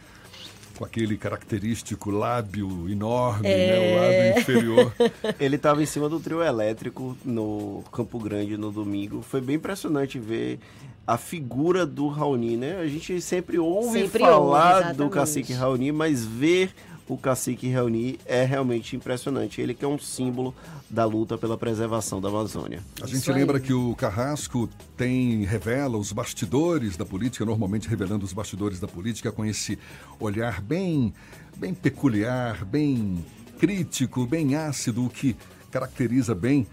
Speaker 3: com aquele característico lábio enorme, é... né? O lábio inferior.
Speaker 4: Ele estava em cima do trio elétrico no Campo Grande no domingo. Foi bem impressionante ver a figura do Raoni, né? A gente sempre ouve sempre falar ouve, do cacique Raoni, mas ver o cacique Raoni é realmente impressionante. Ele que é um símbolo da luta pela preservação da Amazônia.
Speaker 3: A gente lembra que o Carrasco tem revela os bastidores da política, normalmente revelando os bastidores da política com esse olhar bem bem peculiar, bem crítico, bem ácido, o que caracteriza bem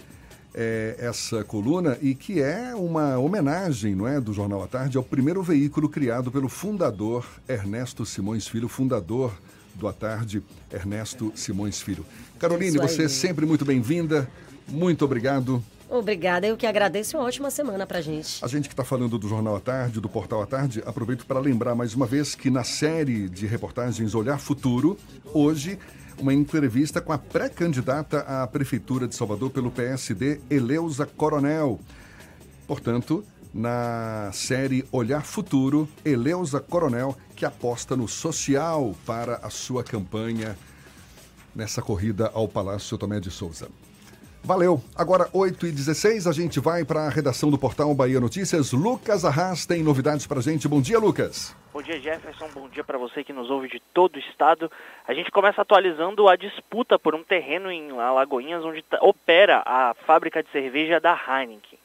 Speaker 3: é, essa coluna e que é uma homenagem, não é, do Jornal à Tarde ao primeiro veículo criado pelo fundador Ernesto Simões Filho, fundador do À Tarde, Ernesto Simões Filho. Caroline, você é sempre muito bem-vinda. Muito obrigado.
Speaker 25: Obrigada, eu que agradeço. Uma ótima semana pra gente.
Speaker 3: A gente que está falando do Jornal à Tarde, do Portal à Tarde, aproveito para lembrar mais uma vez que na série de reportagens Olhar Futuro, hoje, uma entrevista com a pré-candidata à Prefeitura de Salvador pelo PSD, Eleusa Coronel. Portanto, na série Olhar Futuro, Eleusa Coronel, que aposta no social para a sua campanha nessa corrida ao Palácio Tomé de Souza. Valeu. Agora, 8 e 16 a gente vai para a redação do portal Bahia Notícias. Lucas Arras tem novidades para a gente. Bom dia, Lucas.
Speaker 11: Bom dia, Jefferson. Bom dia para você que nos ouve de todo o estado. A gente começa atualizando a disputa por um terreno em Alagoinhas, onde opera a fábrica de cerveja da Heineken.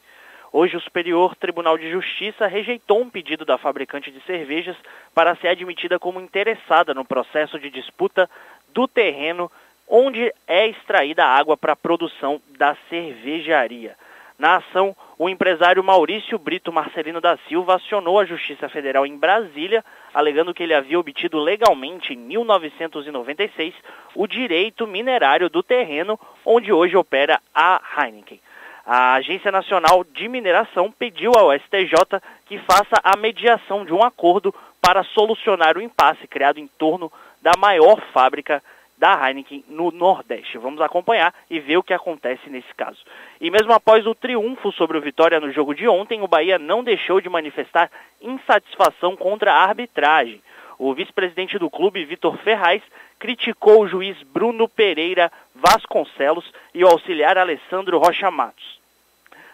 Speaker 11: Hoje, o Superior Tribunal de Justiça rejeitou um pedido da fabricante de cervejas para ser admitida como interessada no processo de disputa do terreno onde é extraída a água para a produção da cervejaria. Na ação, o empresário Maurício Brito Marcelino da Silva acionou a Justiça Federal em Brasília, alegando que ele havia obtido legalmente em 1996 o direito minerário do terreno onde hoje opera a Heineken. A Agência Nacional de Mineração pediu ao STJ que faça a mediação de um acordo para solucionar o impasse criado em torno da maior fábrica da Heineken no Nordeste. Vamos acompanhar e ver o que acontece nesse caso. E mesmo após o triunfo sobre o Vitória no jogo de ontem, o Bahia não deixou de manifestar insatisfação contra a arbitragem. O vice-presidente do clube, Vitor Ferraz, criticou o juiz Bruno Pereira Vasconcelos e o auxiliar Alessandro Rocha Matos.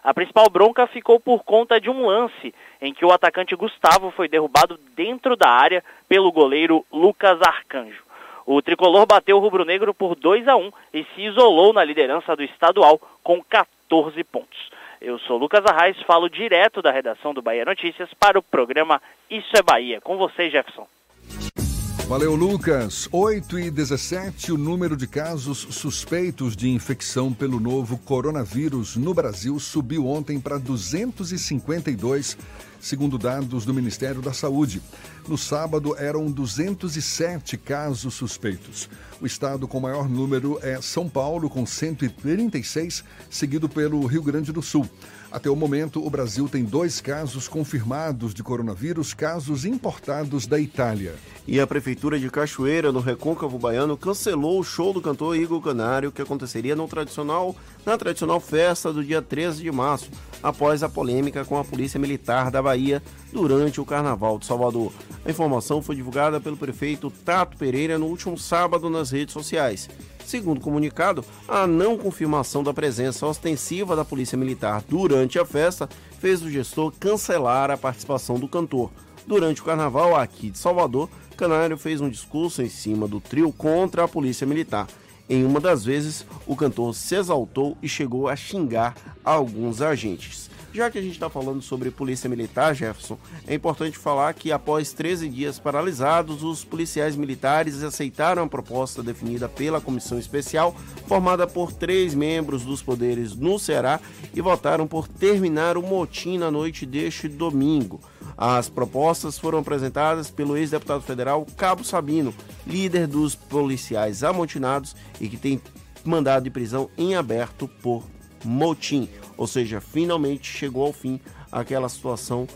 Speaker 11: A principal bronca ficou por conta de um lance em que o atacante Gustavo foi derrubado dentro da área pelo goleiro Lucas Arcanjo. O tricolor bateu o rubro-negro por 2 a 1 e se isolou na liderança do estadual com 14 pontos. Eu sou Lucas Arraes, falo direto da redação do Bahia Notícias para o programa Isso é Bahia. Com você, Jefferson.
Speaker 3: Valeu, Lucas. 8 e 17, o número de casos suspeitos de infecção pelo novo coronavírus no Brasil subiu ontem para 252, segundo dados do Ministério da Saúde. No sábado, eram 207 casos suspeitos. O estado com maior número é São Paulo, com 136, seguido pelo Rio Grande do Sul. Até o momento, o Brasil tem dois casos confirmados de coronavírus, casos importados da Itália.
Speaker 4: E a Prefeitura de Cachoeira, no Recôncavo Baiano, cancelou o show do cantor Igor Canário, que aconteceria no tradicional, na tradicional festa do dia 13 de março, após a polêmica com a Polícia Militar da Bahia durante o Carnaval de Salvador. A informação foi divulgada pelo prefeito Tato Pereira no último sábado nas redes sociais. Segundo o comunicado, a não confirmação da presença ostensiva da Polícia Militar durante a festa fez o gestor cancelar a participação do cantor. Durante o carnaval aqui de Salvador, Canário fez um discurso em cima do trio contra a Polícia Militar. Em uma das vezes, o cantor se exaltou e chegou a xingar alguns agentes. Já que a gente está falando sobre polícia militar, Jefferson, é importante falar que após 13 dias paralisados, os policiais militares aceitaram a proposta definida pela comissão especial, formada por três membros dos poderes no Ceará, e votaram por terminar o motim na noite deste domingo. As propostas foram apresentadas pelo ex-deputado federal Cabo Sabino, líder dos policiais amotinados e que tem mandado de prisão em aberto por motim. Ou seja, finalmente chegou ao fim aquela situação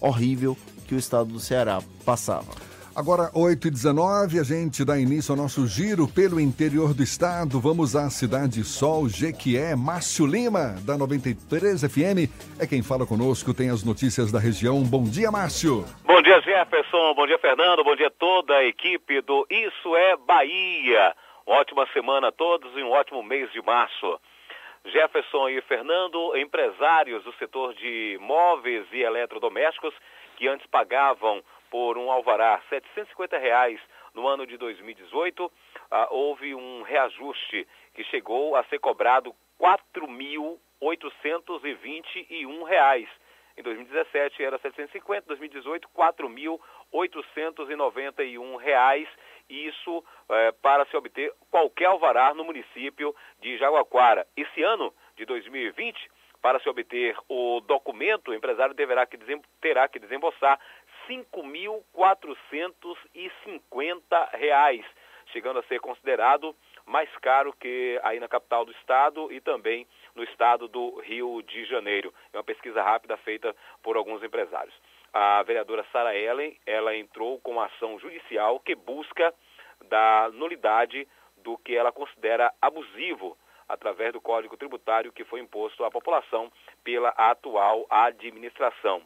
Speaker 4: horrível que o estado do Ceará passava.
Speaker 3: Agora, 8 e 19 a gente dá início ao nosso giro pelo interior do estado. Vamos à Cidade Sol, Jequié. Márcio Lima, da 93 FM, é quem fala conosco, tem as notícias da região. Bom dia, Márcio.
Speaker 26: Bom dia, Jefferson. Bom dia, Fernando. Bom dia a toda a equipe do Isso é Bahia. Uma ótima semana a todos e um ótimo mês de março. Jefferson e Fernando, empresários do setor de móveis e eletrodomésticos, que antes pagavam por um alvará 750 reais no ano de 2018, ah, houve um reajuste que chegou a ser cobrado 4.821 reais. Em 2017 era 750, em 2018 4.891 reais. Isso eh, para se obter qualquer alvará no município de Jaguaquara. Esse ano de 2020, para se obter o documento, o empresário deverá que terá que desembolsar R$ 5.450, chegando a ser considerado mais caro que aí na capital do estado e também no estado do Rio de Janeiro. É uma pesquisa rápida feita por alguns empresários. A vereadora Sara Ellen, ela entrou com ação judicial que busca da nulidade do que ela considera abusivo através do Código Tributário que foi imposto à população pela atual administração.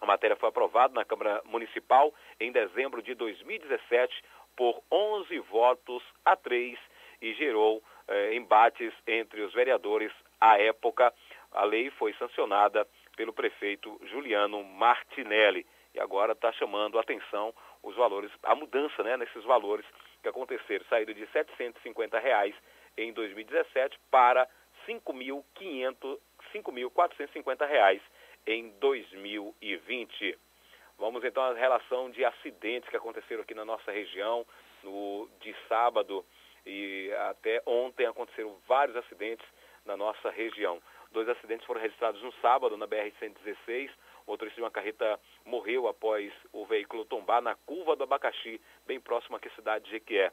Speaker 26: A matéria foi aprovada na Câmara Municipal em dezembro de 2017 por 11 votos a 3 e gerou eh, embates entre os vereadores à época. A lei foi sancionada pelo prefeito Juliano Martinelli e agora está chamando a atenção os valores, a mudança né, nesses valores que aconteceram, saíram de 750 reais em 2017 para 5.450 reais em 2020. Vamos então à relação de acidentes que aconteceram aqui na nossa região. No, de sábado e até ontem aconteceram vários acidentes na nossa região. Dois acidentes foram registrados no sábado na BR-116. O motorista de uma carreta morreu após o veículo tombar na curva do Abacaxi, bem próximo à cidade de Jequié.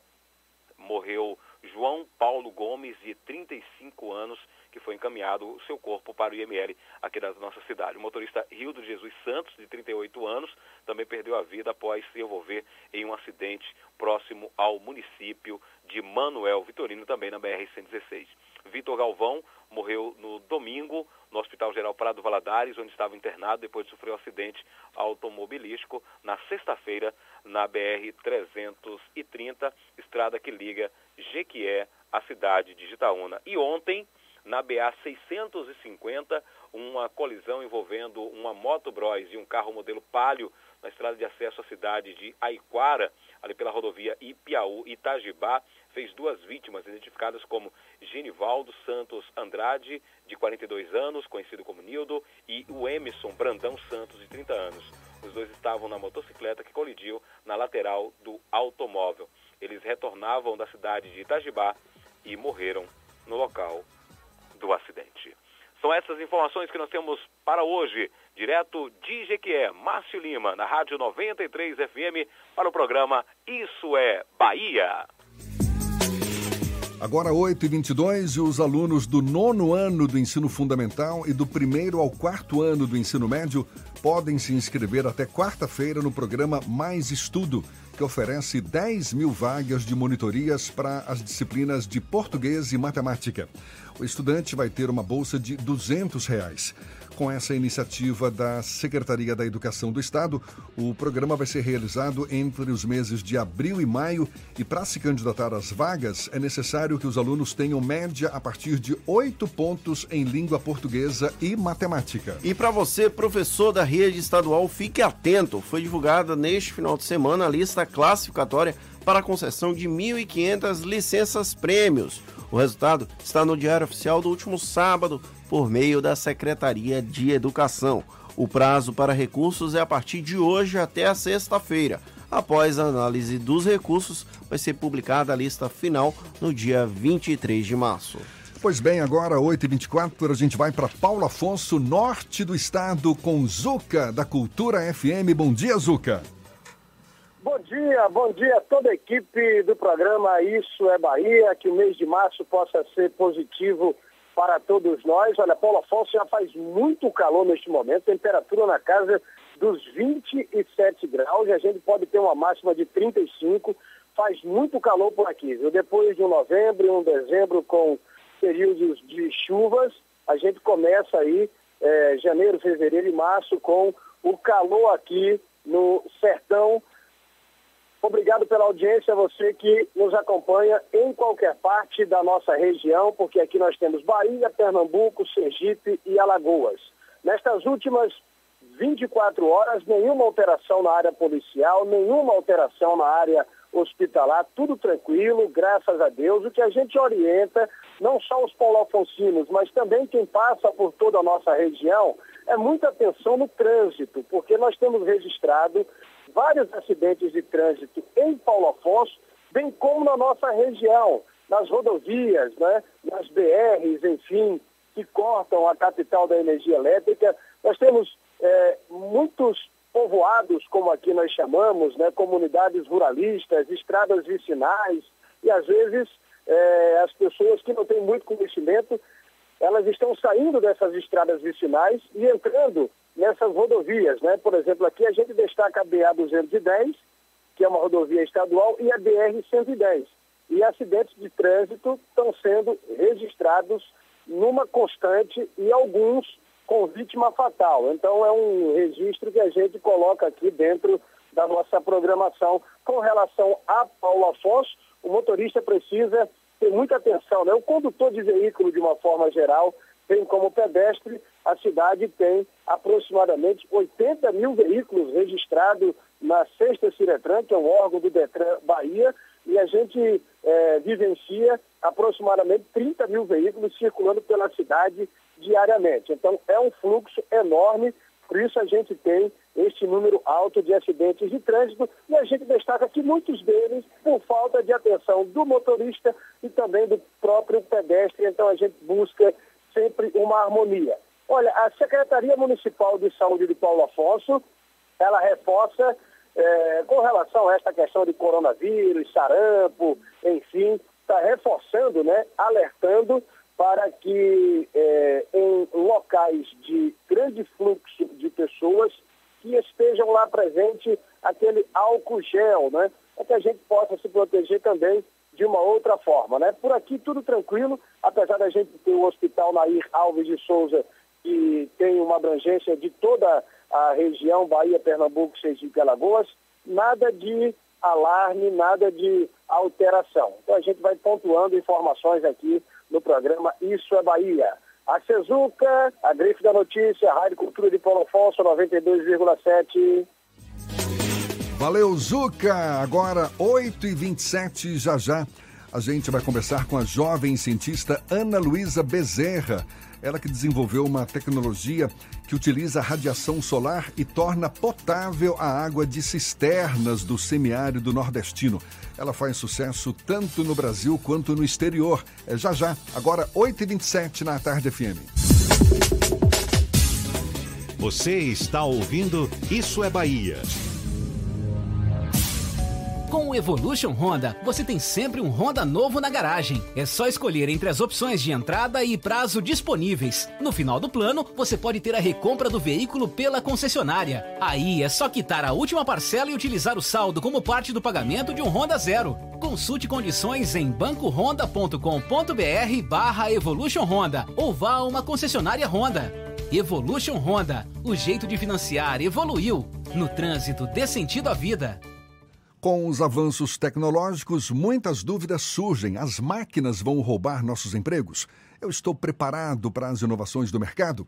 Speaker 26: Morreu João Paulo Gomes, de 35 anos, que foi encaminhado o seu corpo para o IML aqui da nossa cidade. O motorista Rildo Jesus Santos, de 38 anos, também perdeu a vida após se envolver em um acidente próximo ao município de Manuel Vitorino, também na BR-116. Vitor Galvão morreu no domingo no Hospital Geral Prado Valadares, onde estava internado depois de sofrer um acidente automobilístico na sexta-feira na BR-330, estrada que liga Jequié à cidade de Itaúna. E ontem, na BA 650, uma colisão envolvendo uma moto Bros e um carro modelo Palio na estrada de acesso à cidade de Aiquara, ali pela rodovia Ipiaú-Itajibá, fez duas vítimas identificadas como Genivaldo Santos Andrade, de 42 anos, conhecido como Nildo, e o Emerson Brandão Santos, de 30 anos. Os dois estavam na motocicleta que colidiu na lateral do automóvel. Eles retornavam da cidade de Itajibá e morreram no local do acidente. São essas informações que nós temos para hoje, direto de Jequié, Márcio Lima, na Rádio 93 FM, para o programa Isso é Bahia.
Speaker 3: Agora 8h22 e os alunos do nono ano do ensino fundamental e do primeiro ao quarto ano do ensino médio podem se inscrever até quarta-feira no programa Mais Estudo, que oferece 10 mil vagas de monitorias para as disciplinas de português e matemática. O estudante vai ter uma bolsa de 200 reais. Com essa iniciativa da Secretaria da Educação do Estado, o programa vai ser realizado entre os meses de abril e maio e para se candidatar às vagas é necessário que os alunos tenham média a partir de oito pontos em língua portuguesa e matemática.
Speaker 4: E para você, professor da rede estadual, fique atento. Foi divulgada neste final de semana a lista classificatória para a concessão de 1.500 licenças prêmios. O resultado está no Diário Oficial do último sábado, por meio da Secretaria de Educação. O prazo para recursos é a partir de hoje até a sexta-feira. Após a análise dos recursos, vai ser publicada a lista final no dia 23 de março.
Speaker 3: Pois bem, agora 8h24, a gente vai para Paulo Afonso, norte do estado, com Zuca, da Cultura FM. Bom dia, Zuca.
Speaker 27: Bom dia, bom dia a toda a equipe do programa Isso é Bahia, que o mês de março possa ser positivo para todos nós. Olha, Paulo Afonso já faz muito calor neste momento, temperatura na casa dos 27 graus, e a gente pode ter uma máxima de 35. Faz muito calor por aqui, viu? Depois de um novembro e um dezembro com períodos de chuvas, a gente começa aí é, janeiro, fevereiro e março com o calor aqui no sertão. Obrigado pela audiência, você que nos acompanha em qualquer parte da nossa região, porque aqui nós temos Bahia, Pernambuco, Sergipe e Alagoas. Nestas últimas 24 horas, nenhuma alteração na área policial, nenhuma alteração na área hospitalar, tudo tranquilo, graças a Deus. O que a gente orienta, não só os paulofonsinos, mas também quem passa por toda a nossa região, é muita atenção no trânsito, porque nós temos registrado vários acidentes de trânsito em Paulo Afonso, bem como na nossa região, nas rodovias, né, nas BRs, enfim, que cortam a capital da energia elétrica. Nós temos é, muitos povoados, como aqui nós chamamos, né, comunidades ruralistas, estradas vicinais, e às vezes é, as pessoas que não têm muito conhecimento, elas estão saindo dessas estradas vicinais e entrando nessas rodovias. Né? Por exemplo, aqui a gente destaca a BA-210, que é uma rodovia estadual, e a BR-110. E acidentes de trânsito estão sendo registrados numa constante e alguns com vítima fatal. Então é um registro que a gente coloca aqui dentro da nossa programação. Com relação a Paulo Afonso, o motorista precisa ter muita atenção. Né? O condutor de veículo, de uma forma geral, tem como pedestre, a cidade tem aproximadamente 80 mil veículos registrados na sexta Ciretran, que é um órgão do Detran Bahia, e a gente é, vivencia aproximadamente 30 mil veículos circulando pela cidade diariamente. Então, é um fluxo enorme, por isso a gente tem este número alto de acidentes de trânsito e a gente destaca que muitos deles por falta de atenção do motorista e também do próprio pedestre. Então, a gente busca sempre uma harmonia. Olha, a Secretaria Municipal de Saúde de Paulo Afonso, ela reforça é, com relação a esta questão de coronavírus, sarampo, enfim, está reforçando, né, alertando para que é, em locais de grande fluxo de pessoas que estejam lá presente aquele álcool gel, né? Para que a gente possa se proteger também de uma outra forma, né? Por aqui tudo tranquilo, apesar da gente ter o Hospital Nair Alves de Souza, que tem uma abrangência de toda a região, Bahia, Pernambuco, Sergipe e Alagoas, nada de alarme, nada de alteração. Então a gente vai pontuando informações aqui no programa Isso é Bahia. A Cezuca, a Grife da Notícia, a Rádio Cultura de Paulo Afonso, 92,7.
Speaker 3: Valeu, Zuca! Agora, 8h27, já já. A gente vai conversar com a jovem cientista Ana Luísa Bezerra. Ela que desenvolveu uma tecnologia que utiliza radiação solar e torna potável a água de cisternas do semiárido nordestino. Ela faz sucesso tanto no Brasil quanto no exterior. É já já, agora 8h27 na Tarde FM.
Speaker 1: Você está ouvindo Isso é Bahia.
Speaker 28: Com o Evolution Honda, você tem sempre um Honda novo na garagem. É só escolher entre as opções de entrada e prazo disponíveis. No final do plano, você pode ter a recompra do veículo pela concessionária. Aí é só quitar a última parcela e utilizar o saldo como parte do pagamento de um Honda Zero. Consulte condições em bancohonda.com.br barra Evolution Honda ou vá a uma concessionária Honda. Evolution Honda, o jeito de financiar evoluiu. No trânsito, dê sentido à vida.
Speaker 3: Com os avanços tecnológicos, muitas dúvidas surgem. As máquinas vão roubar nossos empregos? Eu estou preparado para as inovações do mercado?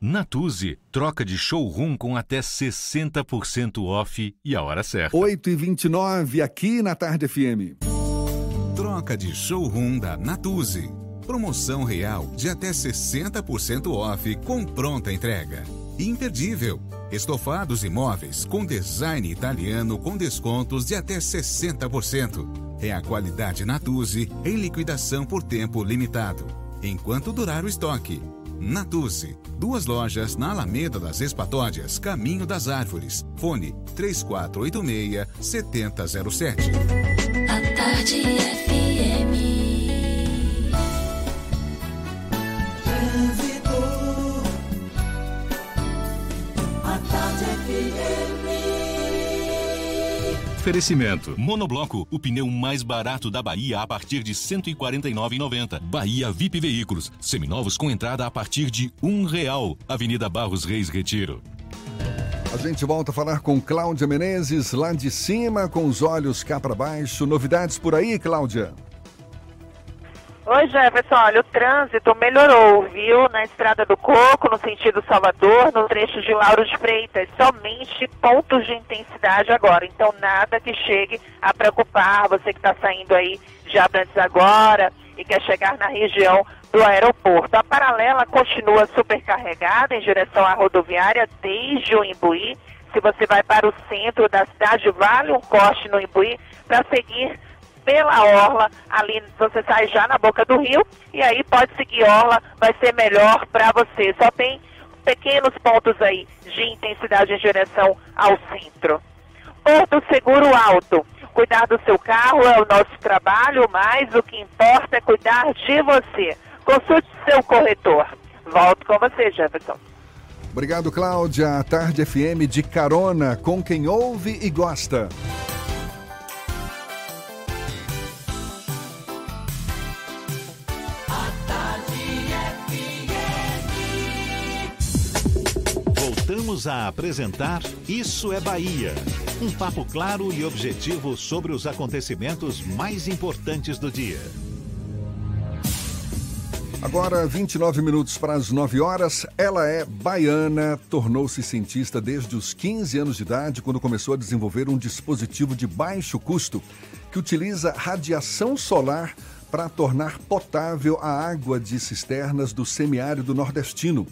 Speaker 2: Natuse, troca de showroom com até 60% off e a hora certa.
Speaker 3: 8 e 29 aqui na Tarde FM.
Speaker 29: Troca de showroom da Natuse. Promoção real de até 60% off com pronta entrega. Imperdível. Estofados e móveis com design italiano com descontos de até 60%. É a qualidade Natuzzi em liquidação por tempo limitado. Enquanto durar o estoque. Natuzzi. Duas lojas na Alameda das Espatódias, Caminho das Árvores. Fone 3486 7007.
Speaker 30: A tarde FM. Trânsito. A tarde FM.
Speaker 2: Oferecimento. Monobloco, o pneu mais barato da Bahia a partir de R$ 149,90. Bahia VIP Veículos, seminovos com entrada a partir de um real. Avenida Barros Reis Retiro.
Speaker 3: A gente volta a falar com Cláudia Menezes, lá de cima, com os olhos cá para baixo. Novidades por aí, Cláudia?
Speaker 6: Oi, Jefferson. Olha, o trânsito melhorou, viu? Na Estrada do Coco, no sentido Salvador, no trecho de Lauro de Freitas. Somente pontos de intensidade agora. Então, nada que chegue a preocupar você que está saindo aí de Abrantes agora e quer chegar na região do aeroporto. A paralela continua supercarregada em direção à rodoviária desde o Imbuí. Se você vai para o centro da cidade, vale um corte no Imbuí para seguir pela orla, ali você sai já na boca do rio e aí pode seguir orla, vai ser melhor para você. Só tem pequenos pontos aí de intensidade em direção ao centro. Porto Seguro Alto. Cuidar do seu carro é o nosso trabalho, mas o que importa é cuidar de você. Consulte seu corretor. Volto com você, Jefferson.
Speaker 3: Obrigado, Cláudia. A Tarde FM de carona com quem ouve e gosta.
Speaker 1: Voltamos a apresentar Isso é Bahia. Um papo claro e objetivo sobre os acontecimentos mais importantes do dia.
Speaker 3: Agora, 29 minutos para as 9 horas. Ela é baiana, tornou-se cientista desde os 15 anos de idade, quando começou a desenvolver um dispositivo de baixo custo que utiliza radiação solar para tornar potável a água de cisternas do semiárido nordestino.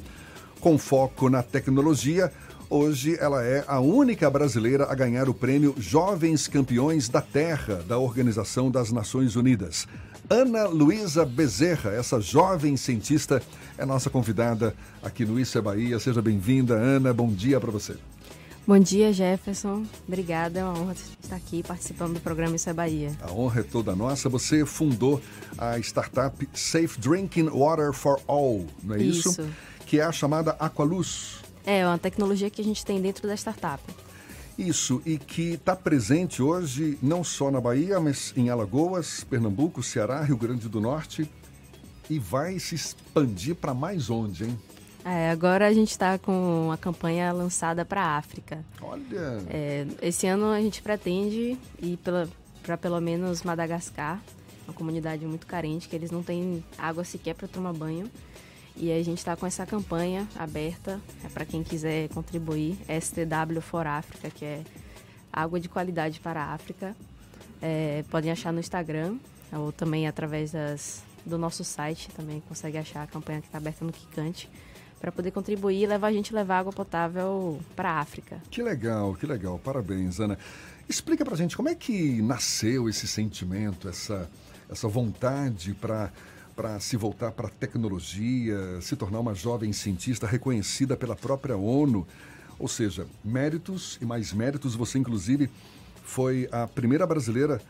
Speaker 3: Com foco na tecnologia, hoje ela é a única brasileira a ganhar o prêmio Jovens Campeões da Terra da Organização das Nações Unidas. Ana Luísa Bezerra, essa jovem cientista, é nossa convidada aqui no Isso é Bahia. Seja bem-vinda, Ana. Bom dia para você.
Speaker 31: Bom dia, Jefferson. Obrigada, é uma honra estar aqui participando do programa Isso é Bahia.
Speaker 3: A honra é toda nossa. Você fundou a startup Safe Drinking Water for All, não é isso?
Speaker 31: Isso.
Speaker 3: Que é a chamada Aqualuz.
Speaker 31: É uma tecnologia que a gente tem dentro da startup.
Speaker 3: Isso, e que está presente hoje não só na Bahia, mas em Alagoas, Pernambuco, Ceará, Rio Grande do Norte. E vai se expandir para mais onde, hein?
Speaker 31: É, agora a gente está com a campanha lançada para a África.
Speaker 3: Olha!
Speaker 31: É, esse ano a gente pretende ir para pelo menos Madagascar, uma comunidade muito carente, que eles não têm água sequer para tomar banho. E a gente está com essa campanha aberta é para quem quiser contribuir, STW for África, que é água de qualidade para a África. É, podem achar no Instagram ou também através das, do nosso site, também consegue achar a campanha que está aberta no Kikante para poder contribuir e levar a gente levar água potável para a África.
Speaker 3: Que legal, que legal. Parabéns, Ana. Explica pra gente como é que nasceu esse sentimento, essa, essa vontade para para se voltar para a tecnologia, se tornar uma jovem cientista reconhecida pela própria ONU. Ou seja, méritos e mais méritos. Você, inclusive, foi a primeira brasileira,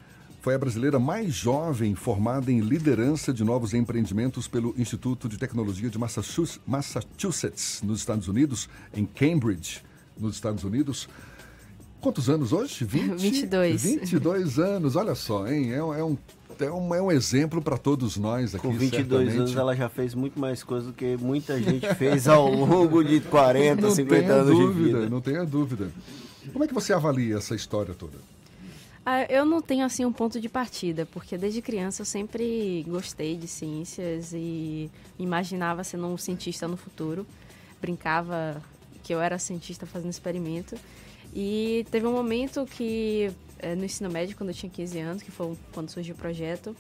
Speaker 3: foi a brasileira mais jovem formada em liderança de novos empreendimentos pelo Instituto de Tecnologia de Massachusetts, nos Estados Unidos, em Cambridge, nos Estados Unidos. Quantos anos hoje? 20,
Speaker 31: 22.
Speaker 3: 22 anos, olha só, hein? É, é um é um, é um exemplo para todos nós aqui.
Speaker 4: Com 22
Speaker 3: certamente.
Speaker 4: anos ela já fez muito mais coisa do que muita gente fez ao longo de 40,
Speaker 3: não
Speaker 4: 50
Speaker 3: tenha
Speaker 4: anos
Speaker 3: dúvida,
Speaker 4: de vida.
Speaker 3: Não tenha dúvida. Como é que você avalia essa história toda?
Speaker 31: Ah, eu não tenho assim um ponto de partida, porque desde criança eu sempre gostei de ciências e imaginava sendo um cientista no futuro. Brincava que eu era cientista fazendo experimento. E teve um momento que, eh, no ensino médio, quando eu tinha 15 anos, que foi quando surgiu o projeto,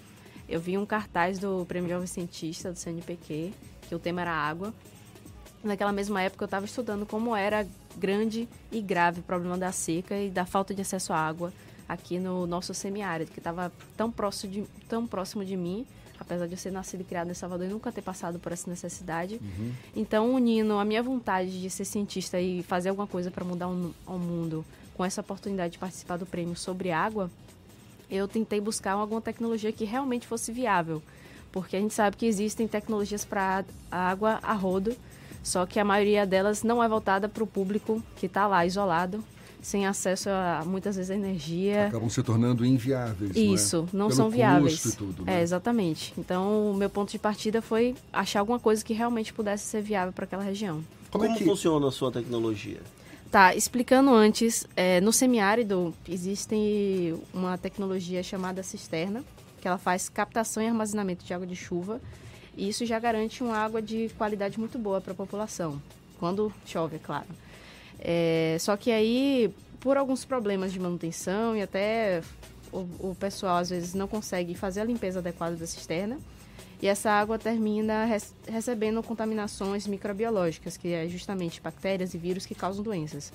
Speaker 31: eu vi um cartaz do Prêmio Jovem Cientista do CNPq, que o tema era água. Naquela mesma época eu estava estudando como era grande e grave o problema da seca e da falta de acesso à água aqui no nosso semiárido, que estava tão próximo de, tão próximo de mim, apesar de eu ser nascido e criado em Salvador e nunca ter passado por essa necessidade.
Speaker 3: Uhum.
Speaker 31: Então, unindo a minha vontade de ser cientista e fazer alguma coisa para mudar o, o mundo com essa oportunidade de participar do prêmio sobre água, eu tentei buscar alguma tecnologia que realmente fosse viável, porque a gente sabe que existem tecnologias para água a rodo, só que a maioria delas não é voltada para o público que está lá isolado, sem acesso a muitas vezes a energia.
Speaker 3: Acabam se tornando inviáveis.
Speaker 31: Isso,
Speaker 3: não,
Speaker 31: não,
Speaker 3: é?
Speaker 31: são
Speaker 3: Pelo
Speaker 31: viáveis.
Speaker 3: custo e tudo, né?
Speaker 31: É, exatamente. Então, o meu ponto de partida foi achar alguma coisa que realmente pudesse ser viável para aquela região.
Speaker 4: Como, funciona a sua tecnologia?
Speaker 31: Tá, explicando antes, é, no semiárido existe uma tecnologia chamada cisterna, que ela faz captação e armazenamento de água de chuva, e isso já garante uma água de qualidade muito boa para a população, quando chove, é claro. É, só que aí, por alguns problemas de manutenção e até o, o pessoal às vezes não consegue fazer a limpeza adequada da cisterna, e essa água termina res- recebendo contaminações microbiológicas, que é justamente bactérias e vírus que causam doenças.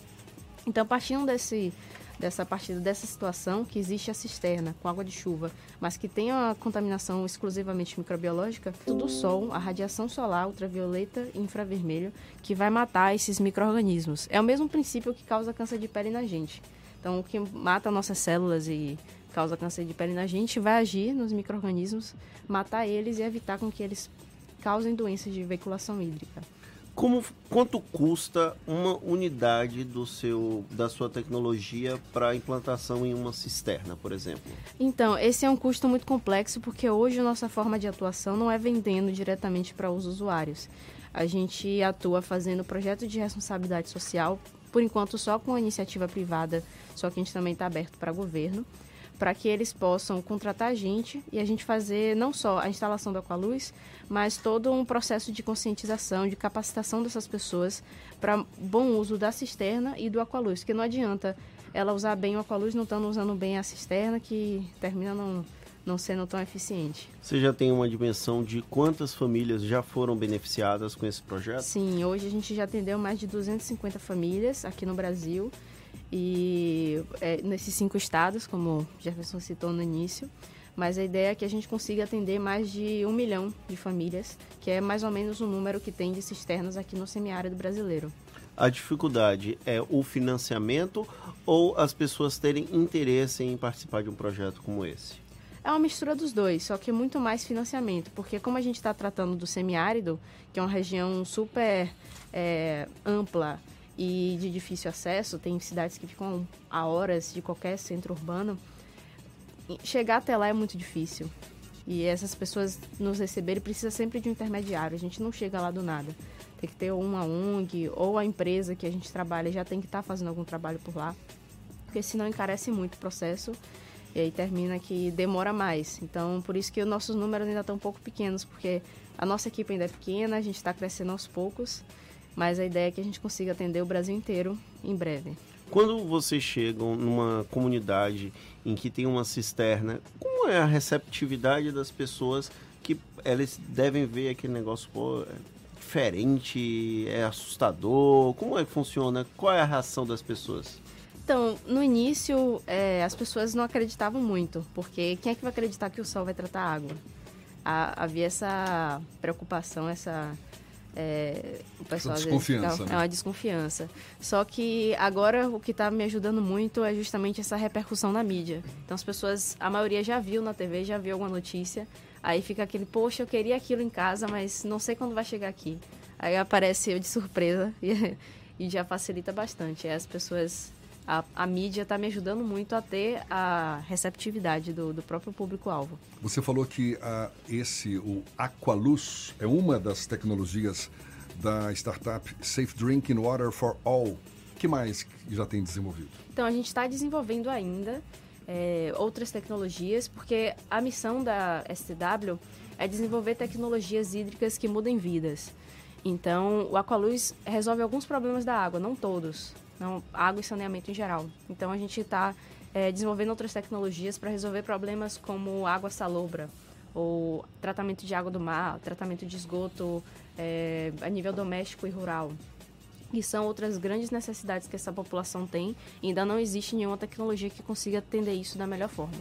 Speaker 31: Então, partindo desse, dessa partida dessa situação, que existe a cisterna com água de chuva, mas que tem uma contaminação exclusivamente microbiológica, tudo o sol, a radiação solar ultravioleta e infravermelho, que vai matar esses micro-organismos. É o mesmo princípio que causa câncer de pele na gente. Então, o que mata nossas células e causa câncer de pele na gente vai agir nos micro-organismos, matar eles e evitar com que eles causem doenças de veiculação hídrica.
Speaker 4: Como, quanto custa uma unidade do seu, da sua tecnologia para implantação em uma cisterna, por exemplo?
Speaker 31: Então, esse é um custo muito complexo porque hoje nossa forma de atuação não é vendendo diretamente para os usuários. A gente atua fazendo projeto de responsabilidade social, por enquanto só com a iniciativa privada, só que a gente também está aberto para governo, para que eles possam contratar a gente e a gente fazer não só a instalação da Aqualuz, mas todo um processo de conscientização, de capacitação dessas pessoas para bom uso da cisterna e do Aqualuz, porque não adianta ela usar bem o Aqualuz não estando usando bem a cisterna, que termina não, não sendo tão eficiente.
Speaker 4: Você já tem uma dimensão de quantas famílias já foram beneficiadas com esse projeto?
Speaker 31: Sim, hoje a gente já atendeu mais de 250 famílias aqui no Brasil e é, nesses cinco estados, como Jefferson citou no início. Mas a ideia é que a gente consiga atender mais de um milhão de famílias, que é mais ou menos o número que tem de cisternas aqui no semiárido brasileiro.
Speaker 4: A dificuldade é o financiamento ou as pessoas terem interesse em participar de um projeto como esse?
Speaker 31: É uma mistura dos dois, só que muito mais financiamento, porque como a gente está tratando do semiárido, que é uma região super é, ampla e de difícil acesso, tem cidades que ficam a horas de qualquer centro urbano, chegar até lá é muito difícil. E essas pessoas nos receberem precisa sempre de um intermediário, a gente não chega lá do nada. Tem que ter uma ONG ou a empresa que a gente trabalha já tem que estar fazendo algum trabalho por lá, porque senão encarece muito o processo e aí termina que demora mais. Então, por isso que os nossos números ainda estão um pouco pequenos, porque a nossa equipe ainda é pequena, a gente está crescendo aos poucos, mas a ideia é que a gente consiga atender o Brasil inteiro em breve.
Speaker 4: Quando vocês chegam numa comunidade em que tem uma cisterna, como é a receptividade das pessoas que elas devem ver aquele negócio, pô, é diferente, é assustador? Como é que funciona? Qual é a reação das pessoas?
Speaker 31: Então, no início, é, as pessoas não acreditavam muito, porque quem é que vai acreditar que o sol vai tratar a água? Ha- havia essa preocupação, essa. É, o pessoal vezes
Speaker 3: desconfiança, né?
Speaker 31: É uma desconfiança. Só que agora o que está me ajudando muito é justamente essa repercussão na mídia. Então as pessoas, a maioria já viu na TV, já viu alguma notícia. Aí fica aquele, poxa, eu queria aquilo em casa, mas não sei quando vai chegar aqui. Aí aparece eu de surpresa e, e já facilita bastante. Aí as pessoas a, a mídia está me ajudando muito a ter a receptividade do, do próprio público-alvo.
Speaker 3: Você falou que ah, esse, o Aqualuz, é uma das tecnologias da startup Safe Drinking Water for All. que mais já tem desenvolvido?
Speaker 31: Então, a gente está desenvolvendo ainda é, outras tecnologias, porque a missão da STW é desenvolver tecnologias hídricas que mudem vidas. Então, o Aqualuz resolve alguns problemas da água, não todos. Não, água e saneamento em geral. Então, a gente está é, desenvolvendo outras tecnologias para resolver problemas como água salobra ou tratamento de água do mar, tratamento de esgoto é, a nível doméstico e rural. E são outras grandes necessidades que essa população tem e ainda não existe nenhuma tecnologia que consiga atender isso da melhor forma.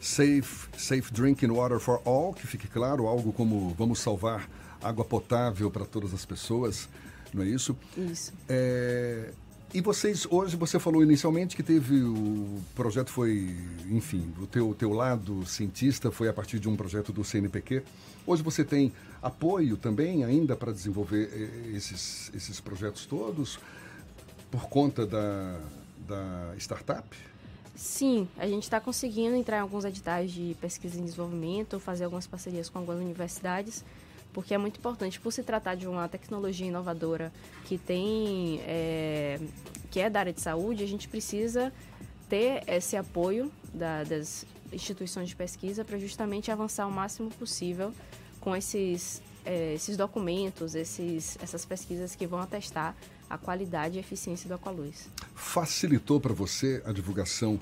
Speaker 3: Safe, safe Drinking Water for All, que fique claro, algo como vamos salvar água potável para todas as pessoas, não é isso?
Speaker 31: Isso.
Speaker 3: É, e vocês, hoje você falou inicialmente que teve o projeto foi, enfim, o teu, teu lado cientista foi a partir de um projeto do CNPq. Hoje você tem apoio também ainda para desenvolver eh, esses, esses projetos todos por conta da, da startup?
Speaker 31: Sim, a gente está conseguindo entrar em alguns editais de pesquisa e desenvolvimento, fazer algumas parcerias com algumas universidades, porque é muito importante, por se tratar de uma tecnologia inovadora que tem, é, que é da área de saúde, a gente precisa ter esse apoio da, das instituições de pesquisa para justamente avançar o máximo possível com esses, é, esses documentos, esses, essas pesquisas que vão atestar a qualidade e eficiência do Aqualuz.
Speaker 3: Facilitou para você a divulgação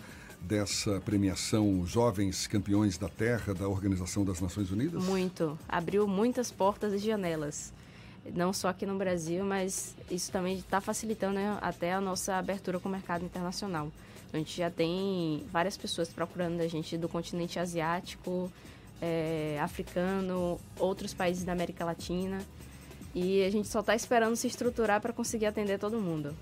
Speaker 3: dessa premiação Jovens Campeões da Terra da Organização das Nações Unidas?
Speaker 31: Muito. Abriu muitas portas e janelas. Não só aqui no Brasil, mas isso também está facilitando né, até a nossa abertura com o mercado internacional. A gente já tem várias pessoas procurando a gente do continente asiático, é, africano, outros países da América Latina. E a gente só está esperando se estruturar para conseguir atender todo mundo.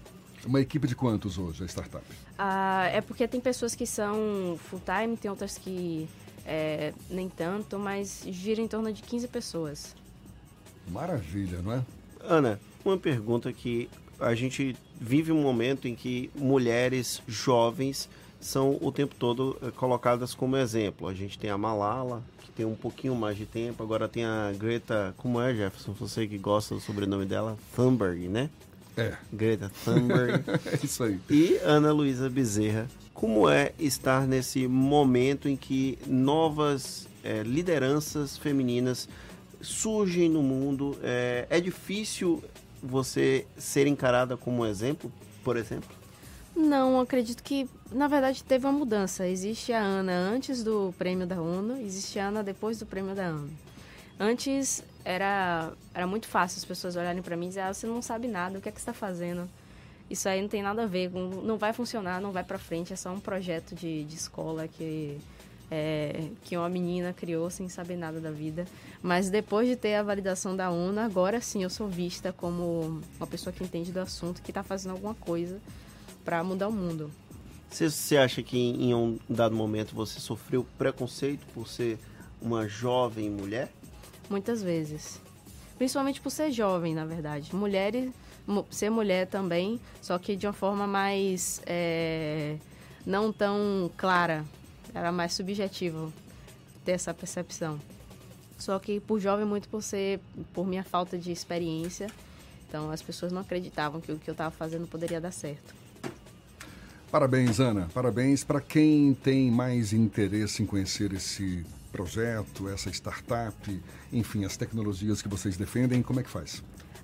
Speaker 3: Uma equipe de quantos hoje, a startup?
Speaker 31: Ah, é porque tem pessoas que são full-time, tem outras que é, nem tanto, mas gira em torno de 15 pessoas.
Speaker 3: Maravilha, não é?
Speaker 4: Ana, uma pergunta que a gente vive um momento em que mulheres jovens são o tempo todo eh, colocadas como exemplo. A gente tem a Malala, que tem um pouquinho mais de tempo, agora tem a Greta, como é, Jefferson? Você que gosta do sobrenome dela, Thunberg, né?
Speaker 3: É.
Speaker 4: Greta Thunberg.
Speaker 3: é isso aí.
Speaker 4: E Ana Luísa Bezerra. Como é estar nesse momento em que novas é, lideranças femininas surgem no mundo? É, é difícil você ser encarada como um exemplo, por exemplo?
Speaker 31: Não, acredito que, na verdade, teve uma mudança. Existe a Ana antes do prêmio da ONU, existe a Ana depois do prêmio da ONU. Antes era, era muito fácil as pessoas olharem para mim e dizer, ah, você não sabe nada, o que é que você está fazendo? Isso aí não tem nada a ver, não vai funcionar, não vai para frente, é só um projeto de, de escola que, é, que uma menina criou sem saber nada da vida. Mas depois de ter a validação da ONU, agora sim eu sou vista como uma pessoa que entende do assunto, que está fazendo alguma coisa para mudar o mundo.
Speaker 4: Você, você acha que em um dado momento você sofreu preconceito por ser uma jovem mulher?
Speaker 31: Muitas vezes. Principalmente por ser jovem, na verdade. Mulheres, ser mulher também, só que de uma forma mais. É, não tão clara. Era mais subjetivo ter essa percepção. Só que por jovem, muito por ser. por minha falta de experiência. Então as pessoas não acreditavam que o que eu estava fazendo poderia dar certo.
Speaker 3: Parabéns, Ana. Parabéns para quem tem mais interesse em conhecer esse projeto, essa startup, enfim, as tecnologias que vocês defendem. Como é que faz?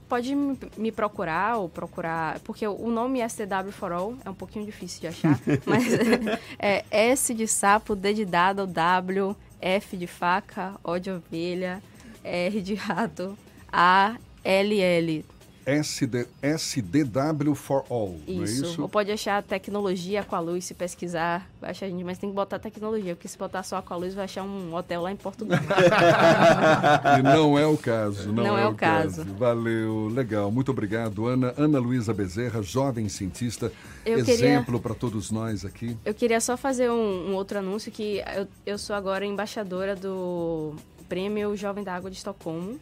Speaker 31: Pode me procurar ou procurar, porque o nome STW for All é um pouquinho difícil de achar, mas é S de sapo, D de dado, W, F de faca, O de ovelha, R de rato, A, L, L.
Speaker 3: SD, SDW for All,
Speaker 31: isso.
Speaker 3: não é isso?
Speaker 31: Ou pode achar tecnologia com a luz, se pesquisar, vai achar a gente, mas tem que botar tecnologia, porque se botar só com a luz, vai achar um hotel lá em Portugal.
Speaker 3: e não é o caso, não,
Speaker 31: não
Speaker 3: é,
Speaker 31: é,
Speaker 3: o caso. caso. Valeu, legal, muito obrigado, Ana. Ana Luísa Bezerra, jovem cientista,
Speaker 31: eu
Speaker 3: exemplo
Speaker 31: queria...
Speaker 3: para todos nós aqui.
Speaker 31: Eu queria só fazer um, um outro anúncio, que eu, eu sou agora embaixadora do Prêmio Jovem da Água de Estocolmo,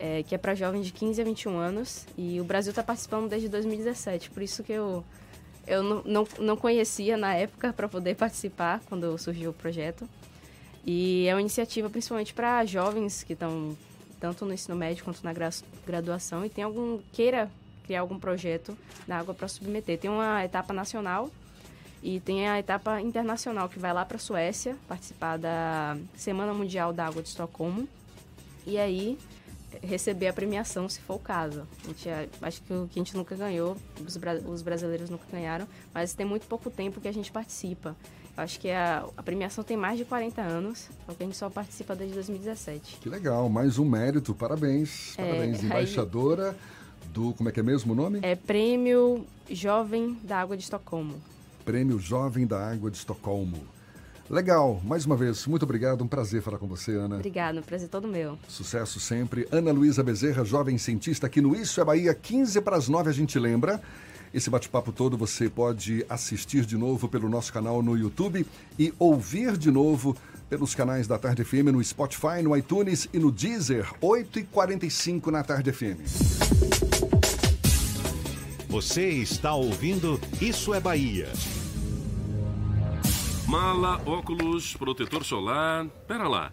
Speaker 31: é, que é para jovens de 15 a 21 anos. E o Brasil está participando desde 2017, por isso que eu, eu não, não, não conhecia na época para poder participar quando surgiu o projeto. E é uma iniciativa principalmente para jovens que estão tanto no ensino médio quanto na graduação e tem algum queira criar algum projeto na água para submeter. Tem uma etapa nacional e tem a etapa internacional que vai lá para a Suécia participar da Semana Mundial da Água de Estocolmo. E aí receber a premiação, se for o caso. A gente, acho que o que a gente nunca ganhou, os, os brasileiros nunca ganharam, mas tem muito pouco tempo que a gente participa. Acho que a, a premiação tem mais de 40 anos, só que a gente só participa desde 2017.
Speaker 3: Que legal, mais um mérito, parabéns.
Speaker 31: É,
Speaker 3: Parabéns,
Speaker 31: aí-
Speaker 3: embaixadora do, como é que é mesmo o nome?
Speaker 31: É Prêmio Jovem da Água de Estocolmo.
Speaker 3: Prêmio Jovem da Água de Estocolmo. Legal, mais uma vez, muito obrigado, um prazer falar com você, Ana.
Speaker 31: Obrigada, um prazer todo meu.
Speaker 3: Sucesso sempre. Ana Luísa Bezerra, jovem cientista aqui no Isso é Bahia, 15 para as 9, a gente lembra. Esse bate-papo todo você pode assistir de novo pelo nosso canal no YouTube e ouvir de novo pelos canais da Tarde FM no Spotify, no iTunes e no Deezer, 8h45 na Tarde FM.
Speaker 1: Você está ouvindo Isso é Bahia.
Speaker 21: Mala, óculos, protetor solar. Pera lá.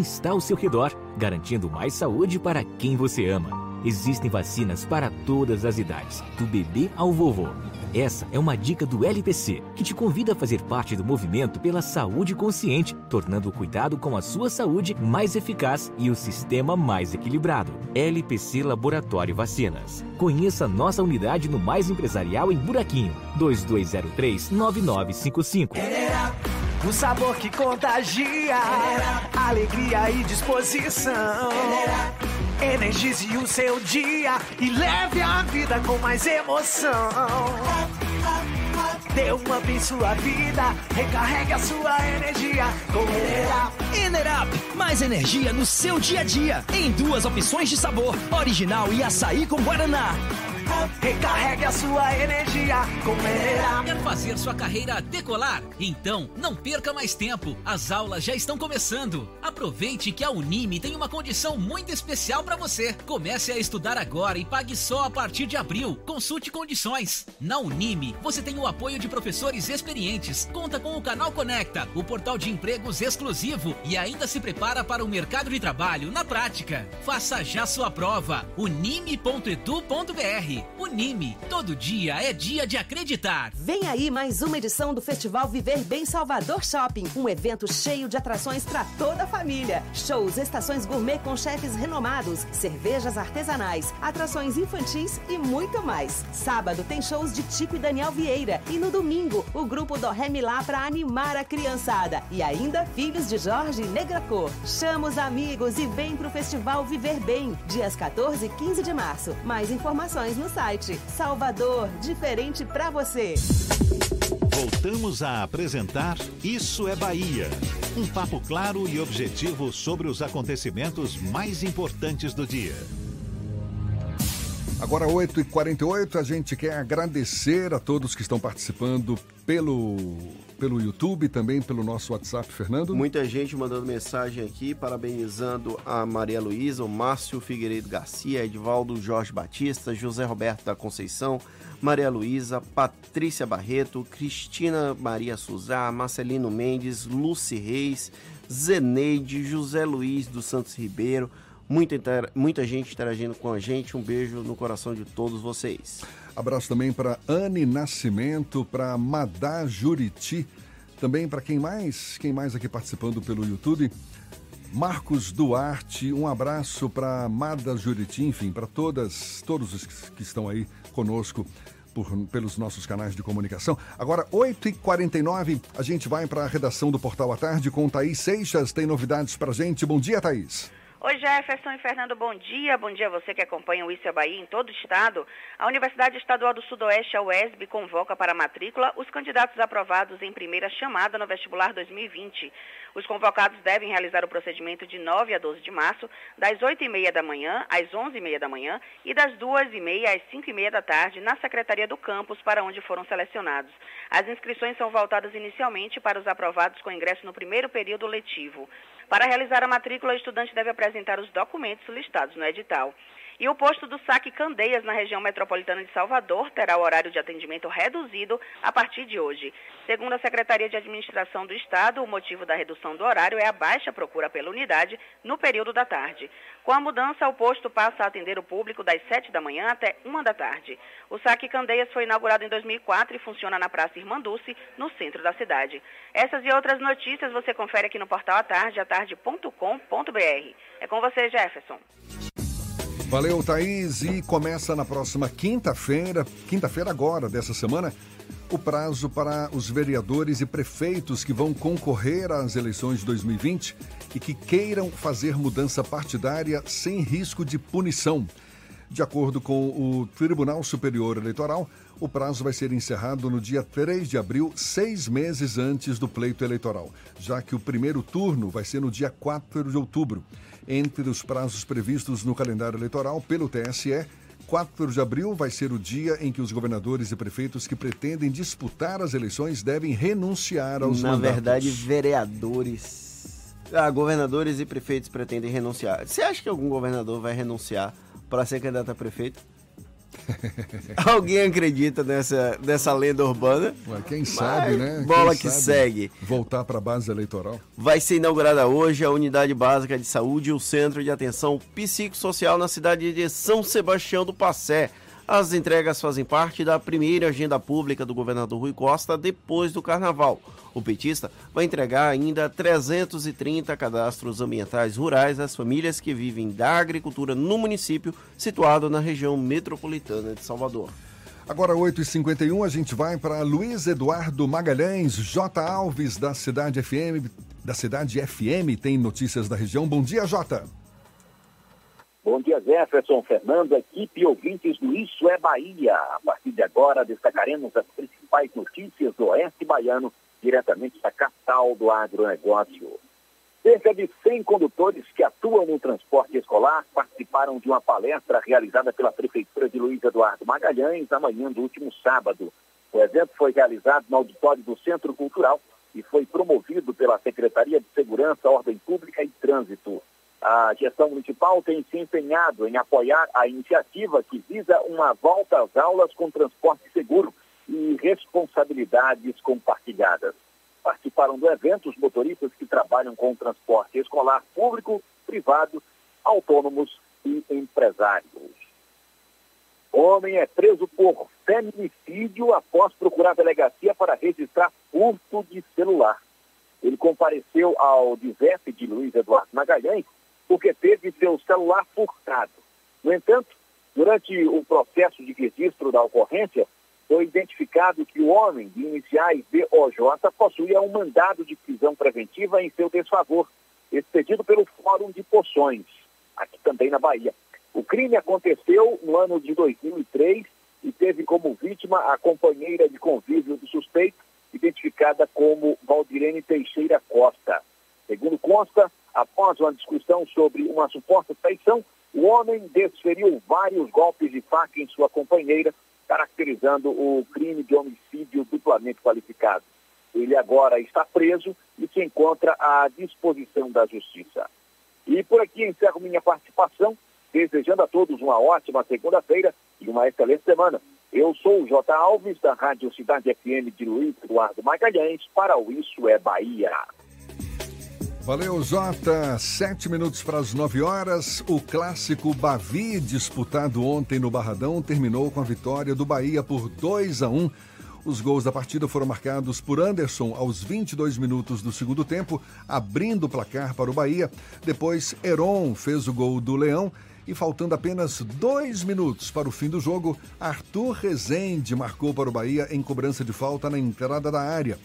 Speaker 32: está ao seu redor, garantindo mais saúde para quem você ama. Existem vacinas para todas as idades, do bebê ao vovô. Essa é uma dica do LPC, que te convida a fazer parte do movimento pela saúde consciente, tornando o cuidado com a sua saúde mais eficaz e o sistema mais equilibrado. LPC Laboratório Vacinas. Conheça nossa unidade no Mais Empresarial em Buraquinho, 2203-9955.
Speaker 24: O sabor que contagia, alegria e disposição. Energize o seu dia e leve a vida com mais emoção. Dê um up em sua vida, recarregue a sua energia com Enerap.
Speaker 33: Enerap, mais energia no seu dia a dia. Em duas opções de sabor, original e açaí com guaraná.
Speaker 24: Recarregue a sua energia com Enerap.
Speaker 28: Quer fazer sua carreira decolar? Então, não perca mais tempo. As aulas já estão começando. Aproveite que a Unime tem uma condição muito especial para você. Comece a estudar agora e pague só a partir de abril. Consulte condições. Na Unime, você tem o apoio de professores experientes, conta com o canal Conecta, o portal de empregos exclusivo e ainda se prepara para o mercado de trabalho na prática. Faça já sua prova. unime.edu.br. Unime, todo dia é dia de acreditar.
Speaker 34: Vem aí mais uma edição do Festival Viver Bem Salvador Shopping, um evento cheio de atrações para toda a família. Shows, estações gourmet com chefes renomados, cervejas artesanais, atrações infantis e muito mais. Sábado tem shows de Tico e Daniel Vieira e no domingo o grupo do Ré Milá para animar a criançada e ainda filhos de Jorge e Negra Cor. Chama os amigos e vem pro Festival Viver Bem, dias 14 e 15 de março. Mais informações no site. Salvador, diferente pra você.
Speaker 1: Voltamos a apresentar Isso é Bahia. Um papo claro e objetivo sobre os acontecimentos mais importantes do dia.
Speaker 3: Agora 8h48, a gente quer agradecer a todos que estão participando pelo, pelo YouTube, também pelo nosso WhatsApp, Fernando.
Speaker 4: Muita gente mandando mensagem aqui, parabenizando a Maria Luísa, o Márcio Figueiredo Garcia, Edvaldo Jorge Batista, José Roberto da Conceição, Maria Luísa, Patrícia Barreto, Cristina Maria Suzá, Marcelino Mendes, Luci Reis, Zeneide, José Luiz dos Santos Ribeiro, muita, muita gente interagindo com a gente. Um beijo no coração de todos vocês.
Speaker 3: Abraço também para Anne Nascimento, para Madá Juriti, também para quem mais, quem mais aqui participando pelo YouTube. Marcos Duarte, um abraço para Mada Juriti, enfim, para todas, todos os que estão aí conosco por- pelos nossos canais de comunicação. Agora, 8h49, a gente vai para a redação do Portal à Tarde com Thaís Seixas. Tem novidades para gente. Bom dia, Thaís.
Speaker 18: Oi Jefferson e Fernando, bom dia. Bom dia a você que acompanha o Isso é Bahia em todo o estado. A Universidade Estadual do Sudoeste, a UESB, convoca para matrícula os candidatos aprovados em primeira chamada no vestibular 2020. Os convocados devem realizar o procedimento de 9 a 12 de março, das 8h30 da manhã às 11h30 da manhã e das 2h30 às 5h30 da tarde na Secretaria do Campus, para onde foram selecionados. As inscrições são voltadas inicialmente para os aprovados com ingresso no primeiro período letivo. Para realizar a matrícula, o estudante deve apresentar os documentos listados no edital.
Speaker 35: E o posto do Saque Candeias, na região metropolitana de Salvador, terá o horário de atendimento reduzido a partir de hoje. Segundo a Secretaria de Administração do Estado, o motivo da redução do horário é a baixa procura pela unidade no período da tarde. Com a mudança, o posto passa a atender o público das 7 da manhã até 1 da tarde. O Saque Candeias foi inaugurado em 2004 e funciona na Praça Irmanduce, no centro da cidade. Essas e outras notícias você confere aqui no portal atarde, atarde.com.br. É com você, Jefferson.
Speaker 3: Valeu, Thaís. E começa na próxima quinta-feira, quinta-feira agora dessa semana, o prazo para os vereadores e prefeitos que vão concorrer às eleições de 2020 e que queiram fazer mudança partidária sem risco de punição. De acordo com o Tribunal Superior Eleitoral, o prazo vai ser encerrado no dia 3 de abril, seis meses antes do pleito eleitoral, já que o primeiro turno vai ser no dia 4 de outubro. Entre os prazos previstos no calendário eleitoral pelo TSE, 4 de abril vai ser o dia em que os governadores e prefeitos que pretendem disputar as eleições devem renunciar aos
Speaker 4: Na
Speaker 3: mandatos.
Speaker 4: verdade, vereadores. Ah, governadores e prefeitos pretendem renunciar. Você acha que algum governador vai renunciar para ser candidato a prefeito? Alguém acredita nessa, nessa lenda urbana?
Speaker 3: Ué, quem sabe, né?
Speaker 4: Bola
Speaker 3: Quem
Speaker 4: que
Speaker 3: sabe
Speaker 4: segue.
Speaker 3: Voltar para a base eleitoral.
Speaker 4: Vai ser inaugurada hoje a Unidade Básica de Saúde e o Centro de Atenção Psicossocial na cidade de São Sebastião do Passé. As entregas fazem parte da primeira agenda pública do governador Rui Costa depois do carnaval. O petista vai entregar ainda 330 cadastros ambientais rurais às famílias que vivem da agricultura no município situado na região metropolitana de Salvador.
Speaker 3: Agora, 8h51, a gente vai para Luiz Eduardo Magalhães, J. Alves, da Cidade FM. Da Cidade FM, tem notícias da região. Bom dia, Jota.
Speaker 36: Bom dia, Jefferson, Fernando, equipe e ouvintes do Isso é Bahia. A partir de agora, destacaremos as principais notícias do Oeste Baiano, diretamente da capital do agronegócio. Cerca de 100 condutores que atuam no transporte escolar participaram de uma palestra realizada pela Prefeitura de Luiz Eduardo Magalhães amanhã do último sábado. O evento foi realizado no auditório do Centro Cultural e foi promovido pela Secretaria de Segurança, Ordem Pública e Trânsito. A gestão municipal tem se empenhado em apoiar a iniciativa que visa uma volta às aulas com transporte seguro e responsabilidades compartilhadas. Participaram do evento os motoristas que trabalham com transporte escolar público, privado, autônomos e empresários. Homem é preso por feminicídio após procurar delegacia para registrar furto de celular. Ele compareceu ao DIVEP de Luiz Eduardo Magalhães porque teve seu celular furtado. No entanto, durante o processo de registro da ocorrência, foi identificado que o homem de iniciais BOJ possuía um mandado de prisão preventiva em seu desfavor, expedido pelo Fórum de Poções, aqui também na Bahia. O crime aconteceu no ano de 2003 e teve como vítima a companheira de convívio do suspeito, identificada como Valdirene Teixeira Costa. Segundo consta, após uma discussão sobre uma suposta traição, o homem desferiu vários golpes de faca em sua companheira, caracterizando o crime de homicídio duplamente qualificado. Ele agora está preso e se encontra à disposição da Justiça. E por aqui encerro minha participação, desejando a todos uma ótima segunda-feira e uma excelente semana. Eu sou o J. Alves, da Rádio Cidade FM de Luiz Eduardo Magalhães, para o Isso é Bahia.
Speaker 3: Valeu, Jota. Sete minutos para as nove horas. O clássico Bavi, disputado ontem no Barradão, terminou com a vitória do Bahia por 2 a 1. Os gols da partida foram marcados por Anderson aos 22 minutos do segundo tempo, abrindo o placar para o Bahia. Depois, Heron fez o gol do Leão. E faltando apenas dois minutos para o fim do jogo, Arthur Rezende marcou para o Bahia em cobrança de falta na entrada da área.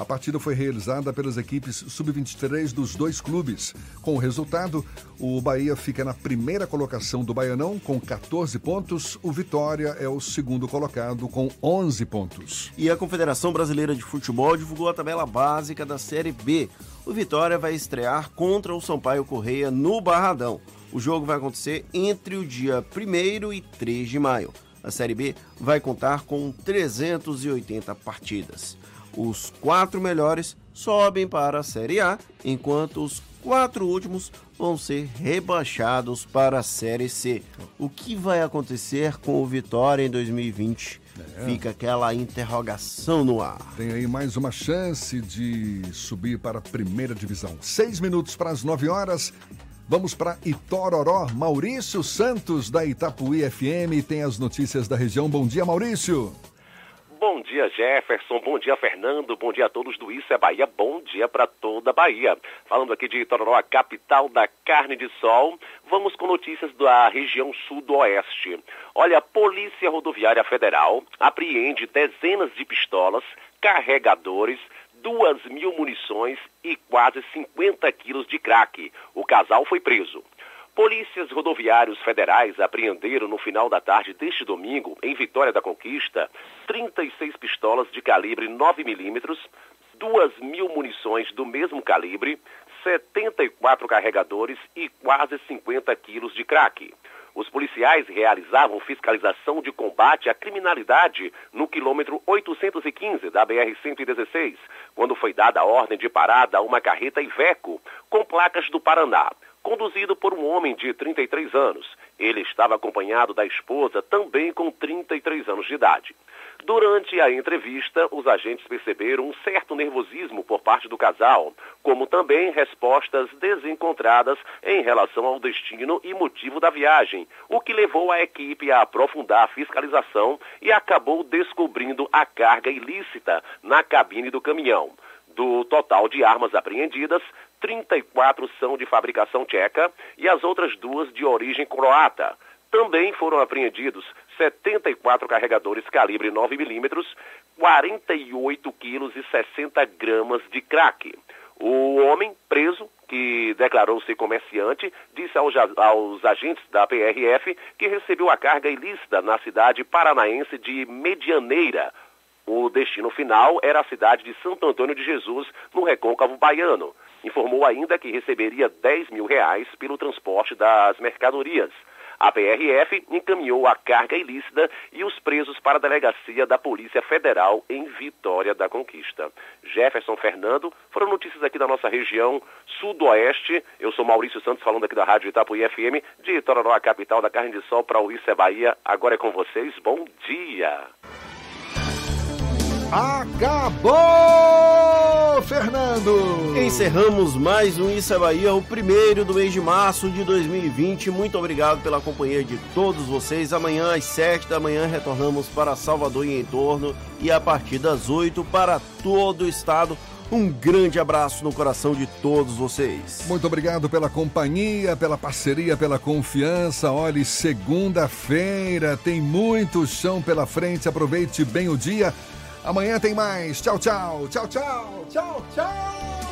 Speaker 3: A partida foi realizada pelas equipes sub-23 dos dois clubes. Com o resultado, o Bahia fica na primeira colocação do Baianão com 14 pontos. O Vitória é o segundo colocado com 11 pontos.
Speaker 4: E a Confederação Brasileira de Futebol divulgou a tabela básica da Série B. O Vitória vai estrear contra o Sampaio Correia no Barradão. O jogo vai acontecer entre o dia 1 e 3 de maio. A Série B vai contar com 380 partidas. Os quatro melhores sobem para a Série A, enquanto os quatro últimos vão ser rebaixados para a Série C. O que vai acontecer com o Vitória em 2020?
Speaker 3: É.
Speaker 4: Fica aquela interrogação no ar.
Speaker 3: Tem aí mais uma chance de subir para a primeira divisão. Seis minutos para as nove horas. Vamos para Itororó. Maurício Santos, da Itapuí FM, tem as notícias da região. Bom dia, Maurício.
Speaker 37: Bom dia, Jefferson. Bom dia, Fernando. Bom dia a todos do Isso é Bahia. Bom dia para toda a Bahia. Falando aqui de Itororó, a capital da carne de sol, vamos com notícias da região sudoeste. Olha, a Polícia Rodoviária Federal apreende dezenas de pistolas, carregadores, duas mil munições e quase 50 quilos de crack. O casal foi preso. Polícias rodoviários federais apreenderam no final da tarde deste domingo, em Vitória da Conquista, 36 pistolas de calibre 9 milímetros, 2 mil munições do mesmo calibre, 74 carregadores e quase 50 quilos de crack. Os policiais realizavam fiscalização de combate à criminalidade no quilômetro 815 da BR-116, quando foi dada a ordem de parada a uma carreta Iveco com placas do Paraná, conduzido por um homem de 33 anos. Ele estava acompanhado da esposa, também com 33 anos de idade. Durante a entrevista, os agentes perceberam um certo nervosismo por parte do casal, como também respostas desencontradas em relação ao destino e motivo da viagem, o que levou a equipe a aprofundar a fiscalização e acabou descobrindo a carga ilícita na cabine do caminhão. Do total de armas apreendidas, 34 são de fabricação tcheca e as outras duas de origem croata. Também foram apreendidos 74 carregadores calibre 9 milímetros, 48 quilos e 60 gramas de crack. O homem preso, que declarou ser comerciante, disse aos, aos, agentes da PRF que recebeu a carga ilícita na cidade paranaense de Medianeira. O destino final era a cidade de Santo Antônio de Jesus, no recôncavo baiano. Informou ainda que receberia 10 mil reais pelo transporte das mercadorias. A PRF encaminhou a carga ilícita e os presos para a delegacia da Polícia Federal em Vitória da Conquista. Jefferson Fernando, foram notícias aqui da nossa região sudoeste. Eu sou Maurício Santos, falando aqui da Rádio Itapuí FM, de Itororó, capital da carne de sol, para o Bahia. Agora é com vocês. Bom dia!
Speaker 3: Acabou, Fernando!
Speaker 4: Encerramos mais um Isso é Bahia, o primeiro do mês de março de 2020. Muito obrigado pela companhia de todos vocês. Amanhã às 7 da manhã retornamos para Salvador e em torno e a partir das 8 para todo o estado. Um grande abraço no coração de todos vocês.
Speaker 3: Muito obrigado pela companhia, pela parceria, pela confiança. Olhe, segunda-feira tem muito chão pela frente. Aproveite bem o dia. Amanhã tem mais. Tchau, tchau. Tchau, tchau. Tchau, tchau.